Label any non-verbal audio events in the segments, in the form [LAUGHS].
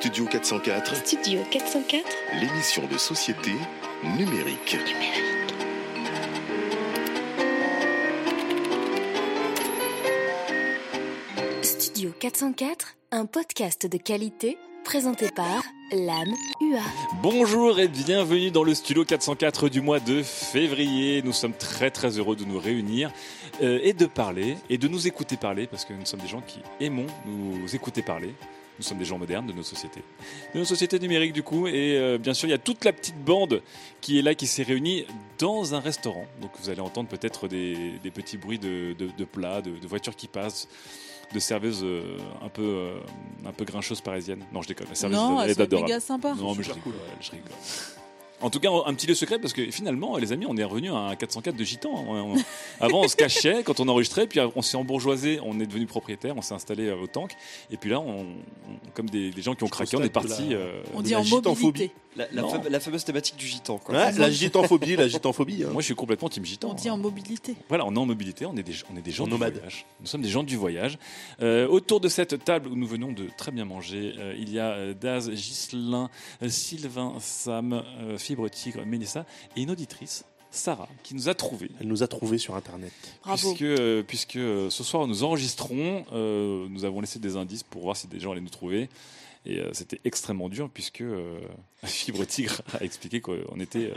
Studio 404, Studio 404 l'émission de société numérique. Studio 404, un podcast de qualité présenté par l'âme UA. Bonjour et bienvenue dans le studio 404 du mois de février. Nous sommes très très heureux de nous réunir euh, et de parler et de nous écouter parler parce que nous sommes des gens qui aimons nous écouter parler. Nous sommes des gens modernes de nos sociétés, de nos sociétés numériques du coup. Et euh, bien sûr, il y a toute la petite bande qui est là, qui s'est réunie dans un restaurant. Donc vous allez entendre peut-être des, des petits bruits de, de- de plats, de, de voitures qui passent, de serveuses euh, un peu euh, un peu grincheuses parisiennes. Non, je déconne. La serveuse Non, elle elles est sont adorable. méga. Non, mais je rigole, ouais, je rigole. En tout cas, un petit lieu secret parce que finalement, les amis, on est revenu à un 404 de gitan. On- on- Avant, on se cachait quand on enregistrait, puis on s'est embourgeoisé, on est devenu propriétaire, on s'est installé euh, au tank, et puis là, on, on- comme des, des gens qui ont craqué, on est parti. la- euh, On dit en gitanphobie. mobilité. La, fameuse thématique du gitan. Quoi. Ouais, la gitanphobie, la gitanphobie. hein. Moi, je suis complètement team gitan. On dit hein. en mobilité. Voilà, on est en mobilité, on est des, on est des gens En du nomade. voyage. Nous sommes des gens du voyage. Euh, autour de cette table où nous venons de très bien manger, euh, il y a euh, Daz, Ghislain, Sylvain, Sam, euh, Fibre Tigre, Mélissa et une auditrice, Sarah, qui nous a trouvés. Elle nous a trouvés sur Internet. Bravo. Puisque, euh, puisque euh, ce soir nous enregistrons, euh, nous avons laissé des indices pour voir si des gens allaient nous trouver. Et euh, c'était extrêmement dur puisque euh, [LAUGHS] Fibre Tigre a expliqué qu'on était euh,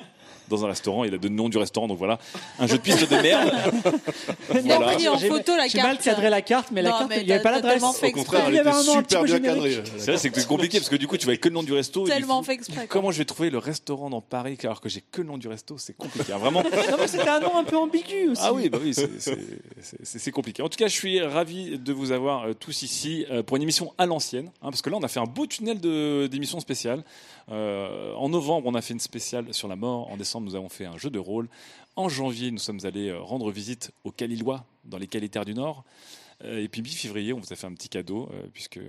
dans un restaurant. Il a donné le nom du restaurant, donc voilà, un jeu de piste de merde. [LAUGHS] Il a Voilà. pris en J'ai- photo la J'ai carte. mal cadré la carte, mais la Non, carte, mais il n'y avait pas l'adresse. Au contraire, elle avait était super bien cadrée. C'est vrai, c'est que c'est compliqué parce que du coup, tu vas que le nom du resto. Tellement fait exprès. Comment je vais trouver le restaurant dans Paris alors que j'ai que le nom du resto C'est compliqué, hein, vraiment. [LAUGHS] Non, mais c'était un nom un peu ambigu aussi. Ah oui, bah oui, c'est- compliqué. En tout cas, je suis ravi de vous avoir euh, tous ici euh, pour une émission à l'ancienne, hein, parce que là, on a fait un beau tunnel d'émissions spéciales. Euh, en novembre, on a fait une spéciale sur la mort. En décembre, nous avons fait un jeu de rôle. En janvier, nous sommes allés euh, rendre visite aux Calilois, dans les Calitaires du Nord. Euh, et puis, mi-février, on vous a fait un petit cadeau, puisque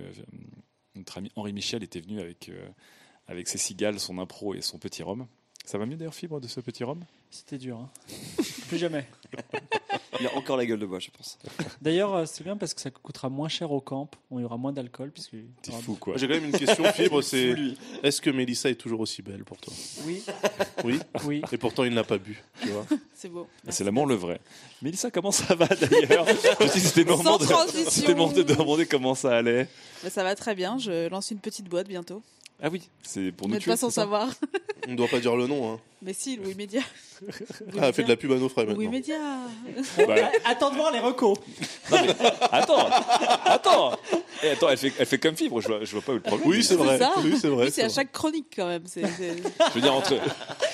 notre ami Henri Michel était venu avec, avec ses cigales, son impro et son petit rhum. Ça va mieux d'ailleurs, Fibre, de ce petit rhum? C'était dur. hein. [LAUGHS] Plus jamais. Il a encore la gueule de bois, je pense. D'ailleurs, euh, c'est bien parce que ça coûtera moins cher au camp. On y aura moins d'alcool. Puisque... T'es fou, quoi. J'ai quand même une question, [LAUGHS] Fibre, c'est est-ce que Mélissa est toujours aussi belle pour toi? Oui, Oui? oui. Et pourtant, il n'a pas bu, tu vois. [LAUGHS] C'est beau. C'est l'amour le vrai. Mélissa, comment ça va d'ailleurs? C'était le moment de- de demander comment ça allait. Mais ça va très bien. Je lance une petite boîte bientôt. Ah oui, c'est pour Vous nous n'êtes tuer. pas sans savoir. On ne doit pas dire le nom. Hein. Mais si, Louis Média. [LAUGHS] Ah, elle fait de la pub à nos frais Louis. Média. [LAUGHS] Bah, Attends de voir les recos. attends, attends. Eh, attends, elle fait, elle fait comme fibre, je vois, je vois pas où le problème. Oui, c'est vrai. Oui, c'est vrai. Oui, c'est à chaque chronique quand même. Je veux dire, entre,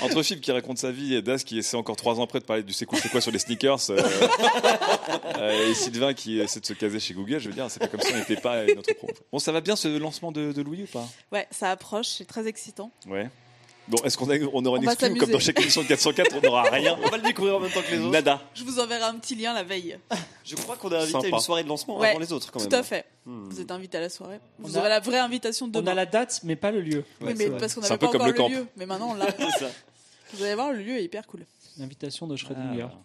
entre Fibre qui raconte sa vie et Das qui essaie encore trois ans après de parler du c'est quoi, c'est quoi sur les sneakers euh, [LAUGHS] euh, et Sylvain qui essaie de se caser chez Google, je veux dire, c'est pas comme si on n'était pas à notre pro. Bon, ça va bien ce lancement de, de Louis ou pas? Ouais, ça approche. C'est très excitant. Ouais. Bon, est-ce qu'on a, on aura une On exclu ou comme dans chaque émission de 404, on n'aura rien On va le découvrir en même temps que les autres. Nada. Je vous enverrai un petit lien la veille. Je crois qu'on est invité Sympa. à une soirée de lancement Ouais, avant les autres, quand Tout même. à fait. Hmm. Vous êtes invité à la soirée. Vous On a- aurez la vraie invitation de On demain. a la date, mais pas le lieu. Oui, Ouais, mais parce qu'on n'avait un peu pas comme encore le le, camp. lieu. Mais maintenant, on l'a. [LAUGHS] Vous allez voir, le lieu est hyper cool. L'invitation de Schrödinger. Ah.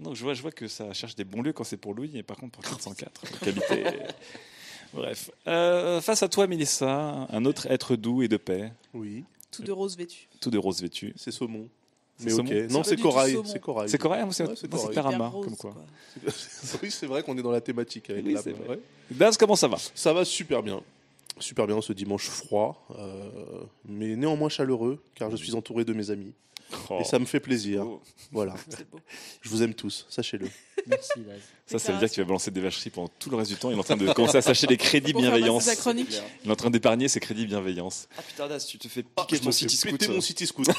Donc je vois, je vois que ça cherche des bons lieux quand c'est pour Louis, et par contre pour 404, la qualité. [LAUGHS] Bref. Euh, face à toi, Mélissa, un autre être doux et de paix, Oui, Tout de rose vêtu. tout de rose vêtu. c'est saumon. C'est Mais ok. Non, c'est corail. C'est corail. C'est c'est c'est c'est corail. Rose, comme quoi. [LAUGHS] oui, c'est vrai qu'on est dans la thématique avec Oui, la c'est. Daz, comment ça va? Ça va super bien. Super bien ce dimanche froid, euh, mais néanmoins chaleureux, car je suis entouré de mes amis. Oh. Et ça me fait plaisir. Oh. Voilà. [LAUGHS] C'est beau. Je vous aime tous, sachez-le. Merci, Laz. Ça, ça veut dire qu'il va balancer des vacheries pendant tout le reste du temps. Il est en train de [LAUGHS] commencer à sacher les crédits Pour bienveillance. sa chronique. Il est en train d'épargner ses crédits bienveillance. Ah putain, tu te fais Ah, piquer ton city scoot. mon city scoot. [LAUGHS]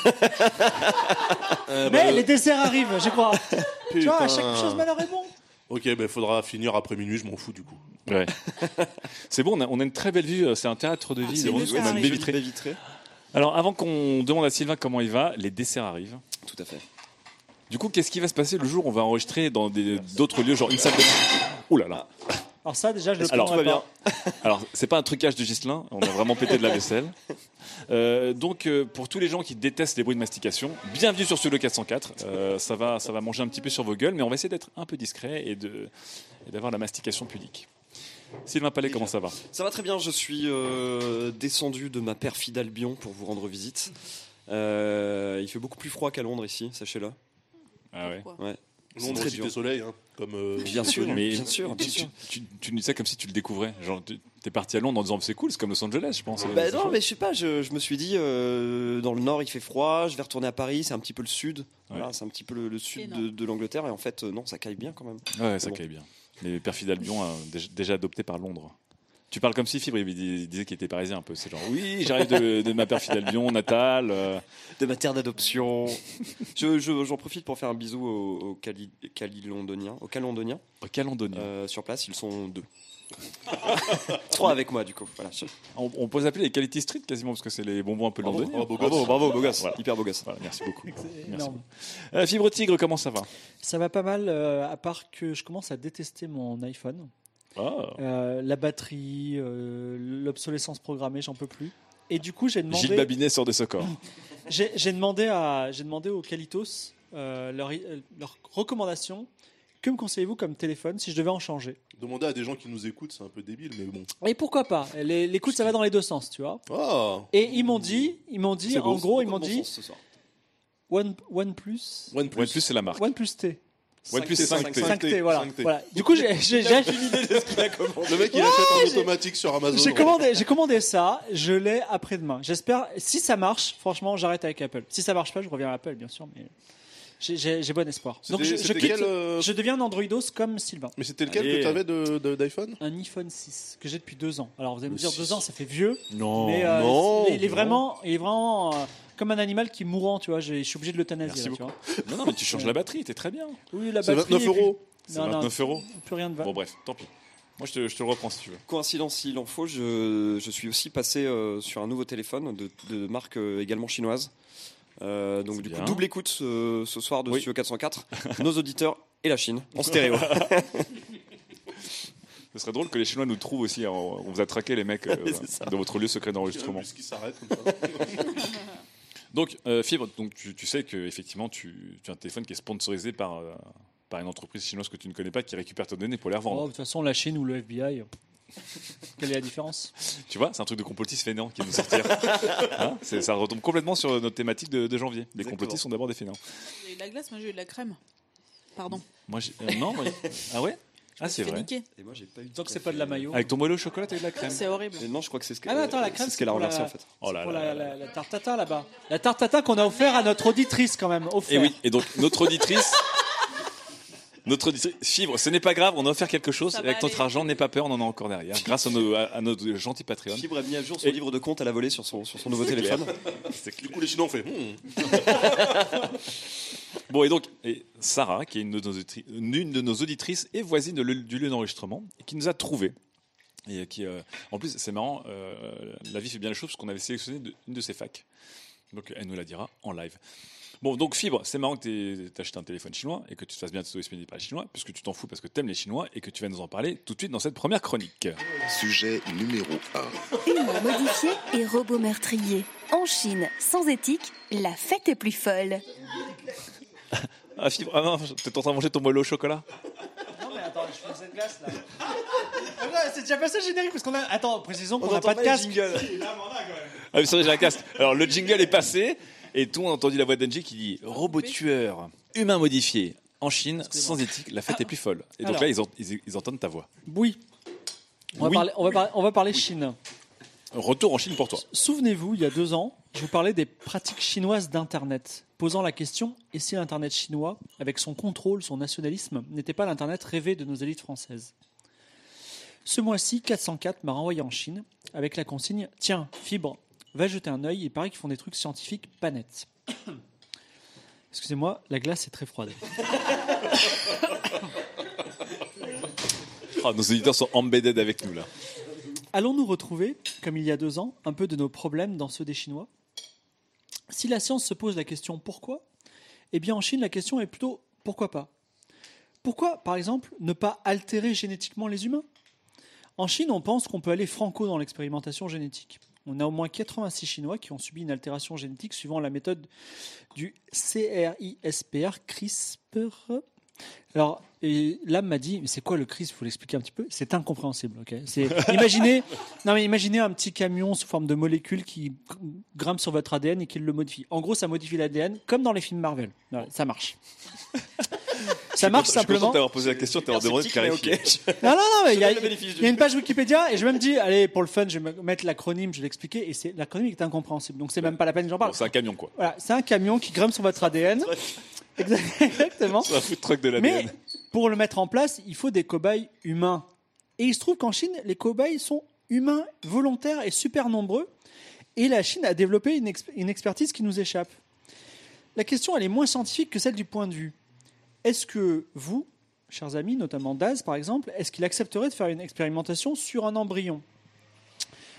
Euh, Mais bah, les desserts arrivent, je crois. tu vois, à chaque chose malheur est bon. Ok, il faudra finir après minuit, je m'en fous du coup. Ouais. c'est bon, on a, on a une très belle vue. C'est un théâtre de Rousse, que on a une baie vitrée. Alors, avant qu'on demande à Sylvain comment il va, les desserts arrivent. Tout à fait. Du coup, qu'est-ce qui va se passer le jour où on va enregistrer dans des- d'autres lieux, genre une salle de. Ouh là là. Alors ça, déjà, je le Alors, prendrai tout va pas. Alors, c'est pas un trucage de Gislin, on a vraiment pété de la vaisselle. Euh, donc, euh, pour tous les gens qui détestent les bruits de mastication, bienvenue sur Studio 404. Euh, ça, va, ça va manger un petit peu sur vos gueules, mais on va essayer d'être un peu discret et de- et d'avoir la mastication pudique. Sylvain Palais, comment ça va? Ça va très bien, je suis euh, descendu de ma perfide Albion pour vous rendre visite. Euh, il fait beaucoup plus froid qu'à Londres ici, sachez-le. Ah ouais. Londres, très Cité dur. Soleil, hein, comme. euh, Bien [LAUGHS] sûr. Mais bien sûr, bien tu, sûr. tu, tu- tu nous dis ça comme si tu le découvrais. Genre, tu es parti à Londres en disant c'est cool, c'est comme Los Angeles, je pense. Bah non, mais je sais pas, je, je me suis dit, euh, dans le nord il fait froid, je vais retourner à Paris, c'est un petit peu le sud. Voilà, c'est un petit peu le, le sud de, de l'Angleterre, et en fait, euh, non, ça caille bien quand même. Ouais, ça Bon. caille bien. Les perfides Albion, déjà, déjà adopté par Londres. Tu parles comme si Fibre il dis- il disait qu'il était parisien un peu. C'est genre, oui, j'arrive de, de ma perfide Albion natale. euh, De ma terre d'adoption. Je- je- J'en profite pour faire un bisou aux, aux Cali, Cali-Londoniens, aux Calondoniens. au Calédonie. Euh, sur place, ils sont deux. [LAUGHS] Trois avec moi, du coup. Voilà. On, on peut appeler les Quality Street quasiment parce que c'est les bonbons un peu Bravo, londoniens. bravo. Bravo, bravo, beau gosse. Voilà. Hyper beau gosse. Voilà, merci beaucoup. Merci Énorme. beaucoup. Euh, Fibre Tigre, comment ça va? Ça va pas mal, euh, à part que je commence à détester mon iPhone. Ah. Euh, la batterie, euh, l'obsolescence programmée, j'en peux plus. Et du coup, j'ai Gilles demandé, Babinet sort de ce corps. [LAUGHS] j'ai demandé à, j'ai demandé aux Calitos euh, leur, leur recommandation. Que me conseillez-vous comme téléphone si je devais en changer? Demander à des gens qui nous écoutent, c'est un peu débile, mais bon. Et pourquoi pas? L'écoute, ça va dans les deux sens, tu vois. Ah Et ils m'ont dit, ils m'ont dit, en beau, gros, ils m'ont de bon dit sens ce soir. One, OnePlus, OnePlus. OnePlus, c'est la marque. OnePlus T. OnePlus 5T, 5T. 5T, voilà. 5T. voilà. Du coup, j'ai j'ai- j'ai- Le mec, il achète en automatique sur Amazon. J'ai commandé, j'ai commandé ça, je l'ai après-demain. J'espère, si ça marche, franchement, j'arrête avec Apple. Si ça marche pas, je reviens à Apple, bien sûr, mais j'ai- bon espoir. Donc je, je c'était quitte, quel, euh, je deviens un Androidos comme Sylvain. Mais c'était lequel Allez. que tu avais de, de- d'iPhone? Un iPhone 6 que j'ai depuis deux ans. Alors vous allez me dire 6. deux ans, ça fait vieux, Non. mais euh, non, il, il est non. vraiment, il est vraiment euh, comme un animal qui est mourant, tu vois. Je suis obligé de l'euthanasier. Non, non, mais tu changes la batterie, t'es très bien. Oui, la C'est batterie. 29 et puis- euros. Non, non, 29 euros. Plus rien de va. Bon, bref, tant pis. Moi, je te, je te le reprends si tu veux. Coïncidence s'il en faut, je, je suis aussi passé euh, sur un nouveau téléphone de, de marque euh, également chinoise. Euh, donc du bien. coup, double écoute ce, ce soir de Oui. Studio 404. [LAUGHS] Nos auditeurs et la Chine en stéréo. [LAUGHS] [LAUGHS] Ce serait drôle que les Chinois nous trouvent aussi. hein. On vous a traqué les mecs euh, dans votre lieu secret d'enregistrement. Donc, euh, Fibre, donc tu, tu sais que effectivement, tu, tu as un téléphone qui est sponsorisé par, euh, par une entreprise chinoise que tu ne connais pas qui récupère tes données pour les Oh, revendre. de toute façon, la Chine ou le FBI. Quelle est la différence? Tu vois, c'est un truc de complotistes fainéants qui va nous sortir. [LAUGHS] Hein C'est- ça retombe complètement sur notre thématique de, de janvier. Les Exactement. complotistes sont d'abord des fainéants. J'ai eu de la glace, moi j'ai eu de la crème. Pardon. Moi, j'ai- euh, non, moi- ah ouais? Ah, c'est Fait vrai. niquer. Et moi, j'ai pas eu Tant que c'est pas de la maillot. Avec ton moelleux au chocolat, t'as eu de la crème? C'est horrible. Et non, je crois que c'est ce que- Ah, mais attends, la crème, c'est ce qu'elle a pour renversé la- en fait. Oh là Pour là. la, la, la tarte tatin là-bas. La tarte tatin qu'on a offert à notre auditrice quand même. Offert. Et oui, et donc notre auditrice. Notre auditrice, Fibre, ce n'est pas grave, on a offert quelque chose. Ça Avec notre aller. argent, n'aie pas peur, on en a encore derrière. Grâce à nos, à, à nos gentils Patreons. Fibre a mis à jour son Et- livre de compte à la volée sur son, sur son nouveau téléphone. [LAUGHS] Du coup, les Chinois ont fait. hmm. [LAUGHS] Bon, et donc, et Sarah, qui est une de nos, auditri- une de nos auditrices et voisine de le- du lieu d'enregistrement, qui nous a trouvés. Et qui, euh, en plus, c'est marrant, euh, la vie fait bien les choses parce qu'on avait sélectionné de- une de ses facs. Donc, elle nous la dira en live. Bon, donc Fibre, c'est marrant que tu acheté un téléphone chinois et que tu te fasses bien disponible par les Chinois, puisque tu t'en fous parce que tu aimes les Chinois et que tu vas nous en parler tout de suite dans cette première chronique. Sujet numéro 1. Humain modifié et robot meurtrier. En Chine, sans éthique, la fête est plus folle. Ah, Fibre, ah non, t'es en train de manger ton moelleux au chocolat Non, mais attends, je fais cette glace là. Ah c'est déjà passé le générique parce qu'on a. Attends, précisons qu'on n'a pas de casque. Ah, mais c'est vrai, j'ai la casse. Alors, le jingle est passé et tout monde a entendu la voix d'Angie qui dit Robot tueur, humain modifié. En Chine, sans éthique, la fête est plus folle. Et donc Alors. là, ils, ont- ils- ils entendent ta voix. Oui. On va, Oui. parler, on, va parler, on va parler Chine. Retour en Chine pour toi. Souvenez-vous, il y a deux ans, je vous parlais des pratiques chinoises d'Internet, posant la question et si l'Internet chinois, avec son contrôle, son nationalisme, n'était pas l'Internet rêvé de nos élites françaises? Ce mois-ci, 404 m'a renvoyé en Chine avec la consigne Tiens, Fibre, va jeter un œil, il paraît qu'ils font des trucs scientifiques pas nets. [COUGHS] Excusez-moi, la glace est très froide. [COUGHS] Ah, nos éditeurs sont embedded avec nous là. Allons-nous retrouver, comme il y a deux ans, un peu de nos problèmes dans ceux des Chinois? Si la science se pose la question pourquoi, eh bien en Chine la question est plutôt pourquoi pas Pourquoi, par exemple, ne pas altérer génétiquement les humains? En Chine, on pense qu'on peut aller franco dans l'expérimentation génétique. On a au moins 86 Chinois qui ont subi une altération génétique suivant la méthode du CRISPR, CRISPR. Alors, et l'âme m'a dit, mais c'est quoi le CRISPR? Faut l'expliquer un petit peu. C'est incompréhensible. ok? C'est [LAUGHS] imaginez, non mais imaginez un petit camion sous forme de molécules qui grimpe sur votre ADN et qui le modifie. En gros, ça modifie l'ADN comme dans les films Marvel. Voilà, ça marche. [LAUGHS] ça marche Je simplement. d'avoir posé la question, t'as demandé de clarifier. [LAUGHS] Non, non, non, mais il y, a- il y une page Wikipédia et je même dit, allez, pour le fun, je vais me mettre l'acronyme, je vais l'expliquer, et c'est l'acronyme est incompréhensible, donc c'est même pas la peine que j'en parle. Bon, c'est un camion quoi. Voilà, c'est un camion qui grimpe sur votre ADN. Exact- [LAUGHS] Exactement. C'est un food truck de Mais l'ADN. pour le mettre en place, il faut des cobayes humains. Et il se trouve qu'en Chine, les cobayes sont humains, volontaires et super nombreux. Et la Chine a développé une expertise qui nous échappe. La question, elle est moins scientifique que celle du point de vue. Est-ce que vous, chers amis, notamment Daz par exemple, est-ce qu'il accepterait de faire une expérimentation sur un embryon?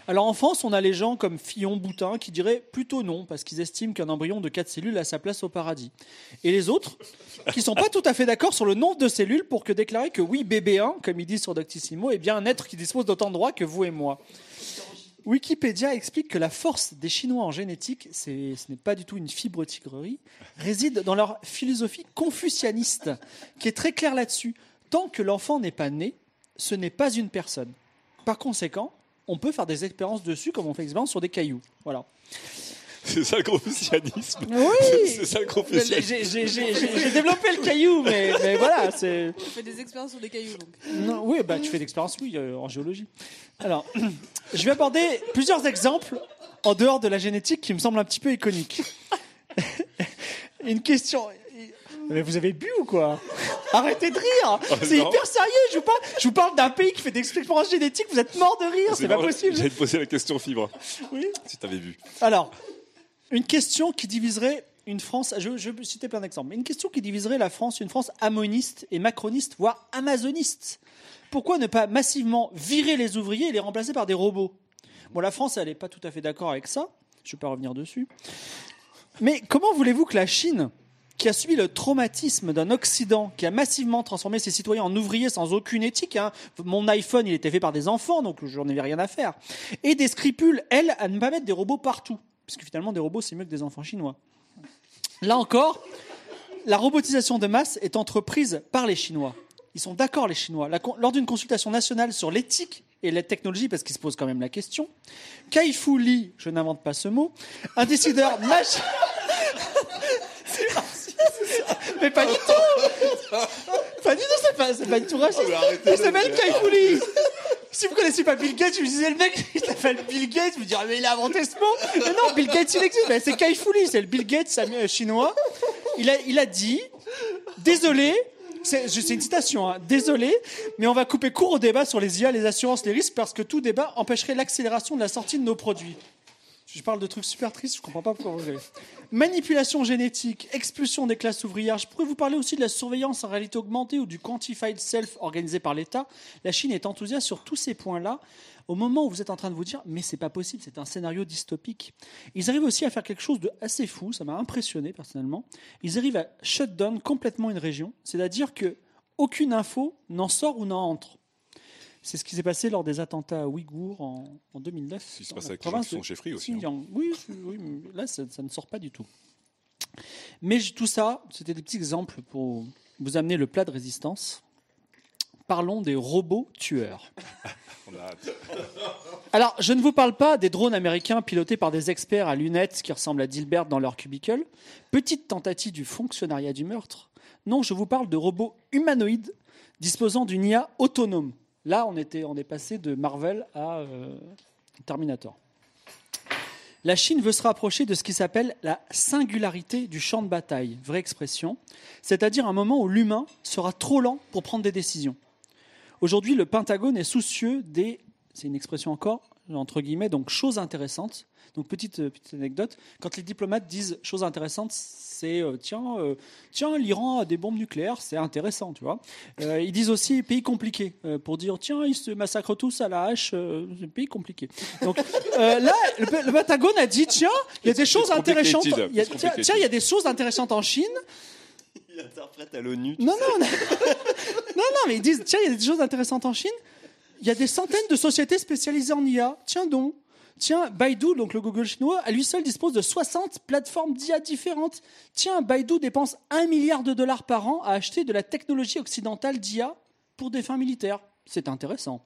Alors en France, on a les gens comme Fillon, Boutin qui diraient plutôt non, parce qu'ils estiment qu'un embryon de 4 cellules a sa place au paradis. Et les autres, qui sont pas tout à fait d'accord sur le nombre de cellules pour que déclarer que oui, bébé 1, comme ils disent sur Doctissimo, est bien un être qui dispose d'autant de droits que vous et moi. Wikipédia explique que la force des Chinois en génétique, ce n'est pas du tout une fibre tigrerie, réside dans leur philosophie confucianiste, qui est très claire là-dessus. Tant que l'enfant n'est pas né, ce n'est pas une personne. Par conséquent, on peut faire des expériences dessus comme on fait expérience sur des cailloux. Voilà. [LAUGHS] C'est ça le confucianisme. Oui [LAUGHS] C'est ça le J'ai confucianisme. j'ai- développé le caillou, mais, mais voilà, c'est. On fait des expériences sur des cailloux donc. Non, oui, bah, tu fais d'expérience, oui, euh, en géologie. Alors, [CLEARS THROAT] je vais aborder plusieurs exemples en dehors de la génétique qui me semblent un petit peu iconiques. [LAUGHS] Une question. Mais vous avez bu ou quoi? Arrêtez de rire C'est non. hyper sérieux je vous, parle, je vous parle d'un pays qui fait des expériences génétiques, vous êtes mort de rire, c'est pas possible J'allais te poser la question fibre, Oui. si t'avais vu. Alors, une question qui diviserait une France, je, je citer plein d'exemples, mais une question qui diviserait la France, une France amoniste et macroniste, voire amazoniste. Pourquoi ne pas massivement virer les ouvriers et les remplacer par des robots? Bon, la France, elle n'est pas tout à fait d'accord avec ça, je ne vais pas revenir dessus. Mais comment voulez-vous que la Chine, qui a subi le traumatisme d'un Occident, qui a massivement transformé ses citoyens en ouvriers sans aucune éthique, hein, mon iPhone, il était fait par des enfants, donc j'en avais rien à faire, et des scrupules, elle, à ne pas mettre des robots partout puisque finalement des robots c'est mieux que des enfants chinois. Là encore, la robotisation de masse est entreprise par les Chinois. Ils sont d'accord les Chinois. Lors d'une consultation nationale sur l'éthique et la technologie, parce qu'ils se posent quand même la question, Kai Fu Lee, je n'invente pas ce mot, un décideur [LAUGHS] majeur. Mais pas du tout Pas du tout, c'est pas, pas du tout raciste. Il s'appelle Kai Fu Lee si vous connaissez pas Bill Gates, je me disais le mec, il s'appelle Bill Gates, vous direz mais il a inventé ce mot. Mais non, Bill Gates il existe, mais c'est Kai Lee, c'est le Bill Gates chinois. Il a, il a dit, désolé, c'est c'est une citation, hein, désolé, mais on va couper court au débat sur les IA, les assurances, les risques, parce que tout débat empêcherait l'accélération de la sortie de nos produits. Je parle de trucs super tristes, je comprends pas pourquoi. Manipulation génétique, expulsion des classes ouvrières. Je pourrais vous parler aussi de la surveillance en réalité augmentée ou du quantified self organisé par l'État. La Chine est enthousiaste sur tous ces points-là. Au moment où vous êtes en train de vous dire, mais c'est pas possible, c'est un scénario dystopique. Ils arrivent aussi à faire quelque chose de assez fou, ça m'a impressionné personnellement. Ils arrivent à shut down complètement une région, c'est-à-dire que aucune info n'en sort ou n'en entre. C'est ce qui s'est passé lors des attentats ouïghours en, en 2009. Ce qui se passe avec les gens qui sont aussi, hein. Oui, oui, mais là, ça, ça ne sort pas du tout. Mais tout ça, c'était des petits exemples pour vous amener le plat de résistance. Parlons des robots tueurs. [LAUGHS] On a hâte. Alors, je ne vous parle pas des drones américains pilotés par des experts à lunettes qui ressemblent à Dilbert dans leur cubicle. Petite tentative du fonctionnariat du meurtre. Non, je vous parle de robots humanoïdes disposant d'une IA autonome. Là, on, est passé de Marvel à, euh, Terminator. La Chine veut se rapprocher de ce qui s'appelle la singularité du champ de bataille, vraie expression, c'est-à-dire un moment où l'humain sera trop lent pour prendre des décisions. Aujourd'hui, le Pentagone est soucieux des, c'est une expression encore, entre guillemets, donc choses intéressantes. Donc petite, euh, petite anecdote, quand les diplomates disent choses intéressantes, c'est euh, tiens, euh, tiens, l'Iran a des bombes nucléaires, c'est intéressant, tu vois. Euh, ils disent aussi pays compliqué euh, pour dire tiens, ils se massacrent tous à la hache, euh, c'est pays compliqué. Donc euh, là, le, le Pentagone a dit tiens, il y a des choses intéressantes. complicated, il y a- it's tiens, tiens, il y a des choses intéressantes en Chine. Il interprète à l'ONU. Non, non, [LAUGHS] non, non, mais ils disent tiens, il y a des choses intéressantes en Chine. Il y a des centaines de sociétés spécialisées en IA. Tiens donc. Tiens, Baidu, donc le Google chinois, à lui seul dispose de 60 plateformes d'IA différentes. Tiens, Baidu dépense 1 milliard de dollars par an à acheter de la technologie occidentale d'IA pour des fins militaires. C'est intéressant.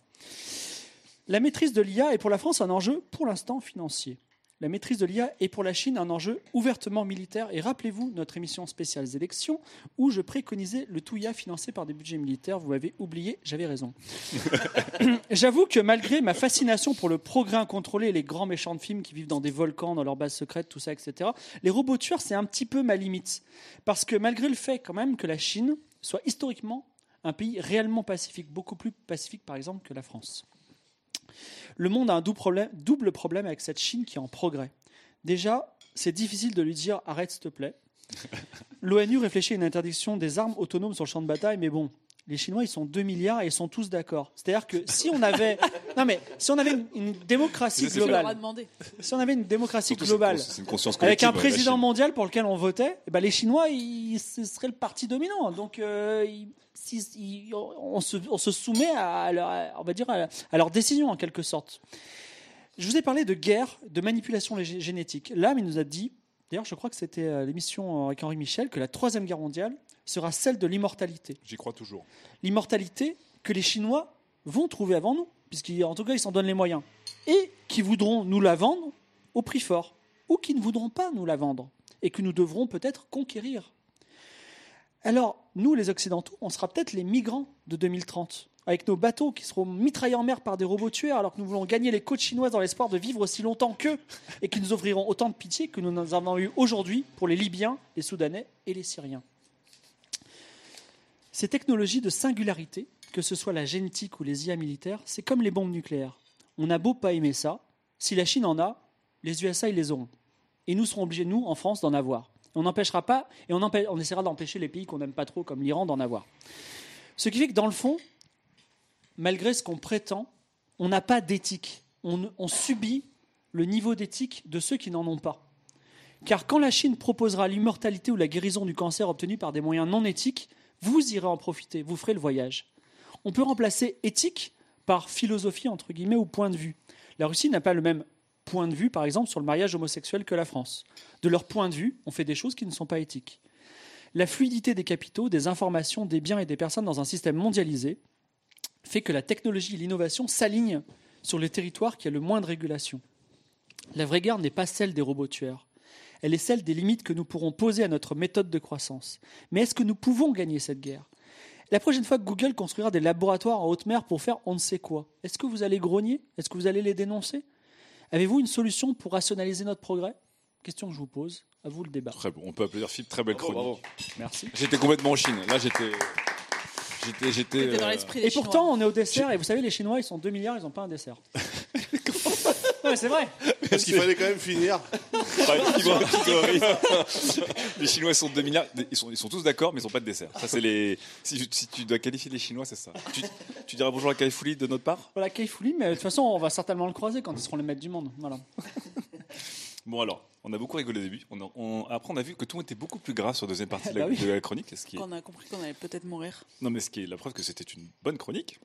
La maîtrise de l'IA est pour la France un enjeu pour l'instant financier. La maîtrise de l'IA est pour la Chine un enjeu ouvertement militaire. Et rappelez-vous notre émission spéciale élections où je préconisais le tout IA financé par des budgets militaires. Vous m'avez oublié, j'avais raison. [LAUGHS] J'avoue que malgré ma fascination pour le progrès incontrôlé les grands méchants de films qui vivent dans des volcans, dans leurs bases secrètes, tout ça, etc., les robots tueurs, c'est un petit peu ma limite. Parce que malgré le fait quand même que la Chine soit historiquement un pays réellement pacifique, beaucoup plus pacifique par exemple que la France. Le monde a un double problème, double problème avec cette Chine qui est en progrès. Déjà, c'est difficile de lui dire arrête s'il te plaît. [LAUGHS] L'ONU réfléchit à une interdiction des armes autonomes sur le champ de bataille, mais bon, les Chinois ils sont 2 milliards et ils sont tous d'accord. C'est-à-dire que si on avait, non mais si on avait une, une démocratie globale, si on avait une démocratie Surtout, globale une conscience avec un président mondial pour lequel on votait, eh ben les Chinois, ils, ce serait le parti dominant. Donc, euh, ils- si- ils- on, se, on se soumet à leur, on va dire à, à leurs décisions en quelque sorte. Je vous ai parlé de guerre, de manipulation génétique. Là, il nous a dit, d'ailleurs, je crois que c'était à l'émission avec Henri Michel, que la troisième guerre mondiale sera celle de l'immortalité. J'y crois toujours. L'immortalité que les Chinois vont trouver avant nous, puisqu'en tout cas, ils s'en donnent les moyens, et qui voudront nous la vendre au prix fort, ou qui ne voudront pas nous la vendre, et que nous devrons peut-être conquérir. Alors, nous, les Occidentaux, on sera peut-être les migrants de 2030, avec nos bateaux qui seront mitraillés en mer par des robots tueurs, alors que nous voulons gagner les côtes chinoises dans l'espoir de vivre aussi longtemps qu'eux, et qui nous offriront autant de pitié que nous en avons eu aujourd'hui pour les Libyens, les Soudanais et les Syriens. Ces technologies de singularité, que ce soit la génétique ou les IA militaires, c'est comme les bombes nucléaires. On a beau pas aimer ça, si la Chine en a, les USA ils les auront. Et nous serons obligés, nous, en France, d'en avoir. On n'empêchera pas, et on, essaiera d'empêcher les pays qu'on n'aime pas trop, comme l'Iran, d'en avoir. Ce qui fait que dans le fond, malgré ce qu'on prétend, on n'a pas d'éthique. On, on subit le niveau d'éthique de ceux qui n'en ont pas. Car quand la Chine proposera l'immortalité ou la guérison du cancer obtenue par des moyens non éthiques, vous irez en profiter, vous ferez le voyage. On peut remplacer éthique par philosophie, entre guillemets, ou point de vue. La Russie n'a pas le même point de vue, par exemple, sur le mariage homosexuel que la France. De leur point de vue, on fait des choses qui ne sont pas éthiques. La fluidité des capitaux, des informations, des biens et des personnes dans un système mondialisé fait que la technologie et l'innovation s'alignent sur les territoires qui a le moins de régulation. La vraie guerre n'est pas celle des robots tueurs. Elle est celle des limites que nous pourrons poser à notre méthode de croissance. Mais est-ce que nous pouvons gagner cette guerre? La prochaine fois que Google construira des laboratoires en haute mer pour faire on ne sait quoi, est-ce que vous allez grogner? Est-ce que vous allez les dénoncer? Avez-vous une solution pour rationaliser notre progrès? Question que je vous pose. À vous le débat. Très bon. On peut applaudir Philippe. Très belle Bravo, chronique. bravo. Merci. J'étais complètement en Chine. Là, j'étais. J'étais. J'étais. Dans euh, l'esprit des Et pourtant, Chinois. on est au dessert, et vous savez, les Chinois, ils sont 2 milliards, ils n'ont pas un dessert. [LAUGHS] Ouais, c'est vrai. Parce qu'il fallait quand même finir. une les Chinois sont 2 milliards. Ils sont, ils sont tous d'accord, mais ils n'ont pas de dessert. Ça, c'est les. Si, tu- si tu dois qualifier les Chinois, c'est ça. Tu, tu diras bonjour à Kaifouli de notre part? Voilà, Keifouli, mais de toute façon, on va certainement le croiser quand ils seront les maîtres du monde. Voilà. [LAUGHS] Bon, alors, on a beaucoup rigolé au début. On a- on- après, on a vu que tout était beaucoup plus gras sur la deuxième partie de, la, Bah oui. de la chronique. Ce qui est- Qu'on a compris qu'on allait peut-être mourir. Non, mais ce qui est la preuve que c'était une bonne chronique.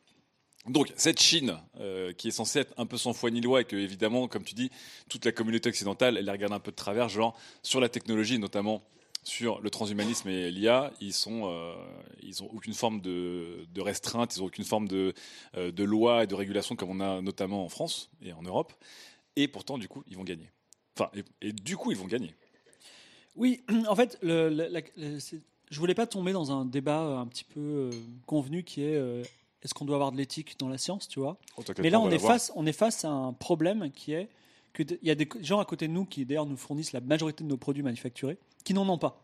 Donc, cette Chine, euh, qui est censée être un peu sans foi ni loi, et que, évidemment, comme tu dis, toute la communauté occidentale, elle les regarde un peu de travers, genre, sur la technologie, notamment sur le transhumanisme et l'IA, ils sont, euh, ils ont aucune forme de, restreinte, ils ont aucune forme de, euh, de loi et de régulation comme on a notamment en France et en Europe. Et pourtant, du coup, ils vont gagner. Enfin, et, du coup, ils vont gagner. Oui, en fait, le, la- je voulais pas tomber dans un débat un petit peu convenu qui est est-ce qu'on doit avoir de l'éthique dans la science, tu vois Mais là, on est, face, on est face à un problème qui est que d- il y a des gens à côté de nous qui d'ailleurs nous fournissent la majorité de nos produits manufacturés qui n'en ont pas.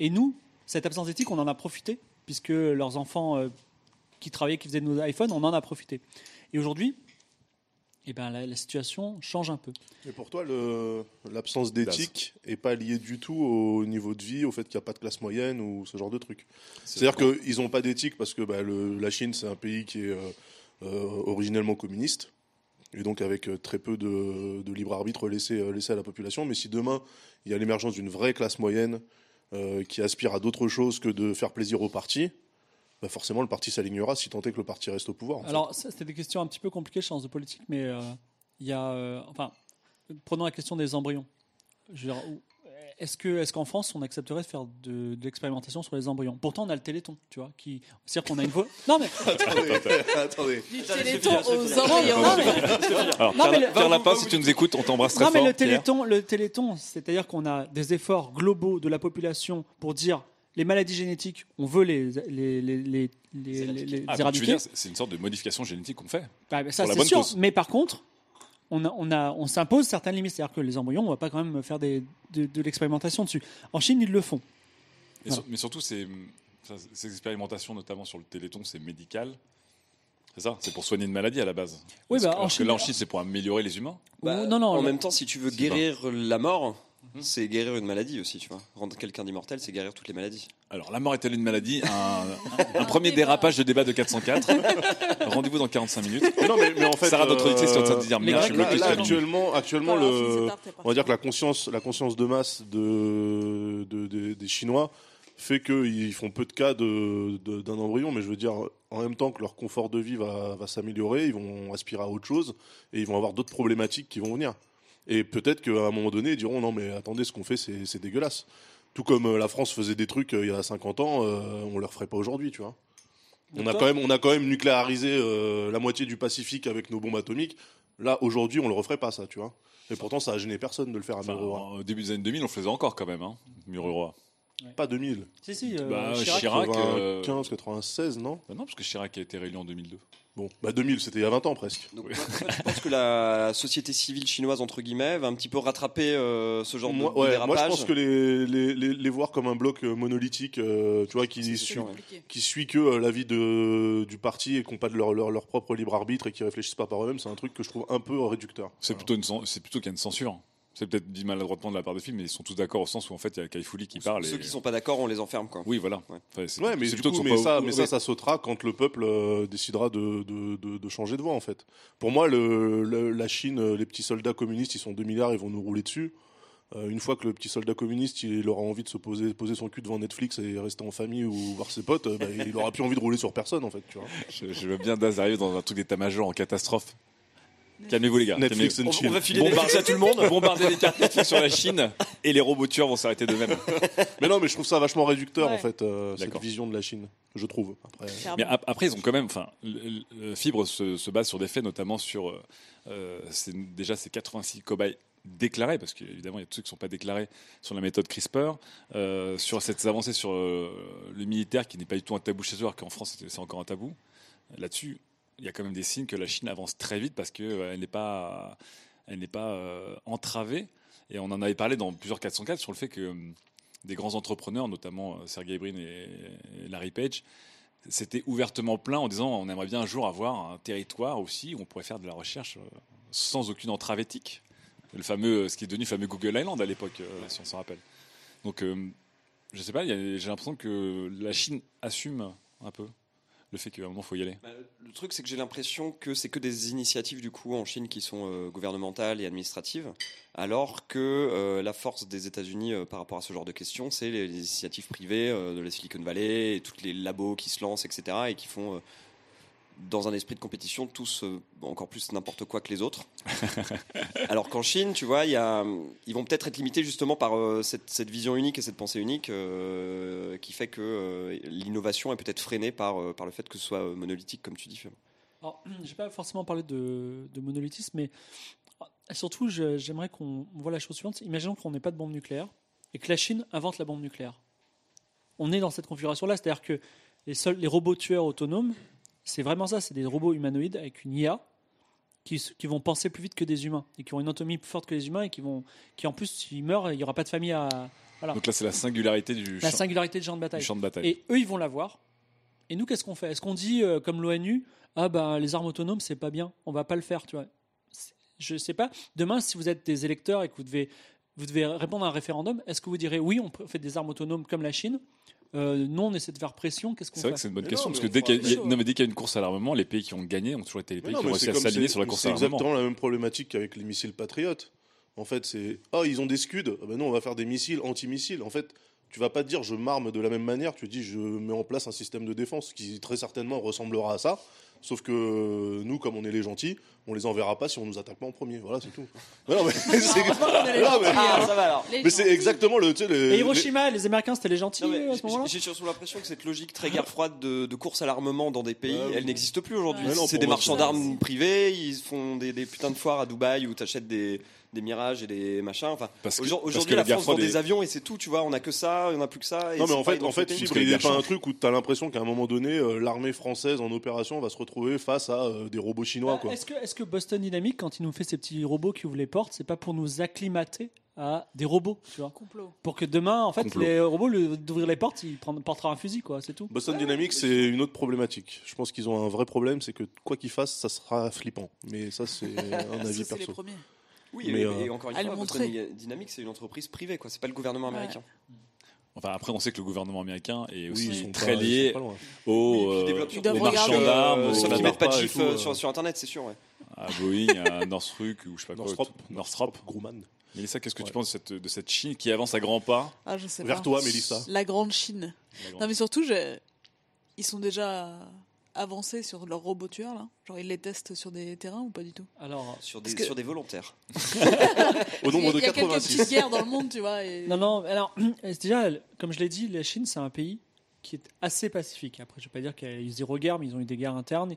Et nous, cette absence d'éthique, on en a profité puisque leurs enfants euh, qui travaillaient, qui faisaient nos iPhones, on en a profité. Et aujourd'hui, eh ben, la, la situation change un peu. Mais pour toi, l'absence d'éthique est pas liée du tout au niveau de vie, au fait qu'il n'y a pas de classe moyenne ou ce genre de truc. C'est-à-dire qu'ils n'ont pas d'éthique parce que bah, le- la Chine, c'est un pays qui est euh, euh, originellement communiste. Et donc avec euh, très peu de, de libre arbitre laissé, laissé à la population. Mais si demain, il y a l'émergence d'une vraie classe moyenne euh, qui aspire à d'autres choses que de faire plaisir au parti, bah forcément le parti s'alignera si tant est que le parti reste au pouvoir. en. Alors, c'était des questions un petit peu compliquées, je pense, de politique, mais euh, il y a. euh, enfin, prenons la question des embryons. Je veux dire, où- Est-ce que, est-ce qu'en France, on accepterait de faire de, de l'expérimentation sur les embryons? Pourtant, on a le Téléthon, tu vois, qui, c'est-à-dire qu'on a une voie. [LAUGHS] Non mais, Attendez. Du téléthon aux embryons. non, mais, Alors, Non, mais le- Pierre Lapin, si tu nous écoutes, on t'embrasse très non, mais fort. le Pierre. Téléthon, le Téléthon, c'est-à-dire qu'on a des efforts globaux de la population pour dire les maladies génétiques, on veut les les les les, Ah, éradiquer. dire, c'est- une sorte de modification génétique qu'on fait. Bah, bah, ça c'est bonne sûr. cause. Mais par contre, on, a, on, a, on s'impose certaines limites. C'est-à-dire que les embryons, on va pas quand même faire des, de, de l'expérimentation dessus. En Chine, ils le font. Sur- mais surtout, ces expérimentations, notamment sur le téléthon, c'est médical. C'est ça C'est pour soigner une maladie à la base. Oui, Parce bah, que- en alors que Chine- là, en Chine, c'est pour améliorer les humains. Bah, Ou- non, non, en là- même temps, si tu veux guérir la mort. C'est guérir une maladie aussi, tu vois. Rendre quelqu'un d'immortel, c'est guérir toutes les maladies. Alors, la mort est-elle une maladie? Un, [LAUGHS] un premier dérapage de débat de 404. [LAUGHS] Rendez-vous dans 45 minutes. Mais non, mais, mais en fait, Sarah, notre euh, auditrice, est en train de dire je là, actuellement, actuellement le, on va dire que la conscience, la conscience de masse de, de- de- des Chinois fait qu'ils font peu de cas de- de- d'un embryon, mais je veux dire, en même temps que leur confort de vie va, va s'améliorer, ils vont aspirer à autre chose et ils vont avoir d'autres problématiques qui vont venir. Et peut-être qu'à un moment donné, ils diront non, mais attendez, ce qu'on fait, c'est dégueulasse. Tout comme euh, la France faisait des trucs euh, il y a 50 ans, euh, on le referait pas aujourd'hui, tu vois. On a, quand même, on a quand même nucléarisé euh, la moitié du Pacifique avec nos bombes atomiques. Là, aujourd'hui, on le referait pas, ça, tu vois. Et pourtant, ça a gêné personne de le faire à Enfin, Mururoa. au début des années 2000, on le faisait encore quand même, hein, Mururoa. Pas 2000. Si, si. euh, Bah, Chirac, Chirac, euh, 95, 96, non Bah non, parce que Chirac a été réélu en 2002. Bon, bah 2000, c'était il y a 20 ans presque. Donc, [LAUGHS] je pense que la société civile chinoise, entre guillemets, va un petit peu rattraper euh, ce genre de- Moi, de, ouais, dérapage. moi, je pense que les, les, les, les voir comme un bloc euh, monolithique, euh, tu vois, qui, suit, sûr, ouais. qui suit que euh, l'avis du parti et qui n'ont pas de leur, leur, leur propre libre arbitre et qui réfléchissent pas par eux-mêmes, c'est un truc que je trouve un peu réducteur. C'est Voilà. plutôt, une cen- c'est plutôt qu'il y a une censure. C'est peut-être dit maladroitement de la part des films, mais ils sont tous d'accord au sens où en fait il y a Kaifouli qui parle. Ceux et- qui sont pas d'accord, on les enferme, quoi. Oui, voilà. Ouais. Enfin, c'est- Ouais, mais, du coup, mais, pas ça, au- mais ouais. ça, ça sautera quand le peuple euh, décidera de, de, de, de changer de voie, en fait. Pour moi, le, le- la Chine, euh, les petits soldats communistes, ils sont 2 milliards, ils vont nous rouler dessus. Euh, une fois que le petit soldat communiste, il aura envie de se poser, poser son cul devant Netflix et rester en famille ou voir ses potes, euh, bah, il aura plus envie de rouler sur personne, en fait. Tu vois. Je, je veux bien Daz arrive dans un truc d'état-major en catastrophe. Calmez-vous les gars. Netflix calmez-vous. and chill. On va filer Bombarder à tout le monde. Bombarder les cartes Netflix sur la Chine et les robots tueurs vont s'arrêter de même. [LAUGHS] Mais non, mais je trouve ça vachement réducteur, Ouais. en fait, euh, cette vision de la Chine, je trouve. Après, Clairement. Mais ap- après, ils ont quand même. Enfin, Fibre se, se base sur des faits, notamment sur. euh, euh, déjà, c'est 86 cobayes déclarés, parce qu'évidemment, il y a tous ceux qui ne sont pas déclarés sur la méthode CRISPR, euh, sur cette avancée sur euh, le militaire qui n'est pas du tout un tabou chez eux, alors qu'en France, c'est c'est encore un tabou. Là-dessus, il y a quand même des signes que la Chine avance très vite parce qu'elle n'est pas, elle n'est pas euh, entravée. Et on en avait parlé dans plusieurs 404 sur le fait que euh, des grands entrepreneurs, notamment euh, Sergey Brin et, Larry Page, c'était ouvertement plein en disant on aimerait bien un jour avoir un territoire aussi où on pourrait faire de la recherche euh, sans aucune entrave éthique. Le fameux, ce qui est devenu le fameux Google Island à l'époque, euh, si on s'en rappelle. Donc, euh, je sais pas, j'ai l'impression que la Chine assume un peu le fait qu'à un moment, il faut y aller. Bah, Le truc, c'est que j'ai l'impression que c'est que des initiatives du coup en Chine qui sont euh, gouvernementales et administratives, alors que euh, la force des États-Unis euh, par rapport à ce genre de questions, c'est les, les initiatives privées de la Silicon Valley, et tous les labos qui se lancent, etc., et qui font dans un esprit de compétition tous euh, encore plus n'importe quoi que les autres. [LAUGHS] alors qu'en Chine, tu vois, il y a, ils vont peut-être être limités justement par euh, cette, cette vision unique et cette pensée unique euh, qui fait que euh, l'innovation est peut-être freinée par, euh, par le fait que ce soit monolithique, comme tu dis. Alors, [CLEARS THROAT] je vais pas forcément parler de, de monolithisme, mais euh, surtout, j'aimerais qu'on voit la chose suivante. Imaginons qu'on n'ait pas de bombe nucléaire et que la Chine invente la bombe nucléaire. On est dans cette configuration-là, c'est-à-dire que les, seuls, les robots tueurs autonomes c'est vraiment ça. C'est des robots humanoïdes avec une IA qui, vont penser plus vite que des humains et qui ont une anatomie plus forte que les humains et qui vont, qui en plus, s'ils meurent, il n'y aura pas de famille à. Voilà. Donc là, c'est la singularité du, La champ, singularité du champ de du bataille. champ de bataille. Et eux, ils vont l'avoir. Et nous, qu'est-ce qu'on fait? Est-ce qu'on dit, euh, comme l'ONU, ah ben les armes autonomes, c'est pas bien, on va pas le faire, tu vois? Je sais pas. Demain, si vous êtes des électeurs et que vous devez, vous devez répondre à un référendum, est-ce que vous direz oui, on fait des armes autonomes comme la Chine Euh, Non, on essaie de faire pression. Qu'est-ce qu'on C'est vrai fait que c'est une bonne Mais question non, parce que dès qu'il y, a- fera il y a- chaud, non, mais dès qu'il y a une course à l'armement, les pays qui ont gagné ont toujours été les pays Non, qui ont réussi c'est à s'aligner c'est- sur la course C'est à l'armement. exactement la même problématique qu'avec les missiles patriotes. En fait, c'est ah ils ont des scuds, ah ben non on va faire des missiles anti-missiles. En fait, tu vas pas te dire je m'arme de la même manière, tu dis je mets en place un système de défense qui très certainement ressemblera à ça. Sauf que nous, comme on est les gentils, on les enverra pas si on nous attaque pas en premier. Voilà, c'est tout. Mais [LAUGHS] non, mais [LAUGHS] c'est mais- Ah, [LAUGHS] ça va alors. mais c'est exactement le. tu sais, les- Et Hiroshima, les Américains, c'était les gentils Non, euh, à ce j'ai- moment-là J'ai surtout l'impression que cette logique très guerre froide de, de course à l'armement dans des pays, Ouais, elle n'existe plus aujourd'hui. Ouais, c'est des marchands d'armes privés, ils font des, des putains de foires à Dubaï où t'achètes des, des mirages et des machins. Enfin, Parce que- aujourd- parce aujourd'hui que la la France vend des est- avions et c'est tout, tu vois. On a que ça, on a plus que ça. et Non mais en fait, en fait. Fibre, il guerres pas un truc où tu as l'impression qu'à un moment donné, euh, l'armée française en opération va se retrouver face à euh, des robots chinois. Ah, Quoi. Est-ce que, est-ce que Boston Dynamics, quand il nous fait ces petits robots qui ouvrent les portes, c'est pas pour nous acclimater à des robots, tu vois? Complot. Pour que demain, en fait, Complot. les robots, le- d'ouvrir les portes, ils prennent- portera un fusil, quoi, c'est tout. Boston Dynamics, c'est une autre problématique. Je pense qu'ils ont un vrai problème, c'est que quoi qu'ils fassent, ça sera flippant. Mais ça, c'est [LAUGHS] un Ça, avis c'est les perso. premiers. Oui, Mais, et, euh, et encore une fois. Boston Dynamics, c'est une entreprise privée, quoi. C'est pas le gouvernement Ouais. américain. Enfin, après, on sait que le gouvernement américain est aussi très pas- lié ils euh, aux marchands d'armes, Euh, sauf qu'ils mettent pas de chiffres euh, euh. sur, sur internet, c'est sûr. Ouais. à Boeing, à [LAUGHS] Northrop ou je sais pas quoi. Northrop, tout- Northrop. Grumman. Mélissa, qu'est-ce que tu penses de cette, de cette Chine qui avance à grands pas Ah, je sais Vers pas. toi, Mélissa. La grande Chine. La grande- Non, mais surtout, je- ils sont déjà avancés sur leurs robots tueurs, là? Genre, ils les testent sur des terrains ou pas du tout? Alors, Sur des, que- sur des volontaires. [LAUGHS] Au nombre de Il y a quelques 86. petites guerres dans le monde, tu vois. Et... non, non, alors, [CLEARS THROAT] déjà, comme je l'ai dit, la Chine, c'est un pays qui est assez pacifique. Après, je vais pas dire qu'il y a eu zéro guerre, mais ils ont eu des guerres internes.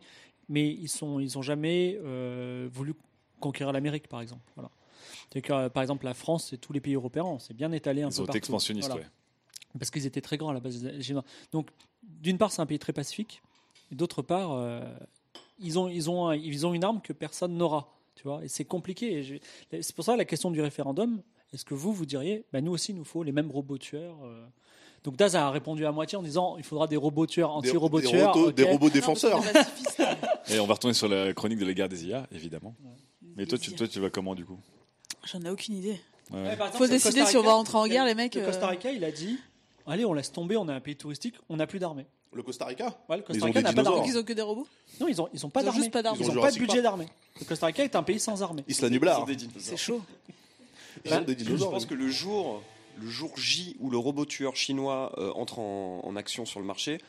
Mais ils sont, ils ont jamais euh, voulu conquérir l'Amérique, par exemple. Voilà. Que, euh, par exemple, la France et tous les pays européens, on s'est bien étalé un Ils peu ont partout. expansionnistes, Voilà. ouais. parce qu'ils étaient très grands à la base des Chinois. Donc, d'une part, c'est un pays très pacifique, et d'autre part, euh, ils, ont, ils, ont, un- ils ont une arme que personne n'aura, tu vois, et c'est compliqué. et je- C'est pour ça la question du référendum. Est-ce que vous, vous diriez, bah, nous aussi, il nous faut les mêmes robots tueurs euh. Donc Daz a répondu à moitié en disant, il faudra des robots tueurs, anti-robots des tueurs. des robots défenseurs. pacifiste. Et on va retourner sur la chronique de la guerre des IA, évidemment. Mais toi, tu, toi, tu vas comment du coup? J'en ai aucune idée. Ouais. Ouais, par exemple, Faut décider Costa si on va Rica- rentrer en guerre, les mecs. Le euh, Costa Rica, il a dit, allez, on laisse tomber, on est un pays touristique, on n'a plus d'armée. Le Costa Rica Ouais, le Ils Costa ont Rica n'a pas d'armée. Ils ont que des robots Non, ils ont, ils ont pas Ils ont d'armée. juste pas d'armée. Ils Ils ont ont pas de Jurassic budget Park. d'armée. Le Costa Rica est un pays sans armée. Isla Nublar. Des dinosaures. C'est chaud. Ils ont des Je dinosaures. pense que le jour, le jour J où le robot tueur chinois euh, entre en, en action sur le marché,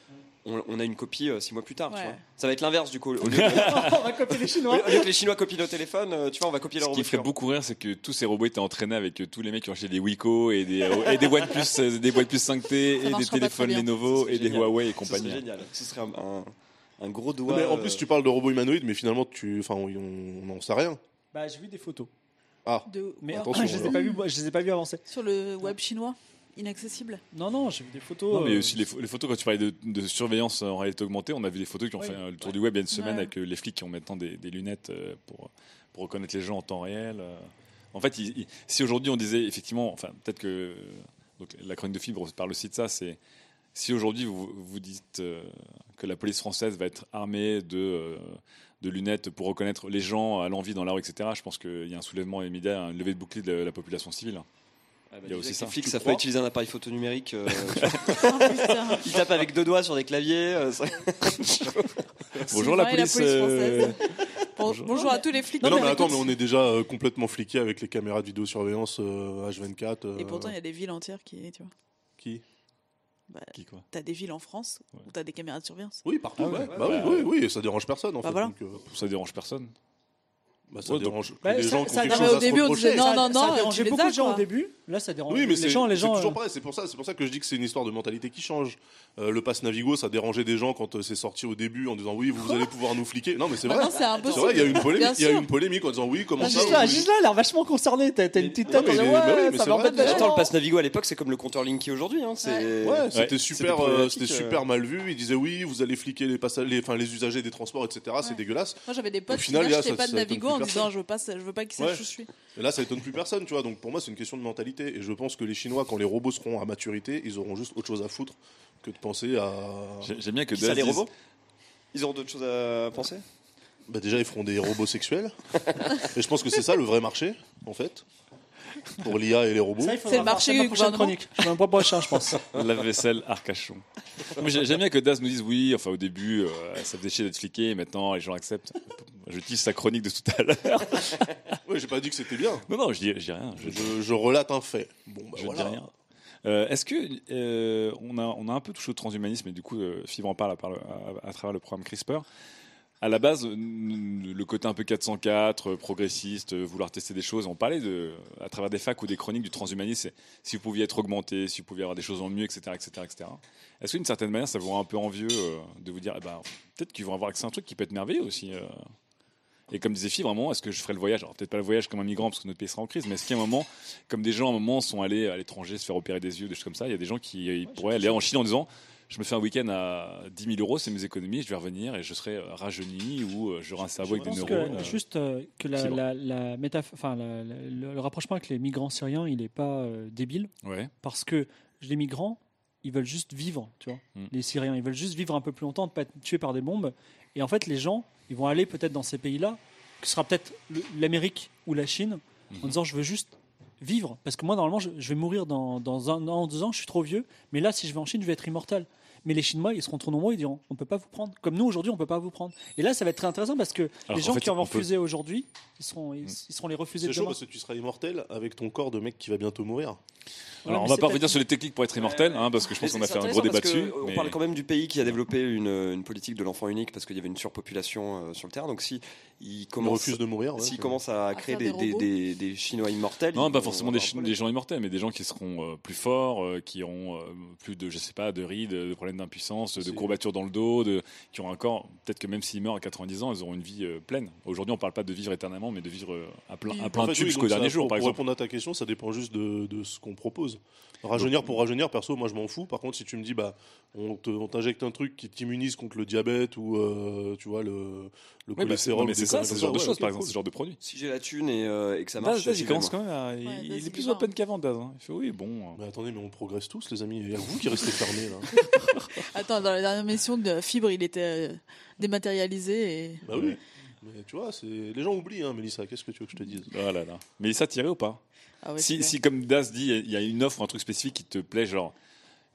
on, on a une copie euh, six mois plus tard. tu Ouais. vois. Ça va être l'inverse du coup. Au [LAUGHS] lieu, on va copier les au Chinois. lieu que les Chinois copient nos téléphones, euh, tu vois, on va copier Ce leur qui robot ferait beaucoup rire, c'est que tous ces robots étaient entraînés avec euh, tous les mecs qui ont acheté des Wiko et des, et des OnePlus, des OnePlus 5T et des téléphones. Lenovo Ce et des génial. Huawei et Ce serait compagnie. génial. Ce serait un, un- un gros Non, doigt. mais en plus, tu parles de robots humanoïdes, mais finalement, tu, enfin, on n'en sait rien. Bah, j'ai vu des photos. Ah, De... Mais Attention, je vus, je les ai pas vus avancer. Sur le web chinois, inaccessible. Non, non, j'ai vu des photos. Non, mais euh, aussi les, pho- les photos, quand tu parlais de, de surveillance en réalité augmentée, on a vu des photos qui ont Oui. fait euh, le tour du web il y a une semaine Ouais. avec euh, les flics qui ont maintenant des, des lunettes pour, pour reconnaître les gens en temps réel. En fait, il- il- si aujourd'hui on disait effectivement, enfin peut-être que donc, la chronique de fibre parle aussi de ça, c'est si aujourd'hui vous, vous dites euh, que la police française va être armée de, euh, de lunettes pour reconnaître les gens à l'envie dans la rue, etc., je pense qu'il y a un soulèvement immédiat, un levé de bouclier de la, la population civile. Ah bah, il y a aussi ça. Les flics savent pas utiliser un appareil photo numérique. euh, [LAUGHS] Oh, putain. [LAUGHS] ils tapent avec deux doigts sur des claviers. euh, ça- [LAUGHS] Bonjour la la police. euh, Bon- Bonjour. bonjour à tous les flics. non, Non, mais, attends, mais on est déjà euh, complètement fliqué avec les caméras de vidéosurveillance euh, H24. euh, Et pourtant, il y a des villes entières qui, tu vois. Qui? Bah, Qui, quoi? t'as des villes en France Ouais. où t'as des caméras de surveillance. Oui, partout. Ah ouais, ouais. ouais, bah ouais. oui, oui, oui, ça dérange personne en Bah fait. voilà. donc, euh, Ça dérange personne. Bah, ça Ouais, donc- dérange Ouais, les ça- gens qui ça- ont quelque chose au à se début, reprocher. disait non, ça, non, ça non, dérangeait les beaucoup de gens quoi. au début. Là, ça dérange. Oui, mais les gens, les gens. toujours euh, pareil. C'est pour ça, c'est pour ça que je dis que c'est une histoire de mentalité qui change. Euh, le pass Navigo, ça dérangeait des gens quand euh, c'est sorti au début en disant oui, vous, vous allez pouvoir nous fliquer. Non, mais c'est vrai. C'est vrai, il y a eu une polémique. Bien Il y a eu sûr. une polémique en disant oui, comment Ah, ça Gisela, vous- Gisela a l'air vachement concernée. T'as une petite tête. bah oui, ça m'embête. Attends, le pass Navigo à l'époque, c'est comme le compteur Linky aujourd'hui. Hein, c'était super, c'était super mal vu. Ils disaient oui, vous allez fliquer les, les, usagers des transports, etc. C'est dégueulasse. Moi, j'avais des potes qui n'achetaient ça- pas de ça Navigo en personne. disant je veux pas, je veux pas qu'ils Ouais. sachent où je suis. Et là, ça étonne plus personne, tu vois. Donc pour moi, c'est une question de mentalité. Et je pense que les Chinois, quand les robots seront à maturité, ils auront juste autre chose à foutre que de penser à. J'ai- J'aime bien que Qui ça, les robots Ils auront d'autres choses à penser? Bah déjà, ils feront des robots sexuels. [LAUGHS] et je pense que c'est ça le vrai marché, en fait, [LAUGHS] pour l'IA et les robots. Ça, il faudra C'est le marché la prochaine gouvernement. chronique. Je un propre prochain, je pense. [LAUGHS] Lave-vaisselle Arcachon. Mais j'ai- J'aime bien que Daz nous dise oui, enfin au début, euh, ça faisait chier d'être fliqué, et maintenant les gens acceptent. Je tease sa chronique de tout à l'heure. [LAUGHS] Ouais, j'ai pas dit que c'était bien. Non, non, je dis, je dis rien. Je, Je, je relate un fait. Bon, bah je voilà. dis rien. Euh, Est-ce que euh, on, a, on a un peu touché au transhumanisme et du coup, euh, Fibre en parle à, par le- à- à travers le programme CRISPR. À la base, le côté un peu 404, euh, progressiste, euh, vouloir tester des choses, on parlait de, à travers des facs ou des chroniques du transhumanisme, si vous pouviez être augmenté, si vous pouviez avoir des choses en mieux, etc. etc., etc. Est-ce qu'une certaine manière, ça vous rend un peu envieux euh, de vous dire, eh ben, peut-être qu'ils vont avoir accès à un truc qui peut être merveilleux aussi euh. Et comme disait un moment, est-ce que je ferai le voyage? Alors peut-être pas le voyage comme un migrant parce que notre pays sera en crise, mais est-ce qu'à un moment, comme des gens à un moment sont allés à l'étranger se faire opérer des yeux, des choses comme ça, il y a des gens qui pourraient aller en Chine en disant je me fais un week-end à 10 000 euros, c'est mes économies, je vais revenir et je serai euh, rajeuni ou euh, j'aurai un cerveau Je avec des neurones. que, juste euh, que la, fibre. la, la métaph- enfin, la- la- le, le rapprochement avec les migrants syriens, il n'est pas euh, débile Ouais. parce que les migrants, ils veulent juste vivre, tu vois. Mm. Les Syriens, ils veulent juste vivre un peu plus longtemps, ne pas être tués par des bombes. Et en fait, les gens, ils vont aller peut-être dans ces pays-là, que ce sera peut-être l'Amérique ou la Chine, en Mhm. disant je veux juste vivre. Parce que moi, normalement, je, je vais mourir dans, dans un an, deux ans, je suis trop vieux. Mais là, si je vais en Chine, je vais être immortel. Mais les Chinois, ils seront trop nombreux, ils diront on peut pas vous prendre. Comme nous, aujourd'hui, on peut pas vous prendre. Et là, ça va être très intéressant parce que Alors les gens fait, qui en vont peut- refuser aujourd'hui, ils seront, ils, Mm. ils seront les refusés C'est chaud parce que tu seras immortel avec ton corps de mec qui va bientôt mourir. Alors on mais va pas revenir sur les techniques pour être immortel, hein, parce que je pense qu'on a fait un gros débat dessus. On mais- parle quand même du pays qui a développé une, une politique de l'enfant unique parce qu'il y avait une surpopulation euh, sur le terrain. Donc si il commence, refuse de mourir. ouais, s'il c'est- commence à créer des, des des, robots des- des Chinois immortels, Non, pas forcément des, gens immortels, mais des gens qui seront euh, plus forts, euh, qui auront euh, plus de, je sais pas, de rides, de problèmes d'impuissance, de courbatures dans le dos, de, qui auront un corps. Peut-être que même s'ils meurent à 90 ans, ils auront une vie euh, pleine. Aujourd'hui, on parle pas de vivre éternellement, mais de vivre euh, à plein, à plein En fait, tube oui, jusqu'au dernier jour, pour, par pour exemple. répondre à ta question, ça dépend juste de, de ce qu'on propose. Rajeunir pour rajeunir, perso, moi je m'en fous. Par contre, si tu me dis, bah, on te- on t'injecte un truc qui t'immunise contre le diabète ou, euh, tu vois, le, le Oui, bah, c'est cholestérol. mais c'est ça, ce genre de ouais, choses, par exemple, cool. ce genre de produit. Si j'ai la thune et, euh, et que ça marche, Daz, il commence quand même à. il- Ouais, il, Daz, est plus open qu'avant, Daz. hein. Il fait oui, bon. Mais attendez, mais on progresse tous, les amis. Il y a vous qui restez fermés, là. [LAUGHS] [LAUGHS] Attends, dans la dernière mission de Fibre, il était euh, dématérialisé et bah oui. Mais tu vois, c'est... les gens oublient, hein, Mélissa. Qu'est-ce que tu veux que je te dise? Oh là là. Mais ça tiré ou pas? Ah ouais, si, c'est si, comme Daz dit, il y a une offre, un truc spécifique qui te plaît, genre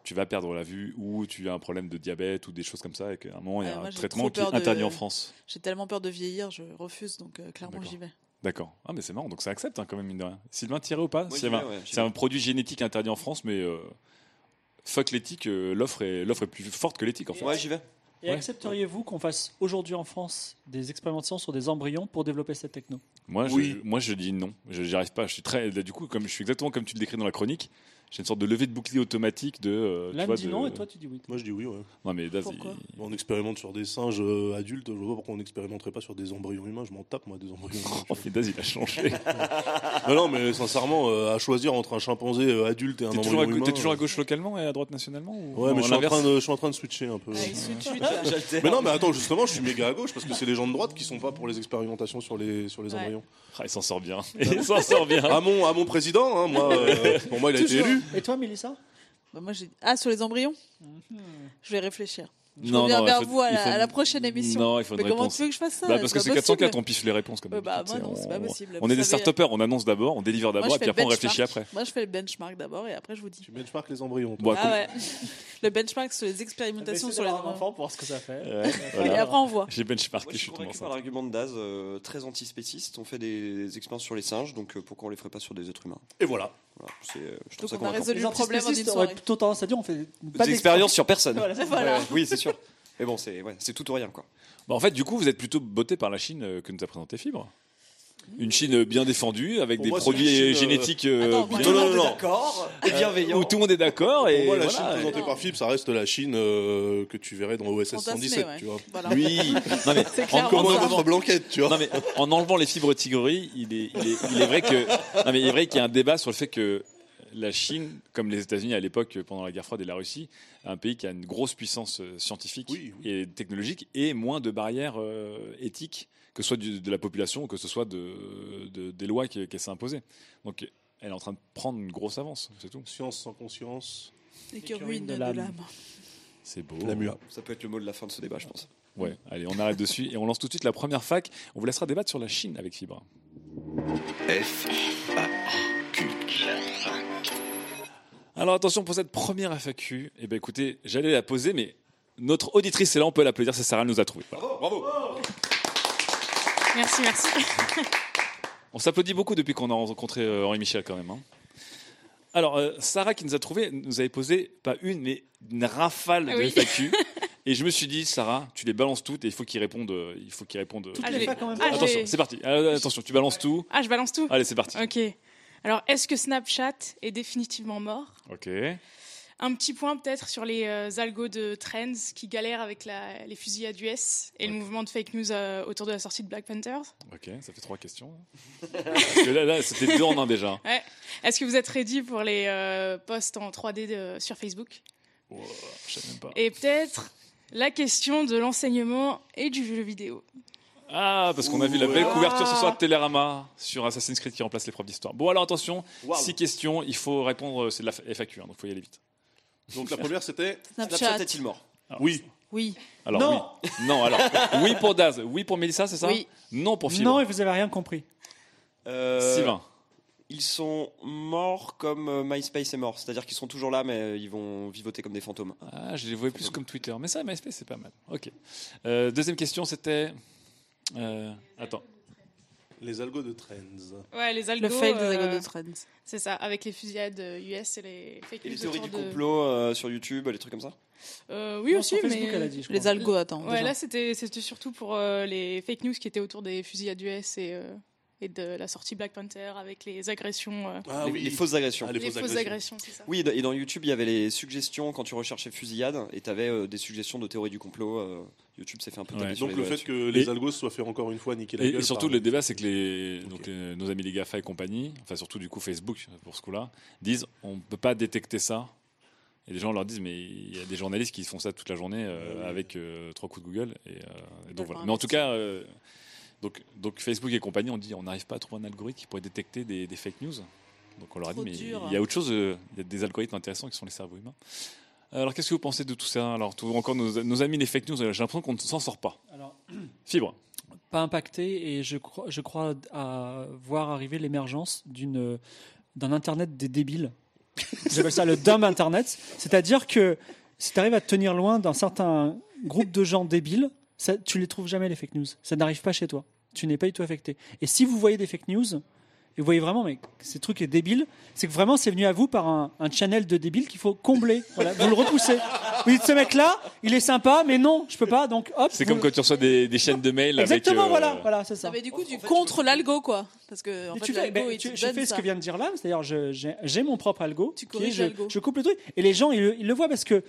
tu vas perdre la vue ou tu as un problème de diabète ou des choses comme ça, et qu'à un moment il y a Ouais, moi, un j'ai traitement trop qui est de- interdit en France. J'ai tellement peur de vieillir, je refuse, donc euh, clairement D'accord. j'y vais. D'accord. Ah mais c'est marrant, donc ça accepte hein, quand même mine de rien. Sylvain tiré ou pas? Moi, C'est j'y un, vais, ouais, j'y c'est un vais. produit génétique interdit en France, mais euh, fuck l'éthique, euh, l'offre est l'offre est plus forte que l'éthique en fait. Ouais, j'y vais. Et Ouais. accepteriez-vous qu'on fasse aujourd'hui en France des expérimentations sur des embryons pour développer cette techno? Moi, Oui. je, moi je dis non, je j'y arrive pas. Je suis très là, du coup comme je suis exactement comme tu le décris dans la chronique. J'ai une sorte de levée de bouclier automatique de. euh, tu L'âme vois, dit de- non et toi tu dis oui. Moi, je dis oui, ouais. Non mais Daz, Pourquoi il- On expérimente sur des singes euh, adultes. Je vois pas pourquoi on n'expérimenterait pas sur des embryons humains. Je m'en tape, moi, des embryons humains. [LAUGHS] Oh, mais Daz, il a changé. [LAUGHS] non, non, mais sincèrement, euh, à choisir entre un chimpanzé euh, adulte et un T'es embryon toujours, à, humain. t'es toujours à gauche localement et à droite nationalement ou Ouais, non, mais je suis, en l'inverse train de, je suis en train de switcher un peu. Il switch, switch, là. J'altère. Mais non, mais attends, justement, je suis méga à gauche parce que c'est les gens de droite qui sont pas pour les expérimentations sur les, sur les Ouais. embryons. Ah, il s'en sort bien. [LAUGHS] Il s'en sort bien. À mon, à mon président, hein, moi, euh, pour moi, il a été élu. Et toi Mélissa Bah, moi, j'ai... Ah, sur les embryons Je vais réfléchir. Je Non, reviens non, vers il faut- vous à la, faut- à la prochaine émission. Non, il faut Mais comment tu veux que je fasse ça Bah, parce que c'est pas 404, possible. on piffe les réponses comme bah, moi, non, c'est- pas on- possible. On est des start-upers, on annonce d'abord, on délivre d'abord, et puis après on réfléchit benchmark. après. Moi, je fais le benchmark d'abord et après, je vous dis. Tu benchmark les embryons. toi. Bon, Ah ouais. [LAUGHS] le benchmark sur les Bah, expérimentations sur les un embryons. enfant pour voir ce que ça fait. Ouais, [LAUGHS] Et après, on voit. J'ai benchmarké, je suis convaincu par l'argument de Daz, euh, très antispéciste. On fait des expériences sur les singes, donc euh, pourquoi on les ferait pas sur des êtres humains? Et voilà. Voilà, c'est, euh, je trouve Donc, ça on a résolu le problème en une soirée. plutôt tendance à dire on fait pas Des expériences sur personne. [LAUGHS] Voilà, Voilà. Ouais, oui, c'est sûr. Mais bon, c'est ouais, c'est tout ou rien, quoi. Bah, en fait, du coup, vous êtes plutôt botté par la Chine euh, que nous a présenté Fibre. Une Chine bien défendue, avec Pour des moi, c'est produits une Chine, euh, génétiques euh, Attends, bien- Tout le monde est non. d'accord et euh, bienveillant. où tout le monde est d'accord. Et Pour moi, la voilà. Chine présentée par Philippe, ça reste la Chine euh, que tu verrais dans OSS Fantasmé, 117, ouais. tu vois. Voilà. Oui, [LAUGHS] non mais C'est en, clairement en Comment ça. notre blanquette, tu vois. Non mais en enlevant les fibres tigreries, il est, il est, il est vrai que non mais il est vrai qu'il y a un débat sur le fait que la Chine, comme les États-Unis à l'époque pendant la guerre froide et la Russie, est un pays qui a une grosse puissance euh, scientifique Oui, oui. et technologique et moins de barrières euh, éthiques que ce soit du- de la population ou que ce soit de, de- des lois qui- qu'elle s'est imposées. Donc elle est en train de prendre une grosse avance, c'est tout. Science sans conscience. Et qui Écureuil ruine de l'âme. C'est beau. La mua. Ça peut être le mot de la fin de ce débat, je pense. Ouais, allez, on arrête dessus et on lance tout de suite la première fac. On vous laissera débattre sur la Chine avec Fibre. F, A, Q. Alors attention pour cette première FAQ. Eh ben écoutez, j'allais la poser, mais notre auditrice est là, on peut l'applaudir, c'est Sarah, elle nous a trouvé. Voilà. Bravo. Merci, merci. [LAUGHS] On s'applaudit beaucoup depuis qu'on a rencontré euh, Henri Michel quand même. hein. Alors euh, Sarah qui nous a trouvé, nous avait posé pas une, mais une rafale de Oui. FAQ. [LAUGHS] Et je me suis dit, Sarah, tu les balances toutes et il faut qu'ils répondent. euh, Il faut qu'ils répondent. Ah, les ah, attention, c'est parti. Euh, attention, tu balances tout. Ah, je balance tout Allez, c'est parti. Ok. Alors, est-ce que Snapchat est définitivement mort? Ok. Un petit point peut-être sur les euh, algos de Trends qui galèrent avec la- les fusillades US et le mouvement de fake news euh, autour de la sortie de Black Panther. Ok, ça fait trois questions. Parce que là, là, c'était deux en un déjà. Ouais. Est-ce que vous êtes ready pour les euh, posts en 3D de- sur Facebook? Oh, je sais même pas. Et peut-être la question de l'enseignement et du jeu vidéo. Ah, parce qu'on a vu la belle couverture ce soir de Télérama sur Assassin's Creed qui remplace les profs d'histoire. Bon, alors attention, six questions, il faut répondre, c'est de la FAQ, hein, donc il faut y aller vite. Donc la première, c'était Snapchat Snapchat. est-il mort? Oui. Oui. Alors, Non. oui. Non, alors, [LAUGHS] oui pour Daz, oui pour Mélissa, c'est ça? Oui. Non pour Fibre. Non, et vous avez rien compris. Euh, Sylvain. Ils sont morts comme euh, MySpace est mort. C'est-à-dire qu'ils sont toujours là, mais euh, ils vont vivoter comme des fantômes. Ah, je les voyais plus comme Twitter, mais ça, MySpace, c'est pas mal. Ok. Euh, deuxième question, c'était. euh, attends. Les algos de Trends. Ouais, les algos. Le fail des euh, algos de Trends. C'est ça, avec les fusillades euh, US et les fake Et news les théories du de- complot euh, sur YouTube, les trucs comme ça Euh, oui Non, aussi, sur Facebook, mais elle a dit, je Les algos, attends. ouais, déjà. là c'était c'était surtout pour euh, les fake news qui étaient autour des fusillades US et euh, et de la sortie Black Panther avec les agressions, euh, Ah les, oui. les fausses agressions. Ah, les, fausses agressions, c'est ça. Oui, et dans YouTube, il y avait les suggestions quand tu recherchais fusillade et tu avais des suggestions de théories du complot. euh, YouTube s'est fait un peu Ouais. Donc le fait là-dessus. que les Et- algos soient fait encore une fois niquer la Et, gueule. et surtout, par- le débat, c'est que les, Ok. donc, les- nos amis les GAFA et compagnie, enfin surtout du coup Facebook pour ce coup-là, disent on ne peut pas détecter ça. Et les gens leur disent mais il y a des journalistes qui font ça toute la journée euh, avec euh, trois coups de Google. Et, euh, et donc D'accord, voilà. Mais en tout cas, euh, donc, donc Facebook et compagnie ont dit on n'arrive pas à trouver un algorithme qui pourrait détecter des, des fake news. Donc on leur a dit mais il y a autre chose, euh, il y a des algorithmes intéressants qui sont les cerveaux humains. Alors qu'est-ce que vous pensez de tout ça? Alors tout- encore nos, nos amis les fake news, j'ai l'impression qu'on ne s'en sort pas. Alors, [CLEARS THROAT] Fibre. pas impacté et je crois, je crois à voir arriver l'émergence d'une d'un internet des débiles. J'appelle ça le dumb internet, c'est-à-dire que si tu arrives à te tenir loin d'un certain groupe de gens débiles, ça, tu les trouves jamais les fake news. Ça n'arrive pas chez toi. Tu n'es pas du tout affecté. Et si vous voyez des fake news, et vous voyez vraiment, mais ces trucs est débile, c'est que vraiment c'est venu à vous par un, un channel de débiles qu'il faut combler. [LAUGHS] Voilà, vous le repoussez. Vous dites ce mec-là, il est sympa, mais non, je peux pas. Donc hop. C'est vous- comme quand tu reçois des, des chaînes de mails Exactement, avec. euh, voilà, voilà, c'est ça. Mais du coup, tu contre l'algo, quoi. Parce que, en fait, tu fais, ben, tu- je fais ce que vient de dire là, c'est-à-dire je- j'ai j'ai mon propre algo, Tu qui est corriges je, l'algo. je coupe le truc, et les gens ils, le- ils le voient parce que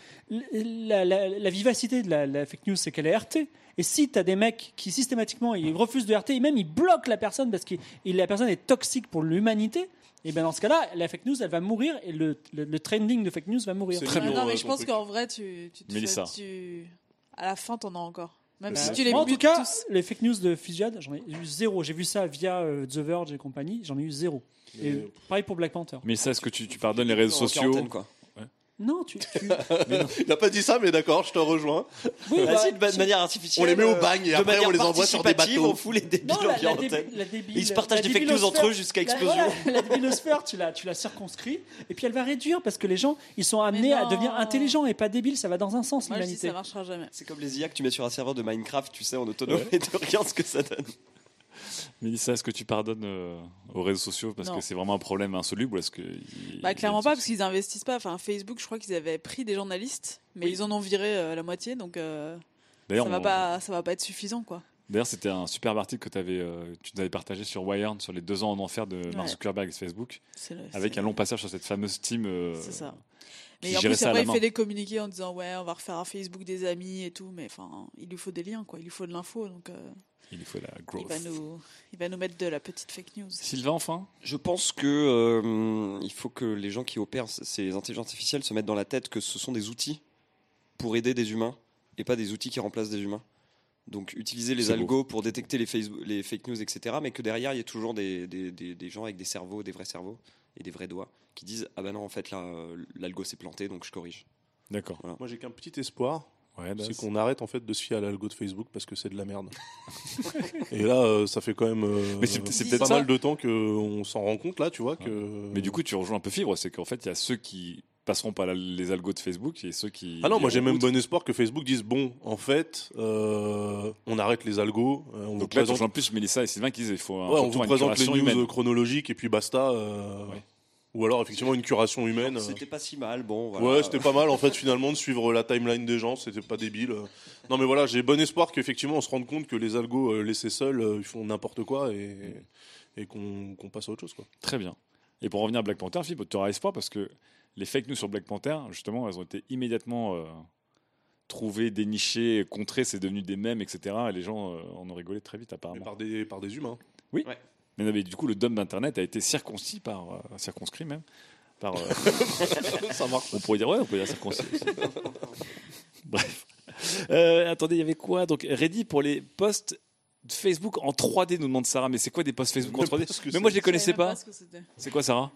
la, la- la vivacité de la, la fake news c'est qu'elle est RT. Et si tu as des mecs qui systématiquement ils refusent de RT, et même ils bloquent la personne parce que la personne est toxique pour l'humanité, et ben dans ce cas-là, la fake news elle va mourir et le, le- le trending de fake news va mourir. C'est Très Ah bien. non, mais euh, je pense qu'en vrai, tu, tu te Mélissa. fais- tu- À la fin, t'en as encore. Même Bah, si tu les Moi, en tout cas, tous. les fake news de fusillade, j'en ai eu zéro. J'ai vu ça via euh, The Verge et compagnie, j'en ai eu zéro. Et Mais- pareil pour Black Panther. Mais ça, est-ce que tu, tu pardonnes les réseaux sociaux quoi. Non, tu, tu- [LAUGHS] Il n'a pas dit ça, mais d'accord, je te rejoins. Oui, Bah, si, de ma- de manière artificielle. On les met au euh, bagne et après, on les envoie sur des bateaux. On fout les débiles Non, en la, la, quarantaine. débi- la débile- Ils se partagent la des fake news entre eux jusqu'à la- explosion. voilà, [LAUGHS] La, débilosphère, tu la, tu la circonscris, et puis elle va réduire parce que les gens, ils sont amenés à devenir intelligents et pas débiles. Ça va dans un sens, l'humanité. ça marchera jamais. C'est comme les IA que tu mets sur un serveur de Minecraft, tu sais, en autonomie, et tu regardes ce que ça donne. Mélissa, est-ce que tu pardonnes euh, aux réseaux sociaux parce Non. que c'est vraiment un problème insoluble est-ce que Bah, clairement pas, parce qu'ils investissent pas. Enfin, Facebook, je crois qu'ils avaient pris des journalistes, mais Oui. ils en ont viré euh, la moitié, donc euh, ça va on- pas, ça va pas être suffisant, quoi. D'ailleurs, c'était un superbe article que avais, euh, tu nous avais partagé sur Wired sur les deux ans en enfer de Mark. Zuckerberg et Facebook, le- avec un long passage sur cette fameuse team. euh, C'est ça. Mais en plus, après, il fait des communiqués en disant Ouais, on va refaire un Facebook des amis et tout, mais enfin, il lui faut des liens, quoi. Il lui faut de l'info, donc euh, Il lui faut la il, growth. va nous, il va nous mettre de la petite fake news. Sylvain, enfin? Je pense que euh, il faut que les gens qui opèrent ces intelligences artificielles se mettent dans la tête que ce sont des outils pour aider des humains et pas des outils qui remplacent des humains. Donc utiliser les beau. algos pour détecter les, Facebook, les fake news, etc. Mais que derrière il y ait toujours des, des, des- des gens avec des cerveaux, des vrais cerveaux et des vrais doigts qui disent ah bah non en fait là euh, l'algo s'est planté donc je corrige. D'accord. Moi, j'ai qu'un petit espoir. Ouais, bah, c'est qu'on arrête en fait de se fier à l'algo de Facebook parce que c'est de la merde. Et là, euh, ça fait quand même euh, Mais c'est- c'est pas peut-être ça. mal de temps qu'on s'en rend compte là, tu vois que. Mais du coup, tu rejoins un peu Fibre, c'est qu'en fait, il y a ceux qui passeront par la- les algos de Facebook et ceux qui. Ah non, moi j'ai même bon espoir que Facebook dise bon, en fait, euh, on arrête les algos, euh, on vous Donc là, tu présente, rejoins plus Mélissa et Sylvain qui disent il faut un ouais, on vous présente les news humaine. chronologiques et puis basta. euh, Ouais. Ou alors effectivement une curation humaine. euh. C'était pas si mal, bon voilà. Ouais, c'était pas mal en fait finalement de suivre la timeline des gens, c'était pas débile. Non mais voilà, j'ai bon espoir qu'effectivement on se rende compte que les algos euh, laissés seuls, euh, ils font n'importe quoi et, et qu'on passe à autre chose quoi. Très bien. Et pour revenir à Black Panther, Fibre, tu auras espoir parce que les fake news sur Black Panther, justement, elles ont été immédiatement euh, trouvées, dénichées, contrées, c'est devenu des mèmes, etc. Et les gens euh, en ont rigolé très vite Mais apparemment. par des par des humains. Oui. Ouais. Mais, non, mais du coup, le dôme d'Internet a été circoncis par. euh, circonscrit même. Par, euh, [LAUGHS] Ça marche. on pourrait dire, ouais, on pourrait dire circoncis aussi. [LAUGHS] Bref. Euh, attendez, il y avait quoi? Donc, ready pour les posts Facebook en 3D, nous demande Sarah. Mais c'est quoi des posts Facebook en Même pas 3D ce que Mais moi, je les Je savais connaissais pas. ce. C'est quoi, Sarah?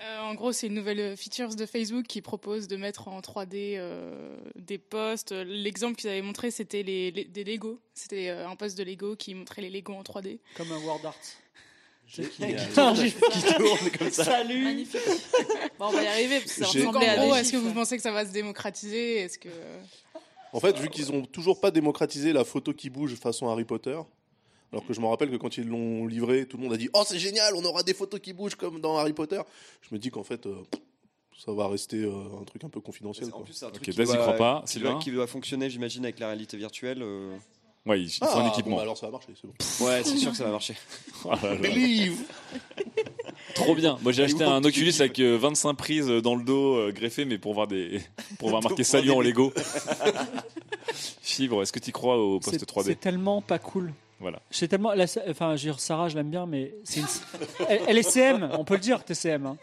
Euh, en gros, c'est une nouvelle feature de Facebook qui propose de mettre en 3D euh, des posts. L'exemple qu'ils avaient montré, c'était les, les- des Lego. C'était euh, un post de Lego qui montrait les Lego en 3D. Comme un Word Art. Qui, qui tourne comme ça. Salut Magnifique. [LAUGHS] Bon, on va y arriver parce que ça ressemblait à est-ce que vous pensez que ça va se démocratiser? Est-ce que En fait, vu qu'ils ont toujours pas démocratisé la photo qui bouge façon Harry Potter, alors que je me rappelle que quand ils l'ont livré, tout le monde a dit Oh, c'est génial, on aura des photos qui bougent comme dans Harry Potter. Je me dis qu'en fait, euh, ça va rester euh, un truc un peu confidentiel. En quoi. plus, c'est un truc Ok, qui doit- croit pas. qui doit, qui doit fonctionner, j'imagine, avec la réalité virtuelle. euh. Ouais, il il faut Ah, un bon, équipement. bah alors ça va marcher, c'est bon. Ouais, c'est sûr que ça va marcher. [LAUGHS] Oh. Believe [LAUGHS] Trop bien. Moi, j'ai Et acheté un Oculus avec euh, 25 prises dans le dos euh, greffées, mais pour voir des, [LAUGHS] pour voir marqué salut en Lego. Fibre, est-ce que tu crois au poste C'est 3D c'est tellement pas cool. Voilà. C'est tellement, la- enfin, je veux dire, Sarah, je l'aime bien, mais c'est une- [LAUGHS] elle, elle est CM, on peut le dire, t'es CM. Hein.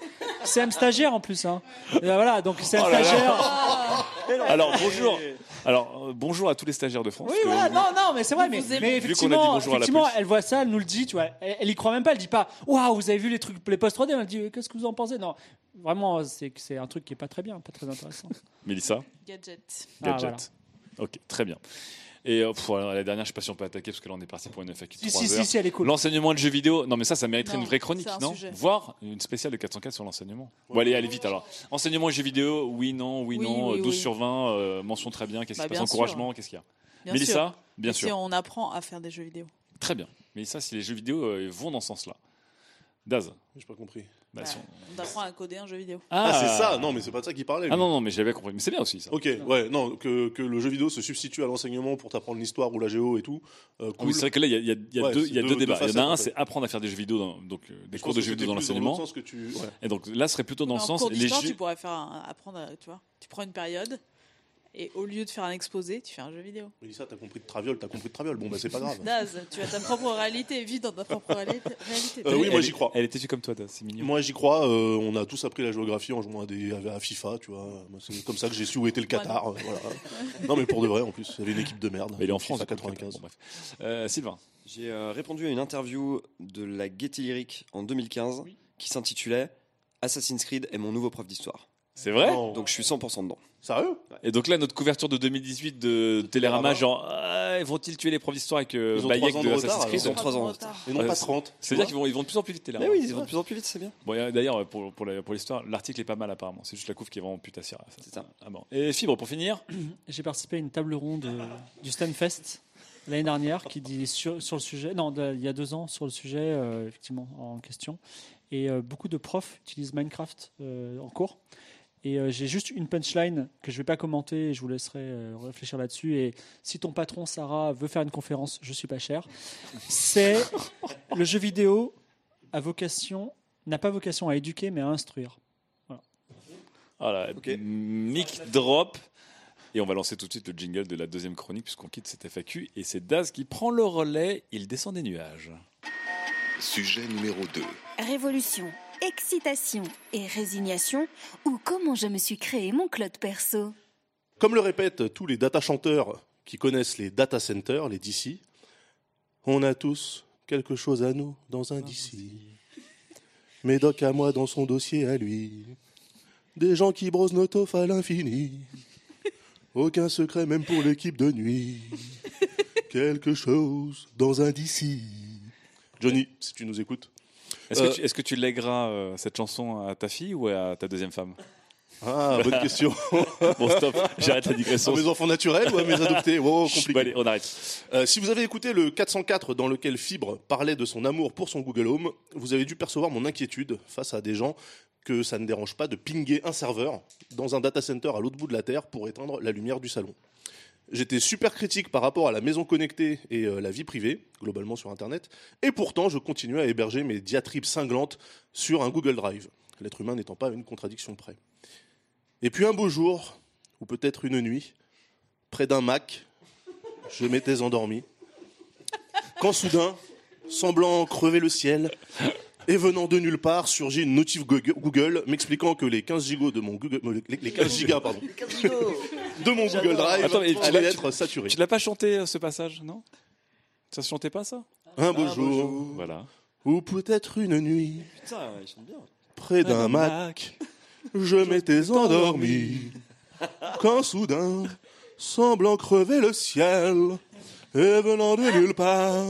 CM stagiaire en plus. Hein. Et voilà, donc CM Oh là là. stagiaire. [LAUGHS] Alors bonjour. Alors euh, bonjour à tous les stagiaires de France. Oui, que- voilà, non, non, mais c'est vrai, mais, vous aimez. mais Vu qu'on a dit effectivement, bonjour à la effectivement police. elle voit ça, elle nous le dit, tu vois. Elle, elle y croit même pas, elle dit pas, waouh, vous avez vu les trucs, les posts 3D, elle dit, qu'est-ce que vous en pensez? Non, vraiment, c'est c'est un truc qui est pas très bien, pas très intéressant. Mélissa, Gadget. Ah, gadget. Ok, très bien. Et euh, pff, la dernière, je sais pas si on peut attaquer parce que là on est parti pour une FAQ de Si, 3 si, si, heures. si, elle est cool. L'enseignement de jeux vidéo, non mais ça, ça mériterait Non, une vraie chronique, c'est un non sujet. Voire une spéciale de 404 sur l'enseignement. Bon, allez, allez vite alors. Enseignement et jeux vidéo, oui, non, oui, Oui, non, oui, 12 oui. sur 20, euh, mention très bien, qu'est-ce Bah, qui se passe sûr. Encouragement, qu'est-ce qu'il y a Bien Mélissa, sûr. bien Et sûr. Si on apprend à faire des jeux vidéo. Très bien. Mélissa, si les jeux vidéo euh, vont dans ce sens-là. Daz. J'ai pas compris. Bah, Bah, si on- on apprend à coder un jeu vidéo. Ah, c'est ça Non, mais c'est pas de ça qu'il parlait. Ah lui. non, non, mais j'avais compris. Mais c'est bien aussi ça. Ok, ouais, non, que, que le jeu vidéo se substitue à l'enseignement pour t'apprendre l'histoire ou la géo et tout. euh, Ah cool. oui, c'est vrai que là, il y a, il y a- il y a Ouais, deux, c'est il y a deux- deux deux débats. il y en facettes, a un, en fait. c'est apprendre à faire des jeux vidéo, dans, donc euh, des Je cours pense de que jeux vidéo dans plus l'enseignement. l'autre sens que tu. ouais. Et donc là, ce serait plutôt dans le en sens. cours Les d'histoire, jeux... tu pourrais faire un- apprendre, à- tu vois. Tu prends une période et au lieu de faire un exposé, tu fais un jeu vidéo. Mélissa, t'as compris de Traviole, t'as compris de Traviole. Bon, bah c'est pas grave. Daz, tu as ta propre réalité, vis dans ta propre réalité. [LAUGHS] Euh, oui, moi j'y crois. Elle était comme toi, Daz, c'est mignon. Moi j'y crois, euh, on a tous appris la géographie en jouant à, des, à FIFA, tu vois. C'est comme ça que j'ai su où était le Qatar. euh, voilà. Non mais pour de vrai en plus, il y avait une équipe de merde. Mais il est en France. donc, 95. bon, bref. Euh, Sylvain. J'ai euh, répondu à une interview de la Gaieté Lyrique en 2015 qui s'intitulait Assassin's Creed est mon nouveau prof d'histoire. C'est vrai? Non. Donc je suis 100% dedans. Sérieux Et donc là, notre couverture de 2018 de Télérama, Télérama. genre, ah, vont-ils tuer les profs d'histoire avec euh, Bayek ans de de Assassin's retard, Creed Ils ont Pas trois de ans. retard. Et non Ouais, pas c'est- 30. C'est-à-dire qu'ils vont, ils vont de plus en plus vite, Télérama. Mais oui, ils vont de plus en plus vite, c'est bien. Bon, d'ailleurs, pour, pour la- pour l'histoire, l'article est pas mal apparemment. C'est juste la couve qui est vraiment putassière. C'est ça. Ah bon. Et Fibre, pour finir [CLEARS THROAT] J'ai participé à une table ronde euh, du Stanfest l'année dernière qui dit sur, sur le sujet, non, de- il y a deux ans, sur le sujet, euh, effectivement, en question. Et euh, beaucoup de profs utilisent Minecraft euh, en cours. Et euh, j'ai juste une punchline que je vais pas commenter et je vous laisserai euh, réfléchir là-dessus. Et si ton patron, Sarah, veut faire une conférence, je suis pas cher. C'est le jeu vidéo a vocation, n'a pas vocation à éduquer, mais à instruire. Voilà, mic drop. Et on va lancer tout de suite le jingle de la deuxième chronique puisqu'on quitte cette FAQ. Et c'est Daz qui prend le relais. Il descend des nuages. Sujet numéro 2. Révolution, excitation et résignation ou comment je me suis créé mon cloud perso. Comme le répètent tous les data chanteurs qui connaissent les data centers, les DC, on a tous quelque chose à nous dans un DC. Médoc à moi dans son dossier à lui. Des gens qui brosent nos taufs à l'infini. Aucun secret même pour l'équipe de nuit. Quelque chose dans un DC. Johnny, si tu nous écoutes. Est-ce Euh, que, tu- est-ce que tu lègueras euh, cette chanson à ta fille ou à ta deuxième femme? Ah, bonne [LAUGHS] question. Bon, stop, j'arrête la digression. À mes enfants naturels ou à mes adoptés? Wow, compliqué. allez, on arrête. Euh, si vous avez écouté le 404 dans lequel Fibre parlait de son amour pour son Google Home, vous avez dû percevoir mon inquiétude face à des gens que ça ne dérange pas de pinguer un serveur dans un data center à l'autre bout de la Terre pour éteindre la lumière du salon. J'étais super critique par rapport à la maison connectée et euh, la vie privée, globalement sur Internet, et pourtant je continuais à héberger mes diatribes cinglantes sur un Google Drive, l'être humain n'étant pas une contradiction près. Et puis un beau jour, ou peut-être une nuit, près d'un Mac, je m'étais endormi, quand soudain, semblant crever le ciel, et venant de nulle part, surgit une notif Google m'expliquant que les 15 gigas de mon Google, les les 15 gigas, pardon, de mon Google Drive Attends, mais tu allaient l'as- être saturés. Tu l'as pas chanté euh, ce passage, non? Ça se chantait pas ça? Un beau jour, Voilà. ou peut-être une nuit, Putain, ils sont bien. près d'un Mac, je m'étais endormi, quand soudain, semblant crever le ciel, et venant de nulle part,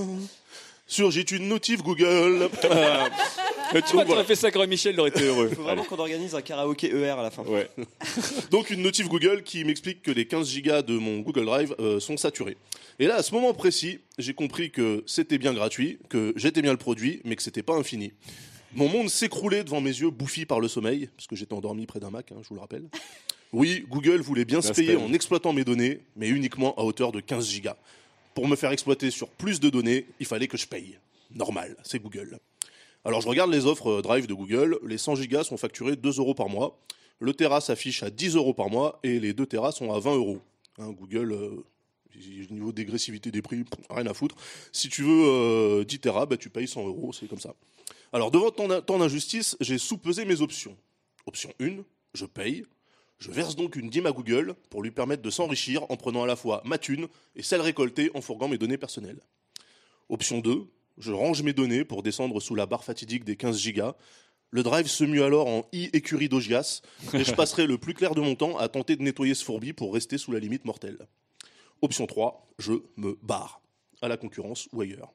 surgit une notif Google. Euh, [LAUGHS] Mais tu vois, t'aurais fait ça quand Michel, il aurait été heureux. Faut vraiment Allez. qu'on organise un karaoké ER à la fin. Ouais. [LAUGHS] Donc une notif Google qui m'explique que les 15 gigas de mon Google Drive euh, sont saturés. Et là, à ce moment précis, j'ai compris que c'était bien gratuit, que j'étais bien le produit, mais que c'était pas infini. Mon monde s'écroulait devant mes yeux, bouffi par le sommeil, parce que j'étais endormi près d'un Mac, hein, je vous le rappelle. Oui, Google voulait bien se payer en exploitant mes données, mais uniquement à hauteur de 15 gigas. Pour me faire exploiter sur plus de données, il fallait que je paye. Normal, c'est Google. Alors je regarde les offres euh, Drive de Google, les 100 gigas sont facturés 2 euros par mois, le Tera s'affiche à 10 euros par mois et les 2 Tera sont à 20 euros. Hein, Google, euh, niveau dégressivité des prix, rien à foutre. Si tu veux euh, 10 Tera, bah, tu payes 100 euros, c'est comme ça. Alors devant tant tant d'injustice, j'ai sous-pesé mes options. Option 1, je paye. Je verse donc une dîme à Google pour lui permettre de s'enrichir en prenant à la fois ma thune et celle récoltée en fourguant mes données personnelles. Option 2, je range mes données pour descendre sous la barre fatidique des 15 gigas. Le drive se mue alors en i écurie d'Ogias et je [LAUGHS] passerai le plus clair de mon temps à tenter de nettoyer ce fourbi pour rester sous la limite mortelle. Option 3, je me barre, à la concurrence ou ailleurs.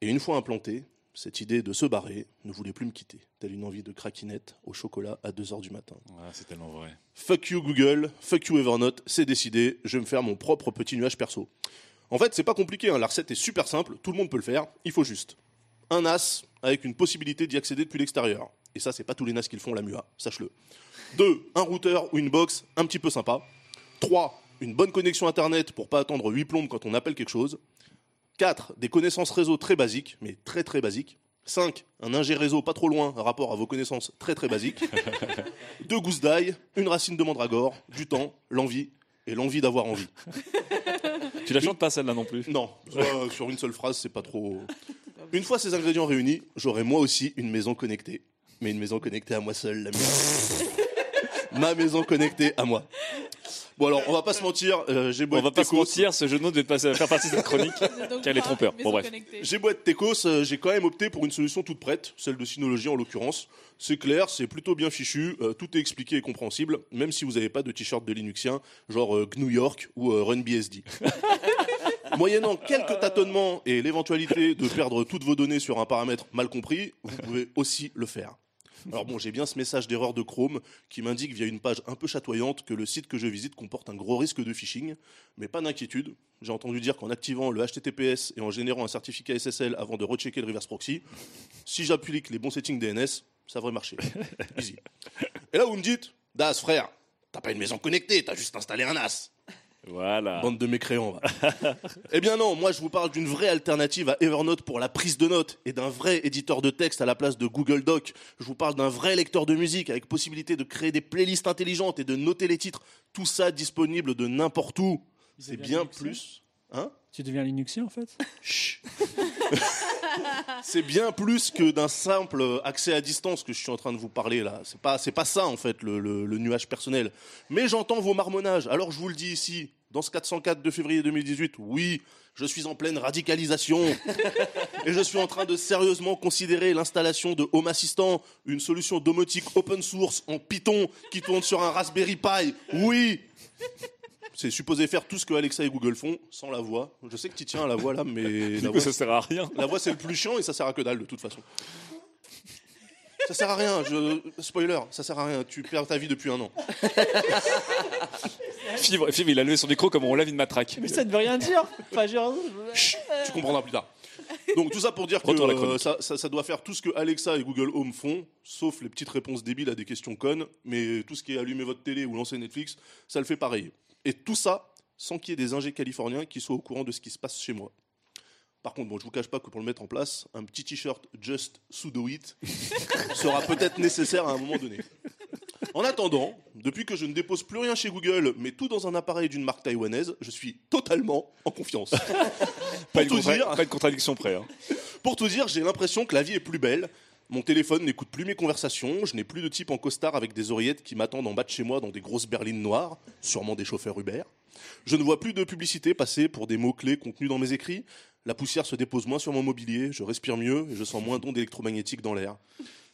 Et une fois implanté, cette idée de se barrer ne voulait plus me quitter, telle une envie de craquinette au chocolat à 2h du matin. Ah, c'est tellement vrai. Fuck you Google, fuck you Evernote, c'est décidé, je vais me faire mon propre petit nuage perso. En fait, c'est pas compliqué, hein, la recette est super simple, tout le monde peut le faire, il faut juste un NAS avec une possibilité d'y accéder depuis l'extérieur. Et ça, c'est pas tous les NAS qui le font, la MUA, sache-le. Deux, un routeur ou une box un petit peu sympa. Trois, une bonne connexion internet pour pas attendre 8 plombes quand on appelle quelque chose. 4. Des connaissances réseau très basiques, mais très très basiques. 5. Un ingé réseau pas trop loin, rapport à vos connaissances très très basiques. [LAUGHS] Deux gousses d'ail, une racine de mandragore, du temps, l'envie et l'envie d'avoir envie. [LAUGHS] Tu la chantes pas celle-là non plus? Non, sur une seule phrase, c'est pas trop. [LAUGHS] Une fois ces ingrédients réunis, j'aurai moi aussi une maison connectée. Mais une maison connectée à moi seul, la mienne. Ma maison connectée à moi. Bon alors, on va pas se mentir, euh, j'ai beau On être va pas se techos. mentir, ce jeu de mots devait passer- faire partie de cette chronique. [LAUGHS] Car elle est trompeur. Bon, bref. J'ai beau être techos, euh, j'ai quand même opté pour une solution toute prête, celle de Synology en l'occurrence. C'est clair, c'est plutôt bien fichu, euh, tout est expliqué et compréhensible, même si vous n'avez pas de t-shirt de Linuxien, genre euh, GNU York ou euh, RunBSD. [LAUGHS] Moyennant quelques tâtonnements et l'éventualité de perdre toutes vos données sur un paramètre mal compris, vous pouvez aussi le faire. Alors bon, j'ai bien ce message d'erreur de Chrome qui m'indique via une page un peu chatoyante que le site que je visite comporte un gros risque de phishing, mais pas d'inquiétude. J'ai entendu dire qu'en activant le HTTPS et en générant un certificat SSL avant de rechecker le reverse proxy, si j'applique les bons settings DNS, ça devrait marcher. [LAUGHS] Easy. Et là, vous me dites, Das, frère, t'as pas une maison connectée, t'as juste installé un NAS. Voilà. Bande de mécréants. va. [LAUGHS] eh bien non, moi je vous parle d'une vraie alternative à Evernote pour la prise de notes et d'un vrai éditeur de texte à la place de Google Doc. Je vous parle d'un vrai lecteur de musique avec possibilité de créer des playlists intelligentes et de noter les titres. Tout ça disponible de n'importe où. C'est bien plus. Hein Tu deviens Linuxien en fait C'est bien plus que d'un simple accès à distance que je suis en train de vous parler là. C'est pas, c'est pas ça en fait le, le- le nuage personnel. Mais j'entends vos marmonnages. Alors je vous le dis ici, dans ce 404 de février 2018, oui, je suis en pleine radicalisation [LAUGHS] et je suis en train de sérieusement considérer l'installation de Home Assistant, une solution domotique open source en Python qui tourne sur un Raspberry Pi. Oui. C'est supposé faire tout ce que Alexa et Google font sans la voix. Je sais que tu tiens à la voix là, mais Du [LAUGHS] la coup, voix, ça sert à rien. la voix, c'est le plus chiant et ça sert à que dalle de toute façon. Ça sert à rien, je... spoiler, ça sert à rien, tu perds ta vie depuis un an. [LAUGHS] Fibre, Fibre, il a levé son micro comme on lave une matraque. Mais ça ne veut rien dire. Enfin, genre, Tu comprendras plus tard. Donc tout ça pour dire que euh, ça- ça doit faire tout ce que Alexa et Google Home font, sauf les petites réponses débiles à des questions connes, mais tout ce qui est allumer votre télé ou lancer Netflix, ça le fait pareil. Et tout ça sans qu'il y ait des ingés californiens qui soient au courant de ce qui se passe chez moi. Par contre, bon, je vous cache pas que pour le mettre en place, un petit t-shirt Just Sudo It [LAUGHS] sera peut-être nécessaire à un moment donné. En attendant, depuis que je ne dépose plus rien chez Google, mais tout dans un appareil d'une marque taïwanaise, je suis totalement en confiance. [LAUGHS] Pas une, tout dire- pas une contradiction près. hein. Pour tout dire, j'ai l'impression que la vie est plus belle. Mon téléphone n'écoute plus mes conversations, je n'ai plus de type en costard avec des oreillettes qui m'attendent en bas de chez moi dans des grosses berlines noires, sûrement des chauffeurs Uber. Je ne vois plus de publicité passer pour des mots-clés contenus dans mes écrits. La poussière se dépose moins sur mon mobilier, je respire mieux et je sens moins d'ondes électromagnétiques dans l'air.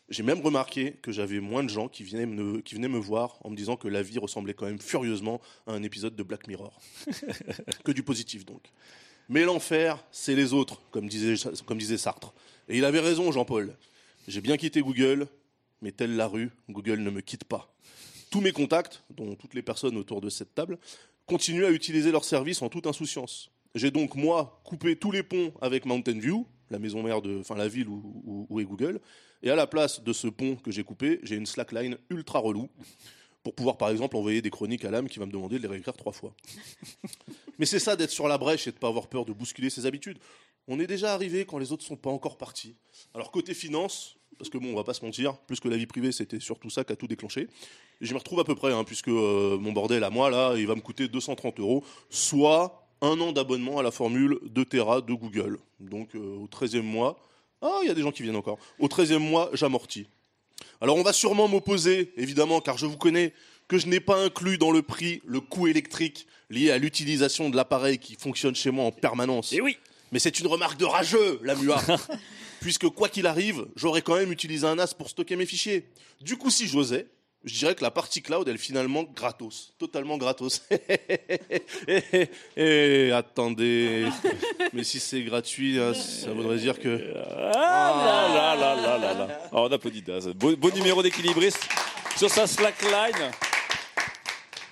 J'ai même remarqué que j'avais moins de gens qui venaient, me, qui venaient me voir en me disant que la vie ressemblait quand même furieusement à un épisode de Black Mirror. [LAUGHS] que du positif donc. Mais l'enfer, c'est les autres, comme disait, comme disait Sartre. Et il avait raison, Jean-Paul. J'ai bien quitté Google, mais telle la rue, Google ne me quitte pas. Tous mes contacts, dont toutes les personnes autour de cette table, continuent à utiliser leurs services en toute insouciance. J'ai donc, moi, coupé tous les ponts avec Mountain View, la maison mère de, enfin, la ville où, où- est Google. Et à la place de ce pont que j'ai coupé, j'ai une slackline ultra relou pour pouvoir, par exemple, envoyer des chroniques à l'âme qui va me demander de les réécrire trois fois. Mais c'est ça d'être sur la brèche et de pas avoir peur de bousculer ses habitudes. On est déjà arrivé quand les autres sont pas encore partis. Alors côté finance, parce que bon, on va pas se mentir, plus que la vie privée, c'était surtout ça qui a tout déclenché. Et je me retrouve à peu près, hein, puisque euh, mon bordel à moi là, il va me coûter 230 euros, soit un an d'abonnement à la formule 2 Tera de Google. Donc euh, au 13e mois, ah, il y a des gens qui viennent encore. Au 13e mois, j'amortis. Alors on va sûrement m'opposer, évidemment, car je vous connais, que je n'ai pas inclus dans le prix le coût électrique lié à l'utilisation de l'appareil qui fonctionne chez moi en permanence. Et oui Mais c'est une remarque de rageux, la MUA. [LAUGHS] Puisque quoi qu'il arrive, j'aurais quand même utilisé un NAS pour stocker mes fichiers. Du coup, si j'osais, je dirais que la partie cloud, elle est finalement gratos. Totalement gratos. [LAUGHS] Et, Eh, attendez. Mais si c'est gratuit, hein, ça voudrait dire que... Ah là là là là là là. Oh, on applaudit Daz. Beau, beau numéro d'équilibriste sur sa slackline.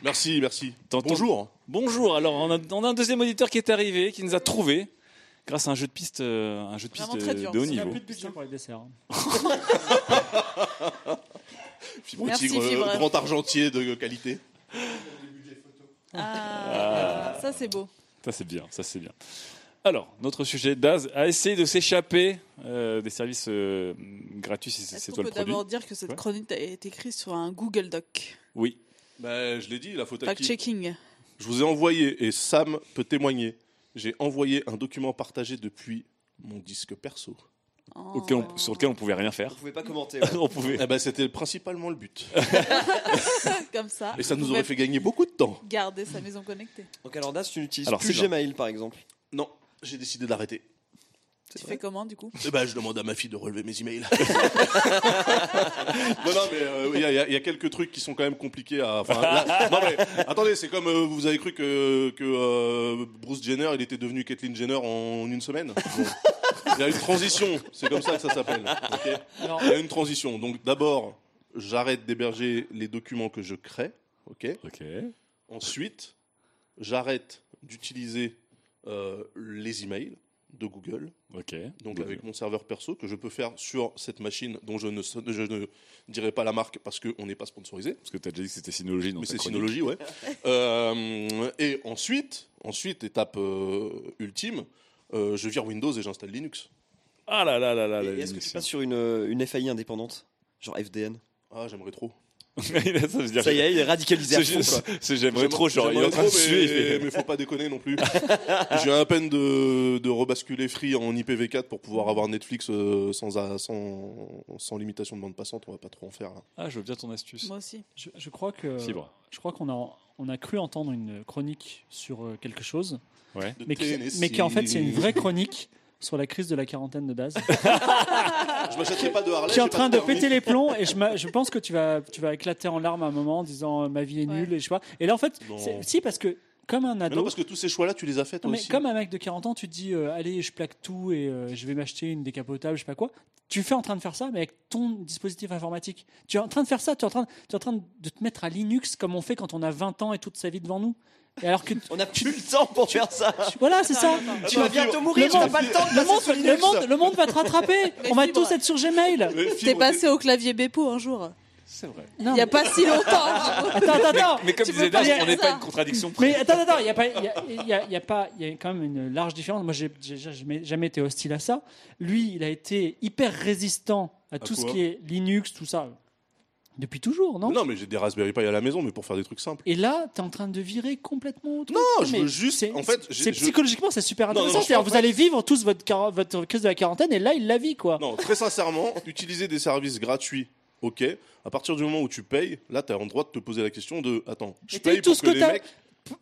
Merci, merci. Bonjour. Bonjour. Alors, on a, on a un deuxième auditeur qui est arrivé, qui nous a trouvé grâce à un jeu de piste, euh, un jeu de piste de, très dur. de haut On a niveau. plus de budget pour les desserts. hein. [LAUGHS] Fibre Merci, Tigre, euh, Fibre. grand argentier de qualité. Ah, ça c'est beau. Ça c'est bien, ça c'est bien. Alors, notre sujet, Daz a essayé de s'échapper euh, des services euh, gratuits si c'est Est-ce c'est qu'on toi peut le produit. d'abord dire que cette chronique a été écrite sur un Google Doc? Oui. Ben, je l'ai dit, la faute à qui? Fact-checking. Je vous ai envoyé, et Sam peut témoigner, j'ai envoyé un document partagé depuis mon disque perso. Auquel on- sur lequel on pouvait rien faire. Vous pouvez pas commenter. [LAUGHS] on pouvait. Eh ben, c'était principalement le but. [LAUGHS] Comme ça. Et ça nous aurait fait gagner beaucoup de temps. Garder sa maison connectée. Donc alors Das, tu n'utilises Alors, plus Gmail par exemple. Non, j'ai décidé d'arrêter. Tu fais comment du coup? Eh ben, je demande à ma fille de relever mes emails. [LAUGHS] non, non, mais euh, il y, a- y y quelques trucs qui sont quand même compliqués à. enfin, là- non, mais attendez, c'est comme euh, vous avez cru que, que euh, Bruce Jenner, il était devenu Kathleen Jenner en une semaine? Bon. Il y a une transition, c'est comme ça que ça s'appelle. il y a une transition. Donc d'abord, j'arrête d'héberger les documents que je crée. Ok? Ok. Ensuite, j'arrête d'utiliser euh, les emails. De Google, Ok. donc Google. avec mon serveur perso, que je peux faire sur cette machine dont je ne, je ne dirai pas la marque parce qu'on n'est pas sponsorisé. Parce que tu as déjà dit que c'était Synology. dans Mais c'est. Synology, ouais. [LAUGHS] Euh, et ensuite, ensuite, étape euh, ultime, euh, je vire Windows et j'installe Linux. Ah là là là là. Est-ce que Linux. tu passes sur une, une FAI indépendante? Genre FDN Ah, j'aimerais trop. [LAUGHS] ça veut dire. Ça y est, il est radicalisé J'aimerais trop, genre, il est en train de suer. mais, mais faut pas déconner non plus. [LAUGHS] J'ai à peine de, de rebasculer Free en IPv4 pour pouvoir avoir Netflix euh, sans, a- sans, sans limitation de bande passante. On va pas trop en faire. là. Ah, je veux bien ton astuce. Moi aussi. Je, je crois que Fibre. je crois qu'on a on a cru entendre une chronique sur euh, quelque chose, Ouais. Mais qui, mais qui en fait c'est une vraie chronique sur la crise de la quarantaine de Daz, [LAUGHS] Je m'achèterai pas de Harley. qui est en train de péter les plombs et je, [LAUGHS] je pense que tu vas tu vas éclater en larmes à un moment en disant euh, ma vie est Ouais. nulle et je sais pas. Et là en fait si parce que comme un Mais ado non, parce que tous ces choix-là, tu les as faits toi mais aussi. comme un mec de 40 ans, tu te dis euh, allez, je plaque tout et euh, je vais m'acheter une décapotable, je sais pas quoi. Tu fais en train de faire ça, mais avec ton dispositif informatique. Tu es en train de faire ça, tu es en train, tu es en train de te mettre à Linux comme on fait quand on a 20 ans et toute sa vie devant nous. Et alors que On n'a plus le temps pour faire ça. voilà, c'est ça. Tu vas bientôt mourir, Le tu n'as pas le temps de Le monde, sur le, monde, le monde va te rattraper. [LAUGHS] On va tous être sur Gmail. T'es passé au clavier Bepo un jour. C'est vrai. Il y a pas si longtemps. [LAUGHS] Attends, attends, attends. Mais comme Tu Daz, dire on n'est pas une contradiction près. Mais attends, attends, il y a pas, il y a, y a- il y a pas, il y a quand même une large différence. Moi, j'ai jamais, jamais été hostile à ça. Lui, il a été hyper résistant à tout ce qui est Linux, tout ça, depuis toujours, non, Non, mais j'ai des Raspberry Pi à la maison, mais pour faire des trucs simples. Et là, tu es en train de virer complètement. au truc. Non, je mais veux juste- en fait, c'est psychologiquement, c'est super intéressant. C'est-à-dire, vous allez vivre tous votre, crise de la quarantaine, et là, il la vit, quoi. Non, très sincèrement, utiliser des services gratuits, ok. À partir du moment où tu payes, là, tu as le droit de te poser la question de attends, je paye tout pour ce que, que les t'as- mecs.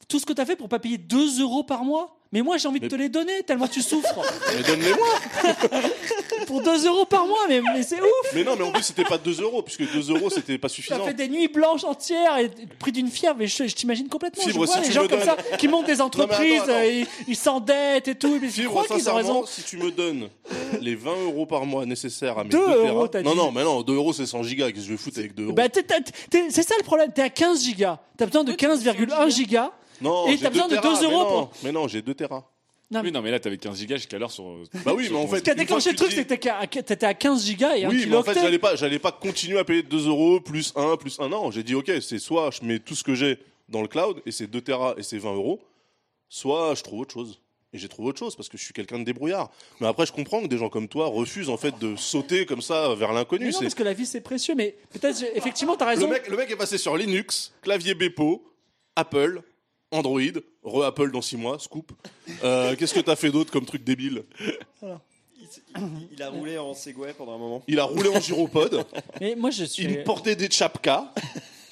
Tout ce que tu as fait pour pas payer 2 euros par mois? Mais moi, j'ai envie de Mais- te les donner tellement tu souffres. [LAUGHS] Mais donne-les-moi [LAUGHS] pour 2 euros par mois, mais, mais c'est ouf. Mais non, mais en plus, c'était pas 2 euros, puisque 2 euros, c'était pas as suffisant. fait des nuits blanches entières et le prix d'une fièvre, mais je, je t'imagine complètement. Fibre, je vois si les gens me comme donnes- ça qui montent des entreprises, attends, attends. euh, ils s'endettent et tout. Mais je Fibre, crois qu'ils ont sincèrement, raison. si tu me donnes les 20 euros par mois nécessaires à mes 2 2 euros, t'as Non, dit. non, mais non, 2 euros, c'est 100 gigas. Qu'est-ce que je vais foutre avec 2 euros Bah, t'es- t'es- t'es- c'est ça le problème. T'es à 15 gigas. T'as besoin de 15,1 gigas. Non, et t'as besoin deux de téras, 2 euros mais non, pour- Mais non, j'ai 2 téras. Non, Oui, non, mais là, t'avais 15 gigas jusqu'à l'heure sur. Bah oui, sur mais en ton- fait, Ce qui a déclenché le truc, c'est que t'étais à, t'étais à 15 gigas et un Oui, mais en fait, j'allais pas, j'allais pas continuer à payer 2 euros plus 1 plus 1 an. J'ai dit, ok, c'est soit je mets tout ce que j'ai dans le cloud et c'est 2 téras et c'est 20 euros, soit je trouve autre chose. Et j'ai trouvé autre chose parce que je suis quelqu'un de débrouillard. Mais après, je comprends que des gens comme toi refusent en fait de sauter comme ça vers l'inconnu. non, parce que la vie c'est précieux, mais peut-être effectivement t'as Le raison. mec, le mec est passé sur Linux, clavier Bepo, Apple, Android, re-Apple dans 6 mois, scoop. Euh, Qu'est-ce que t'as fait d'autre comme truc débile Il, a roulé en Segway pendant un moment. Il a roulé en gyropode, Mais moi je suis. il portait des chapkas.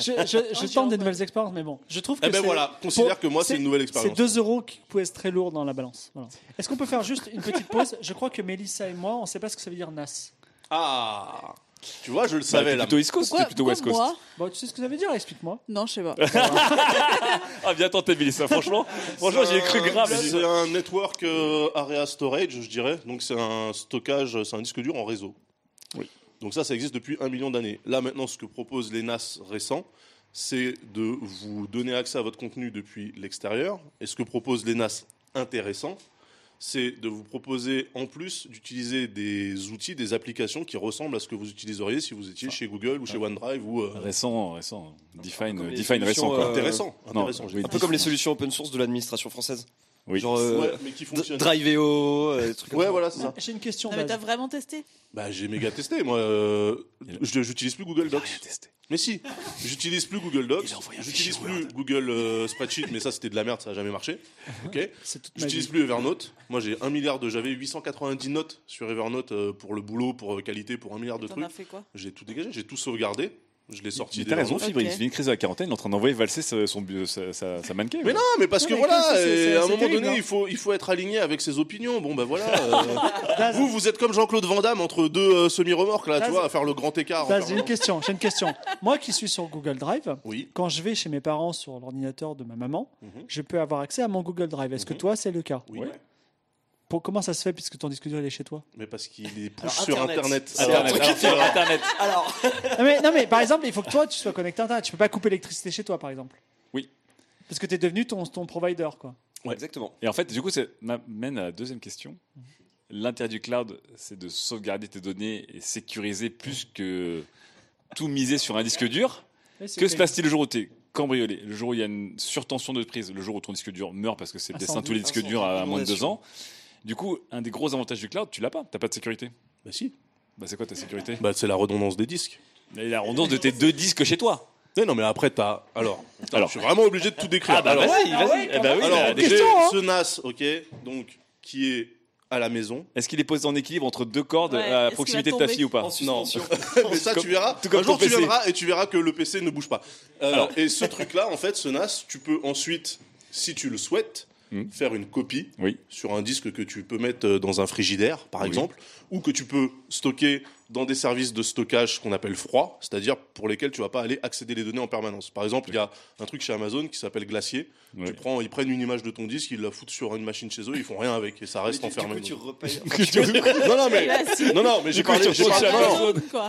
Je, je, je tente des nouvelles expériences, mais bon, je trouve que Eh ben c'est- voilà, considère pour- que moi c'est une nouvelle expérience. C'est 2 euros qui pèsent très lourd dans la balance. Voilà. Est-ce qu'on peut faire juste une petite pause? Je crois que Mélissa et moi, on sait pas ce que ça veut dire NAS. Ah Tu vois, je le Bah, savais là. plutôt East Coast, Pourquoi, plutôt pourquoi West Coast. moi Bon, tu sais ce que ça veut dire Explique-moi. Non, je sais pas. [LAUGHS] [LAUGHS] Ah, bien tenté, Mélissa, franchement. Franchement, j'y ai cru grave. C'est un network euh, area storage, je dirais. Donc c'est un stockage, c'est un disque dur en réseau. Oui. Donc ça, ça existe depuis un million d'années. Là maintenant, ce que proposent les NAS récents, c'est de vous donner accès à votre contenu depuis l'extérieur. Et ce que proposent les NAS intéressants, c'est de vous proposer en plus d'utiliser des outils, des applications qui ressemblent à ce que vous utiliseriez si vous étiez chez Google ou chez OneDrive ou euh, Récent, récent. Define, Define récent, quoi. euh, intéressant. non, intéressant. oui, Un peu comme les solutions open source de l'administration française. Oui. Genre euh, Ouais, mais qui fonctionne. Driveo, euh, des trucs comme Ouais, ça. voilà, c'est ça. J'ai une question. Non, mais Daz. t'as vraiment testé? Bah, j'ai méga testé, moi. euh, je- J'utilise plus Google Docs. Rien testé. Mais si, j'utilise plus Google Docs. Il a envoyé un J'utilise fichier plus Google euh, Spreadsheet, mais ça c'était de la merde, ça a jamais marché. [LAUGHS] Ok. C'est toute ma J'utilise vie. plus Evernote. Moi j'ai un milliard de, j'avais 890 notes sur Evernote euh, pour le boulot, pour euh, qualité, pour un milliard de T'en trucs. as fait quoi? J'ai tout dégagé, j'ai tout sauvegardé. Je l'ai sorti. Mais T'as raison. Fibre, il vit une crise de la quarantaine, il est en train d'envoyer valser sa- son, sa, sa, sa mannequin. Mais non, mais parce Non, que mais voilà, et c'est- à un moment terrible, donné, hein. il faut, il faut être aligné avec ses opinions. Bon, bah voilà. euh, [LAUGHS] vous, vous êtes comme Jean-Claude Van Damme entre deux euh, semi-remorques là, tu vois, à faire le grand écart. Daz, j'ai une question. J'ai une question. Moi qui suis sur Google Drive, Oui. quand je vais chez mes parents sur l'ordinateur de ma maman, Mhm. je peux avoir accès à mon Google Drive. Est-ce que Mhm. toi, c'est le cas? Oui. Ouais. Pour, Comment ça se fait puisque ton disque dur il est chez toi? Mais parce qu'il est push Alors, sur Internet. Internet. Alors, truc Alors, Fibre, Internet. [LAUGHS] Alors, non mais, non mais par exemple, il faut que toi tu sois connecté à Internet. Tu peux pas couper l'électricité chez toi par exemple. Oui. Parce que tu es devenu ton, ton provider quoi. Exactement. Et en fait, du coup, ça m'amène à la deuxième question. L'intérêt du cloud, c'est de sauvegarder tes données et sécuriser plus que tout miser sur un disque dur. Que se passe-t-il le jour où tu es cambriolé, le jour où il y a une surtension de prise, le jour où ton disque dur meurt parce que c'est le destin de tous les disques Incendie, durs à moins de deux ans? Du coup, un des gros avantages du cloud, tu l'as pas. T'as pas de sécurité. Bah si. Bah, c'est quoi ta sécurité? Bah c'est la redondance des disques. Et La redondance de tes deux disques chez toi. Non, non, mais après, t'as. Alors, Putain, [LAUGHS] Alors. je suis vraiment obligé de tout décrire. Ah bah Alors, vas-y, vas-y. Eh bah oui, alors, bah, j'ai déjà- ce NAS, ok, donc, qui est à la maison. Est-ce qu'il est posé en équilibre entre deux cordes Ouais, à proximité de ta fille ou pas? Suspension. [LAUGHS] mais ça, tu verras. tout comme Un jour, tu PC. viendras et tu verras que le PC ne bouge pas. Euh, Alors. Et ce truc-là, en fait, ce NAS, tu peux ensuite, si tu le souhaites, Hmm. faire une copie Oui. sur un disque que tu peux mettre euh, dans un frigidaire, par Oui. exemple, ou que tu peux stocker dans des services de stockage qu'on appelle froid, c'est-à-dire pour lesquels tu vas pas aller accéder les données en permanence. Par exemple, il y a un truc chez Amazon qui s'appelle Glacier. Ouais. Tu prends, ils prennent une image de ton disque, ils la foutent sur une machine chez eux, ils font rien avec et ça reste Mais enfermé. Tu repayes. [LAUGHS] non, non, mais, non, non, mais j'ai coup, parlé, tu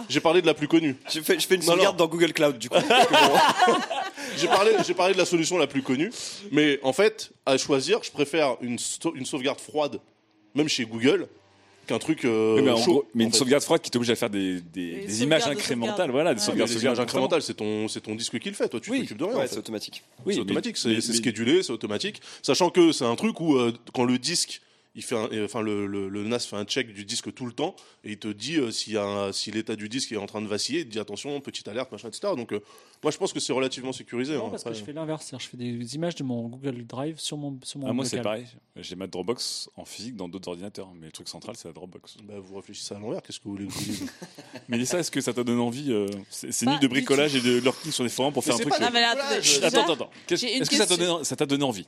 j'ai de la plus connue. Je fais, je fais une Non, sauvegarde non. dans Google Cloud, du coup. [LAUGHS] [LAUGHS] J'ai parlé, j'ai parlé de la solution la plus connue, mais en fait, à choisir, je préfère une sauvegarde froide, même chez Google, qu'un truc euh, Oui, mais, en chaud. gros, mais en une fait. sauvegarde froide qui t'oblige à faire des, des, Des des images incrémentales. Voilà, des sauvegardes incrémentales, c'est ton, c'est ton disque qui le fait. Toi, tu Oui. t'occupes de rien. en Ouais, fait. c'est automatique. Oui, c'est automatique, c'est schedulé, c'est automatique. Sachant que c'est un truc où euh, quand le disque, il fait, un- enfin le, le- le NAS fait un check du disque tout le temps et il te dit euh, s'il y a un- si l'état du disque est en train de vaciller, il te dit attention, petite alerte, machin, etc. Donc euh, moi je pense que c'est relativement sécurisé. Non, hein, parce après. que je fais l'inverse. Je fais des images de mon Google Drive sur mon, sur mon Ah, moi, c'est pareil. J'ai ma Dropbox en physique dans d'autres ordinateurs. Mais le truc central, c'est la Dropbox. Bah, vous réfléchissez à l'envers, qu'est-ce que vous voulez que je vous dise? [LAUGHS] Mélissa, est-ce que ça t'a donné envie euh, C'est nuit de bricolage et de lurking sur des forums pour faire un truc. euh, mais déjà, Attends, attends, attends. Est-ce que ça ça t'a donné envie?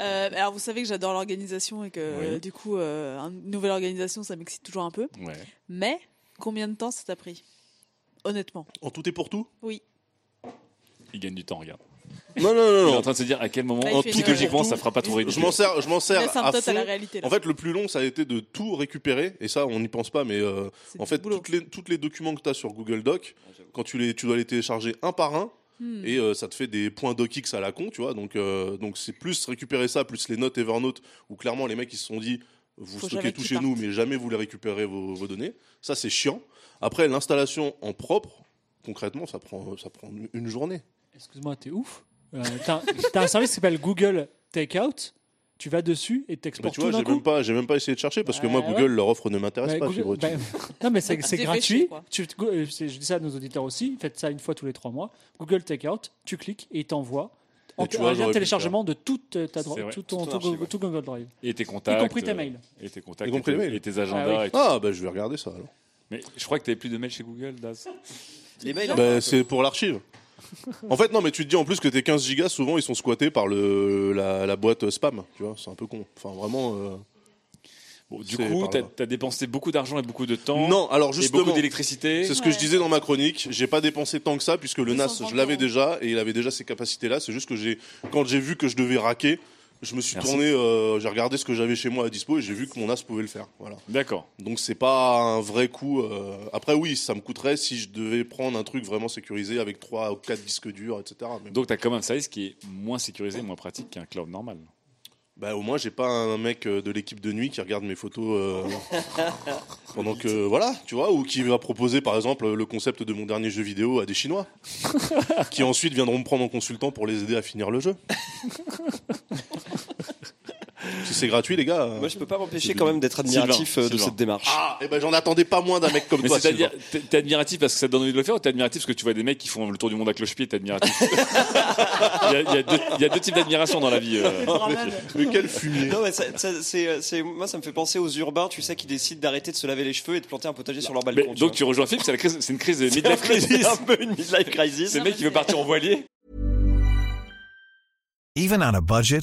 Euh, alors, vous savez que j'adore l'organisation et que, Oui. euh, du coup, euh, une nouvelle organisation, ça m'excite toujours un peu. Ouais. Mais, combien de temps ça t'a pris? Honnêtement. En tout et pour tout? Oui. Il gagne du temps, regarde. Non, non, non, Il est non. en train de se dire à quel moment, Là, fait une- psychologiquement, ça fera pas trop Je ridicule. m'en sers, je m'en sers à la fond. réalité. En fait, le plus long, ça a été de tout récupérer, et ça, on n'y pense pas, mais euh, en fait, toutes les, toutes les documents que tu as sur Google Doc, quand tu, les, tu dois les télécharger un par un, Hmm. et euh, ça te fait des points docx à la con, tu vois. Donc, euh, donc c'est plus récupérer ça, plus les notes Evernote, où clairement les mecs ils se sont dit, vous Faut stockez tout chez nous, mais jamais vous les récupérez vos, vos données. Ça, c'est chiant. Après, l'installation en propre, concrètement, ça prend, ça prend une journée. Excuse-moi, t'es ouf. Euh, t'as un service qui s'appelle Google Takeout. Tu vas dessus et Bah, t'exportes tu tout vois, d'un j'ai coup. même pas, j'ai même pas essayé de chercher parce que moi, ouais. Google, leur offre ne m'intéresse Ouais, pas. Google- bah, [LAUGHS] non, mais c'est [LAUGHS] gratuit. Tu, euh, je dis ça à nos auditeurs aussi. Faites ça une fois tous les trois mois. Google Takeout, tu cliques et il t'envoie en Et tu vois, un téléchargement de toute ta tout ton tout ton tout, archive, ouais. tout Google Drive. Et tes contacts. Y compris tes euh, mails. Et tes contacts. Y compris tes- mails. et tes agendas. Ah oui. Ah, bah je vais regarder ça alors. Mais je crois que t'avais plus de mails chez Google, Daz. Les mails, Bah, c'est pour l'archive. En fait, non, mais tu te dis en plus que tes 15 gigas, souvent, ils sont squattés par le, la, la boîte spam. Tu vois, c'est un peu con. Enfin, vraiment. euh, Bon, du C'est coup, par t'as là. as dépensé beaucoup d'argent et beaucoup de temps. Non, alors Et justement. beaucoup d'électricité. C'est ce que Ouais. je disais dans ma chronique. J'ai pas dépensé tant que ça puisque le NAS, 230 je l'avais euros. déjà et il avait déjà ces capacités-là. C'est juste que j'ai, quand j'ai vu que je devais raquer, je me suis Merci. tourné, euh, j'ai regardé ce que j'avais chez moi à dispo et j'ai vu que mon NAS pouvait le faire. Voilà. D'accord. Donc c'est pas un vrai coup. euh, Après oui, ça me coûterait si je devais prendre un truc vraiment sécurisé avec 3 ou 4 disques durs, etc. Mais Donc, t'as quand même un service qui est moins sécurisé, moins pratique qu'un cloud normal. bah, au moins j'ai pas un mec euh, de l'équipe de nuit qui regarde mes photos euh, [LAUGHS] pendant que voilà, tu vois, ou qui va proposer par exemple le concept de mon dernier jeu vidéo à des Chinois, [LAUGHS] qui ensuite viendront me prendre en consultant pour les aider à finir le jeu. [LAUGHS] si c'est gratuit les gars. euh, Moi, je peux pas m'empêcher c'est quand même d'être admiratif Sylvain, euh, de Sylvain. cette démarche. Ah, et ben j'en attendais pas moins d'un mec comme Mais toi. t'es admiratif parce que ça te donne envie de le faire ou t'es admiratif parce que tu vois des mecs qui font le tour du monde à cloche-pied et t'es admiratif? [LAUGHS] Il, y a, il, y a deux, il y a deux types d'admiration dans la vie. euh. Mais quel fumier. Non, mais ça, ça- c'est, c'est- moi, ça me fait penser aux urbains, tu sais, qui décident d'arrêter de se laver les cheveux et de planter un potager sur leur Mais balcon. donc tu rejoins Philippe, c'est c'est une crise de midlife C'est crisis. [LAUGHS] un peu une midlife crisis. C'est le mec qui veut partir en voilier. Even on a budget,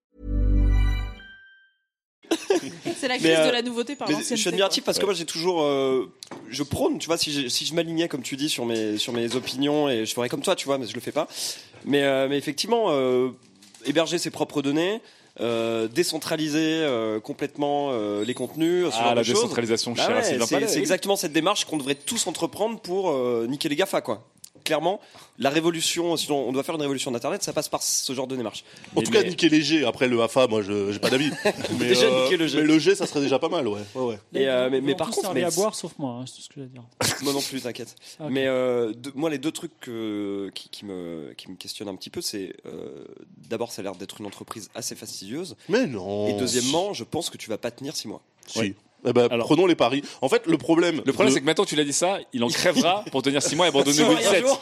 [LAUGHS] C'est la crise euh, de la nouveauté par Mais l'ancienneté. je suis admiratif parce que moi j'ai toujours, euh, je prône, tu vois, si, je m'alignais comme tu dis sur mes sur mes opinions et je ferais comme toi, tu vois, mais je le fais pas. Mais euh, mais effectivement, euh, héberger ses propres données. Euh, décentraliser euh, complètement euh, les contenus, ce Ah, genre la de décentralisation Bah ouais, c'est exactement cette démarche qu'on devrait tous entreprendre pour euh, niquer les GAFA, quoi. Clairement, la révolution, sinon on doit faire une révolution d'Internet, ça passe par ce genre de démarche. En tout cas, niquer les G. Après le AFA, moi, je j'ai pas d'avis. [LAUGHS] mais, Déjà, euh, niquer le G. mais le G, ça serait déjà pas mal, ouais. ouais, ouais. Et, euh, mais, mais par contre, servir mais à boire sauf moi, hein, c'est tout ce que j'ai à dire. [LAUGHS] moi non plus, t'inquiète. Ah. Mais euh, moi, les deux trucs qui, qui me, qui me questionnent un petit peu, c'est euh, d'abord, ça a l'air d'être une entreprise assez fastidieuse. Mais non. Et deuxièmement, je pense que tu vas pas tenir six mois. Si. Eh ben, prenons les paris. En fait, le problème. Le problème, de- c'est que maintenant tu l'as dit ça, il en crèvera pour tenir 6 mois et abandonner Six au bout de et un 7. jour.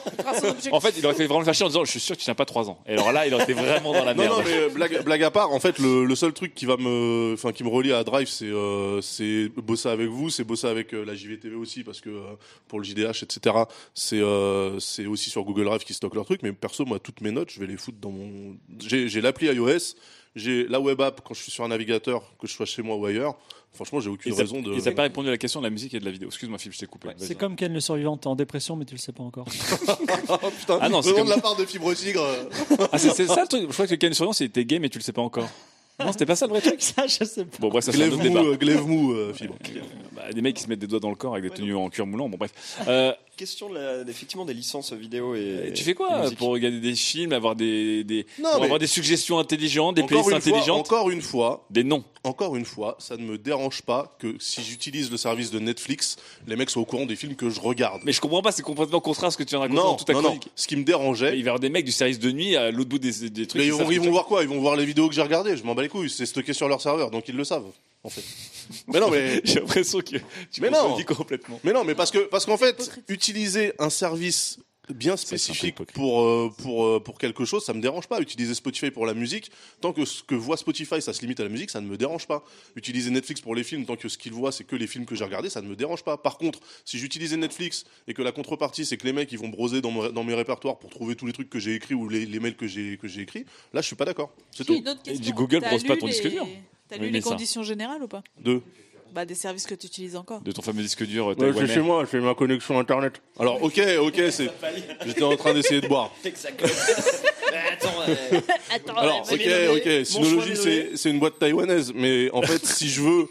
En fait, il aurait fait vraiment le fâcher en disant Je suis sûr que tu tiens pas 3 ans. Et alors là, il aurait été vraiment dans la Non, merde. non, mais euh, blague, blague à part, en fait, le, le seul truc qui va me, enfin, qui me relie à Drive, c'est, euh, c'est bosser avec vous, c'est bosser avec euh, la JVTV aussi, parce que euh, pour le JDH, etc., c'est, euh, c'est aussi sur Google Drive qui stocke leurs trucs. Mais perso, moi, toutes mes notes, je vais les foutre dans mon. J'ai, j'ai l'appli iOS, j'ai la web app quand je suis sur un navigateur, que je sois chez moi ou ailleurs. Franchement, j'ai aucune raison de. n'ont pas répondu à la question de la musique et de la vidéo. Excuse-moi, Philippe, je t'ai coupé. C'est comme Ken le survivant, t'es en dépression mais tu le sais pas encore. [LAUGHS] oh putain, Ah non, c'est comme- de la part de Fibre Tigre. Ah, c'est c'est ça le truc. Je crois que Ken Surveillance, c'était gay, mais tu le sais pas encore. Non, c'était pas ça le vrai truc [LAUGHS] Ça, je sais pas. Bon, bref, ça un Glaive mou, débat. euh, glaive mou, euh, Fibre. Bah, des mecs qui se mettent des doigts dans le corps avec des tenues en cuir moulant. Bon, bref. Euh, Question de la- effectivement des licences vidéo et. tu fais et quoi musique. pour regarder des films, avoir des, des Non, pour mais- avoir des suggestions intelligentes, des Encore playlists une, fois, intelligentes, encore une fois, des noms. encore une fois, ça ne me dérange pas que si j'utilise le service de Netflix, les mecs soient au courant des films que je regarde. Mais je comprends pas, c'est complètement contraire à ce que tu viens de raconter non, dans toute ta non, non. chronique. Ce qui me dérangeait, Il va y avoir des mecs du service de nuit à l'autre bout des, des trucs. mais qui ils vont, savent ils que vont voir quoi? Ils vont voir les vidéos que j'ai regardées. Je m'en bats les couilles. C'est stocké sur leur serveur, donc ils le savent, en fait. mais non, mais [LAUGHS] J'ai l'impression que tu Mais non. complètement. Mais non, mais parce que parce qu'en fait, utiliser un service bien spécifique pour euh, pour euh, pour quelque chose, ça me dérange pas. Utiliser Spotify pour la musique, tant que ce que voit Spotify, ça se limite à la musique, ça ne me dérange pas. Utiliser Netflix pour les films, tant que ce qu'il voit, c'est que les films que j'ai regardés, ça ne me dérange pas. Par contre, si j'utilisais Netflix et que la contrepartie, c'est que les mecs ils vont broser dans, mon- dans mes répertoires pour trouver tous les trucs que j'ai écrits ou les, les mails que j'ai que j'ai écrits, là, je suis pas d'accord. C'est tout. Et du Google T'as brosse pas ton disque les- dur. T'as lu les ça. conditions générales ou pas Deux. Bah des services que tu utilises encore. De ton fameux disque dur euh, Ouais, c'est chez moi, j'ai ma connexion internet. Alors, ok, ok, [LAUGHS] c'est. J'étais en train d'essayer de boire. [LAUGHS] Attends, euh, [LAUGHS] Attends, Alors, ok, ok, Synology, c'est c'est une boîte taïwanaise, mais en fait, si je veux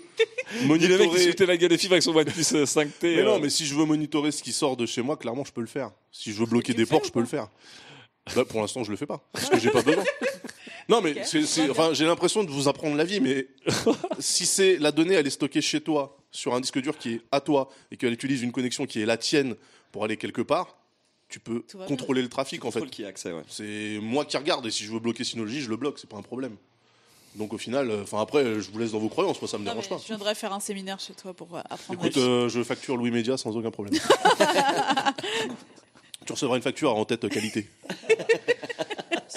Dis le mec qui monitorer. la gueule de fibre avec son OnePlus euh, 5T. Mais euh, non, mais si je veux monitorer ce qui sort de chez moi, clairement, je peux le faire. Si je veux bloquer des ports, je peux le faire. Bah, pour l'instant, je le fais pas, parce que j'ai pas besoin. Non, mais c'est, c'est- enfin, j'ai l'impression de vous apprendre la vie, mais [LAUGHS] si c'est la donnée, elle est stockée chez toi, sur un disque dur qui est à toi, et qu'elle utilise une connexion qui est la tienne pour aller quelque part, tu peux Tout va bien. contrôler le trafic, en fait. Contrôle qui a accès, ouais. C'est moi qui regarde, et si je veux bloquer Synology, je le bloque, c'est pas un problème. Donc au final, euh, enfin après, euh, je vous laisse dans vos croyances, moi ça me Non, dérange pas. je viendrais faire un séminaire chez toi pour euh, apprendre Écoute, euh, je facture Louis Média sans aucun problème. [LAUGHS] tu recevras une facture en tête qualité. [LAUGHS]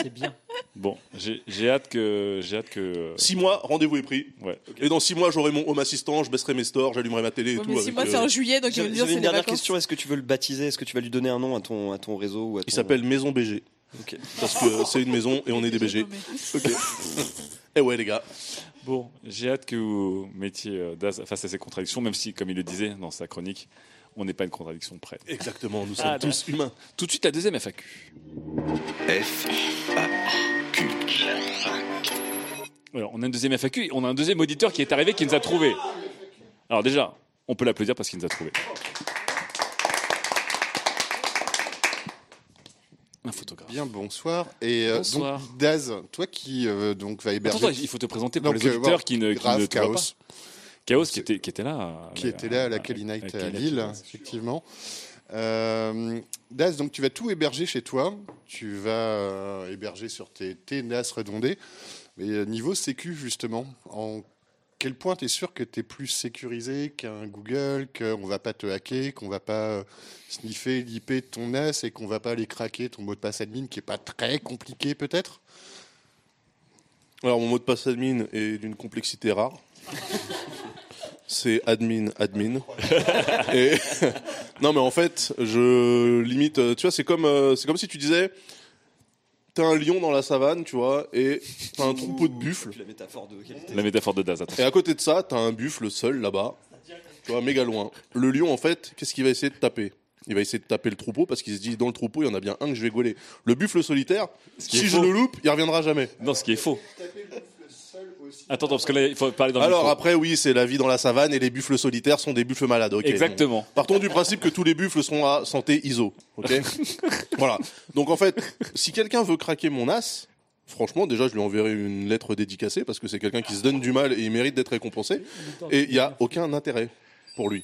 C'est bien. Bon, j'ai j'ai hâte que. J'ai hâte que. Six mois, rendez-vous est pris. Ouais. Et dans six mois, j'aurai mon home assistant, je baisserai mes stores, j'allumerai ma télé et Ouais, tout. mais si avec, moi euh, c'est en juillet, donc il va me dire c'est une dernière vacances. question. Est-ce que tu veux le baptiser? Est-ce que tu vas lui donner un nom à ton, à ton réseau ou à Il ton- s'appelle Maison BG. Ok. Parce que c'est une maison et on est des BG. [LAUGHS] Ok. Eh ouais, les gars. Bon, j'ai hâte que vous mettiez euh, face à ces contradictions, même si, comme il le disait dans sa chronique, on n'est pas une contradiction près. Exactement, nous sommes Ah, tous humains. Tout de suite, la deuxième FAQ. F, Alors, on a une deuxième FAQ et on a un deuxième auditeur qui est arrivé qui nous a trouvé. Alors déjà, on peut l'applaudir parce qu'il nous a trouvé. Un photographe. Bien, bonsoir. Et euh, Bonsoir. donc, Daz, toi qui euh, donc va héberger. Attends, il faut te présenter pour Donc, les euh, auditeurs bon, qui ne, qui grave, ne te voient Chaos, pas. Chaos qui était, qui était là. à qui la- était là à la Kelly Night à à Kelly Lille, effectivement. Euh, donc tu vas tout héberger chez toi. Tu vas euh, héberger sur tes, tes NAS redondés. Mais euh, niveau sécu, justement, en quel point tu es sûr que tu es plus sécurisé qu'un Google, qu'on ne va pas te hacker, qu'on ne va pas euh, sniffer l'IP de ton NAS et qu'on ne va pas aller craquer ton mot de passe admin qui n'est pas très compliqué peut-être? Alors, mon mot de passe admin est d'une complexité rare. [LAUGHS] C'est admin, admin. [LAUGHS] Et [LAUGHS] non, mais en fait, je limite. euh, Tu vois, c'est comme, euh, c'est comme si tu disais, t'as un lion dans la savane, tu vois, et t'as un troupeau de buffles. La métaphore de qualité. La métaphore de Daz, Et à côté de ça, t'as un buffle seul là-bas, tu vois, méga loin. Le lion, en fait, qu'est-ce qu'il va essayer de taper? Il va essayer de taper le troupeau parce qu'il se dit dans le troupeau, il y en a bien un que je vais gauler. Le buffle solitaire, qui est si je faux. le loupe, il reviendra jamais. Non, ce qui est faux. Attends, attends, parce que là, il faut parler dans le Alors micro. après, oui, c'est la vie dans la savane et les buffles solitaires sont des buffles malades. ok. Exactement. Bon. Partons du principe que tous les buffles sont à santé ISO. Ok. [LAUGHS] voilà. Donc en fait, si quelqu'un veut craquer mon as, franchement, déjà, je lui enverrai une lettre dédicacée parce que c'est quelqu'un qui se donne du mal et il mérite d'être récompensé. Et il y a aucun intérêt pour lui.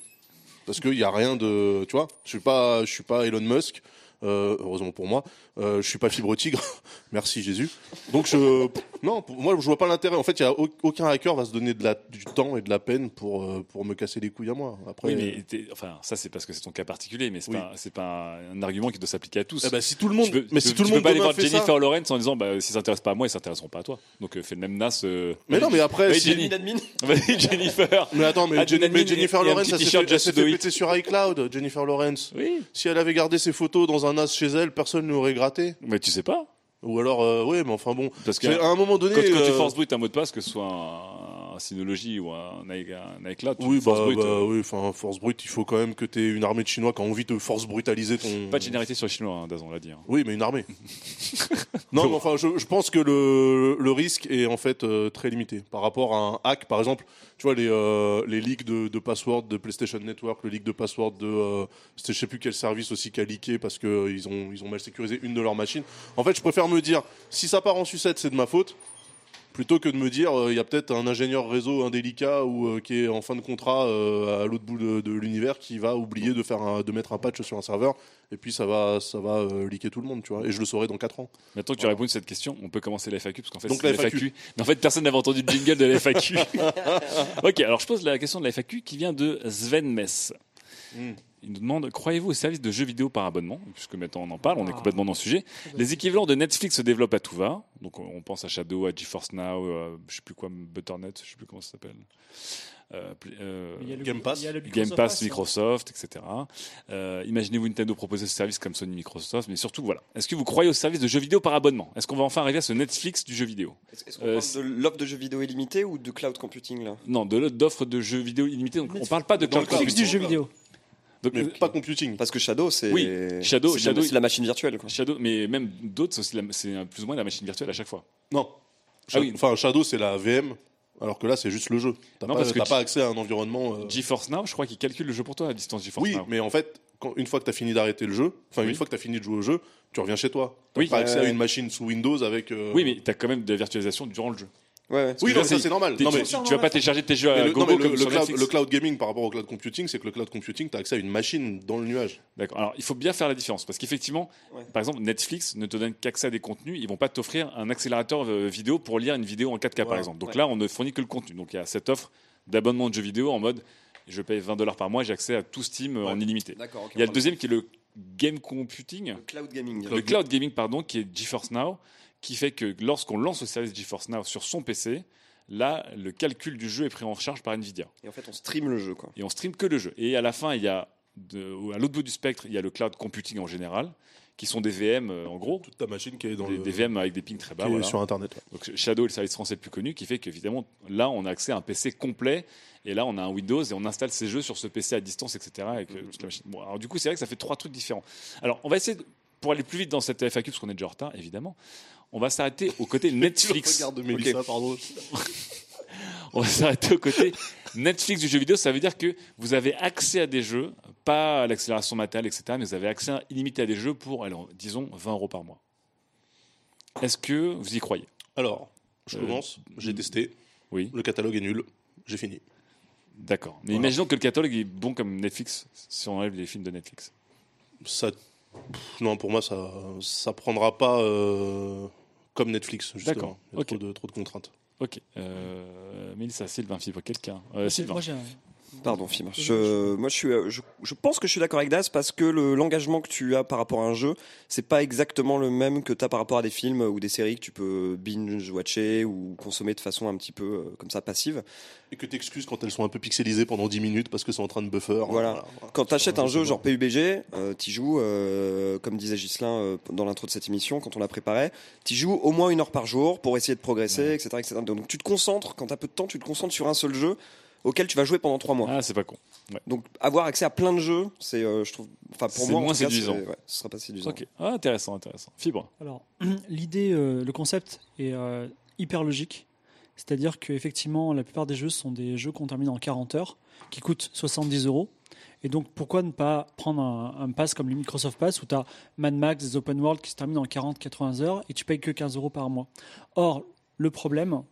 Parce qu'il n'y a rien de, tu vois, je suis pas, je suis pas Elon Musk. euh, heureusement pour moi, euh, je suis pas fibre tigre. [LAUGHS] Merci Jésus. Donc je, non, pour moi je vois pas l'intérêt. En fait, il y a au- aucun hacker va se donner de la, du temps et de la peine pour euh, pour me casser les couilles à moi. Après, Oui, mais enfin, ça c'est parce que c'est ton cas particulier, mais c'est Oui. pas, c'est pas un argument qui doit s'appliquer à tous. Eh ben, si tout le monde- peux- mais si peux- tout le tu peux monde pas aller voir ça- Jennifer Lawrence en disant, bah, s'ils s'intéressent pas à moi, ils s'intéresseront pas à toi. Donc euh, fais le même nas. euh, Mais non, mais après, Jenny. [LAUGHS] Jennifer. Mais attends, mais, Jenny- Jennifer et Lawrence, elle s'est fait, péter sur iCloud. Jennifer Lawrence. Oui. Si elle avait gardé ses photos dans un as chez elle, personne ne l'aurait Mais tu sais pas. Ou alors, euh, oui, mais enfin bon. Parce que C'est- à un moment donné, quand, quand tu euh, force brut un mot de passe, que ce soit un, un Synology ou un, un iCloud, Oui, force bah, brut. bah, euh, oui, enfin, force brute, il faut quand même que tu aies une armée de Chinois qui a envie de force brutaliser ton. Pas de généralité sur les Chinois, hein, Daz, on l'a dit. hein. Oui, mais une armée. [LAUGHS] non, mais enfin, je, je pense que le, le risque est en fait euh, très limité par rapport à un hack, par exemple. Tu vois les euh, les leaks de, de password de PlayStation Network, le leak de password de euh, je sais plus quel service aussi qui a leaké parce que euh, ont ils ont mal sécurisé une de leurs machines. En fait, je préfère me dire si ça part en sucette, c'est de ma faute. Plutôt que de me dire, euh, il y a peut-être un ingénieur réseau indélicat ou euh, qui est en fin de contrat euh, à l'autre bout de, de l'univers qui va oublier de faire un- de mettre un patch sur un serveur et puis ça va ça va leaker tout le monde, tu vois. Et je le saurai dans 4 ans. Maintenant que tu as répondu à cette question, on peut commencer la FAQ parce qu'en fait, Donc la FAQ. Mais en fait, personne n'avait entendu le jingle de la FAQ. [LAUGHS] ok, alors je pose la question de la FAQ qui vient de Sven Mess. Hmm. Il nous demande Croyez-vous au service de jeux vidéo par abonnement? Puisque maintenant on en parle, on est complètement dans le sujet. Les équivalents de Netflix se développent à tout va. Donc on pense à Shadow, à GeForce Now, euh, je sais plus quoi, Butternut, je sais plus comment ça s'appelle. Euh, euh, Il y a le- Game Pass. il y a le Game Microsoft Pass, hein. Microsoft, etc. Euh, Imaginez-vous Nintendo proposer ce service comme Sony Microsoft, mais surtout, voilà. Est-ce que vous croyez au service de jeux vidéo par abonnement? Est-ce qu'on va enfin arriver à ce Netflix du jeu vidéo? Est-ce qu'on Euh, parle de l'offre de jeux vidéo illimité ou de cloud computing là? Non, de l'offre d'offres de jeux vidéo illimité. Donc, on parle pas de cloud. computing. du jeu vidéo. Donc, Mais euh, pas computing. Parce que Shadow, c'est Oui, Shadow- Shadow- c'est la machine virtuelle. Quoi. Shadow, mais même d'autres, c'est plus ou moins la machine virtuelle à chaque fois. Non. Ah oui. Enfin, Shadow, c'est la VM, alors que là, c'est juste le jeu. T'as Non, pas, parce que t'as G- pas accès à un environnement. euh, GeForce Now, je crois qu'il calcule le jeu pour toi à distance GeForce Oui, Now. mais en fait, quand, une fois que tu as fini d'arrêter le jeu, enfin, Oui. une fois que tu as fini de jouer au jeu, tu reviens chez toi. Tu Oui. pas accès à Euh, une machine sous Windows avec. euh, Oui, mais tu as quand même de la virtualisation durant le jeu. Ouais, ouais. Oui, non, ça, c'est normal. Non, tu, mais- tu- tu vas pas télécharger tes jeux à le, le- comme le sur cloud, Netflix. le cloud gaming par rapport au cloud computing, c'est que le cloud computing, tu as accès à une machine dans le nuage. D'accord. Alors, il faut bien faire la différence parce qu'effectivement, Ouais. par exemple, Netflix ne te donne qu'accès à des contenus. Ils vont pas t'offrir un accélérateur euh, vidéo pour lire une vidéo en 4K, par exemple. Donc là, on ne fournit que le contenu. Donc il y a cette offre d'abonnement de jeux vidéo en mode je paye 20 dollars par mois, j'ai accès à tout Steam euh, en illimité. D'accord. ok, Il y a le deuxième qui est le game computing, cloud gaming. le cloud gaming, pardon, qui est GeForce Now, qui fait que lorsqu'on lance le service GeForce Now sur son PC, là, le calcul du jeu est pris en charge par Nvidia. Et en fait, on stream le jeu. Quoi. Et on stream que le jeu. Et à la fin, il y a, de- à l'autre bout du spectre, il y a le cloud computing en général, qui sont des VM euh, en gros, Toute ta machine qui est dans des, le. des VM avec des pings très bas. qui est voilà. sur Internet. ouais. Donc Shadow est le service français le plus connu, qui fait qu'évidemment, là, on a accès à un PC complet. Et là, on a un Windows et on installe ces jeux sur ce PC à distance, etc. Avec euh, toute la machine. Bon, alors du coup, c'est vrai que ça fait trois trucs différents. Alors, on va essayer, de- pour aller plus vite dans cette FAQ, parce qu'on est déjà en retard, évidemment, on va s'arrêter au côté [LAUGHS] Netflix. Regarde Mélissa, pardon. [LAUGHS] On va s'arrêter au côté Netflix du jeu vidéo. Ça veut dire que vous avez accès à des jeux, pas à l'accélération matérielle, etc. Mais vous avez accès illimité à des jeux pour, alors, disons, 20 euros par mois. Est-ce que vous y croyez? Alors, je Euh, commence. J'ai testé. Oui, Le catalogue est nul. J'ai fini. d'accord. Mais Voilà. imaginons que le catalogue est bon comme Netflix, si on enlève les films de Netflix. Ça, pff, non, pour moi, ça, ça prendra pas euh, comme Netflix. Justement. D'accord, Il y a ok. trop, de, trop de contraintes. Ok. Euh, Mélissa, Sylvain, fibre quelqu'un. Euh, Sylvain. Moi, j'ai un- Pardon, Fim. Je, moi, je, suis, euh, je, je pense que je suis d'accord avec Daz parce que le- l'engagement que tu as par rapport à un jeu, c'est pas exactement le même que tu as par rapport à des films ou des séries que tu peux binge-watcher ou consommer de façon un petit peu euh, comme ça passive. Et que t'excuses quand elles sont un peu pixelisées pendant 10 minutes parce que c'est en train de buffer. Voilà. Quand tu achètes un jeu genre PUBG, euh, tu joues, euh, comme disait Gislin dans l'intro de cette émission, quand on la préparait, tu joues au moins une heure par jour pour essayer de progresser, etc., etc. Donc tu te concentres, quand tu as peu de temps, tu te concentres sur un seul jeu auquel tu vas jouer pendant trois mois. Ah, c'est pas con. Donc avoir accès à plein de jeux, c'est, euh, je trouve, enfin pour moi, en moins tout cas, séduisant. ouais, ce sera pas séduisant. Ok. Ah, intéressant, intéressant. Fibre. Alors, [CLEARS THROAT] l'idée, euh, le concept est euh, hyper logique. C'est-à-dire qu'effectivement, la plupart des jeux sont des jeux qu'on termine en 40 heures, qui coûtent 70 euros. Et donc, pourquoi ne pas prendre un, un pass comme le Microsoft Pass où tu as Mad Max, des open world qui se terminent en 40-80 heures et tu payes que 15 euros par mois? Or, le problème,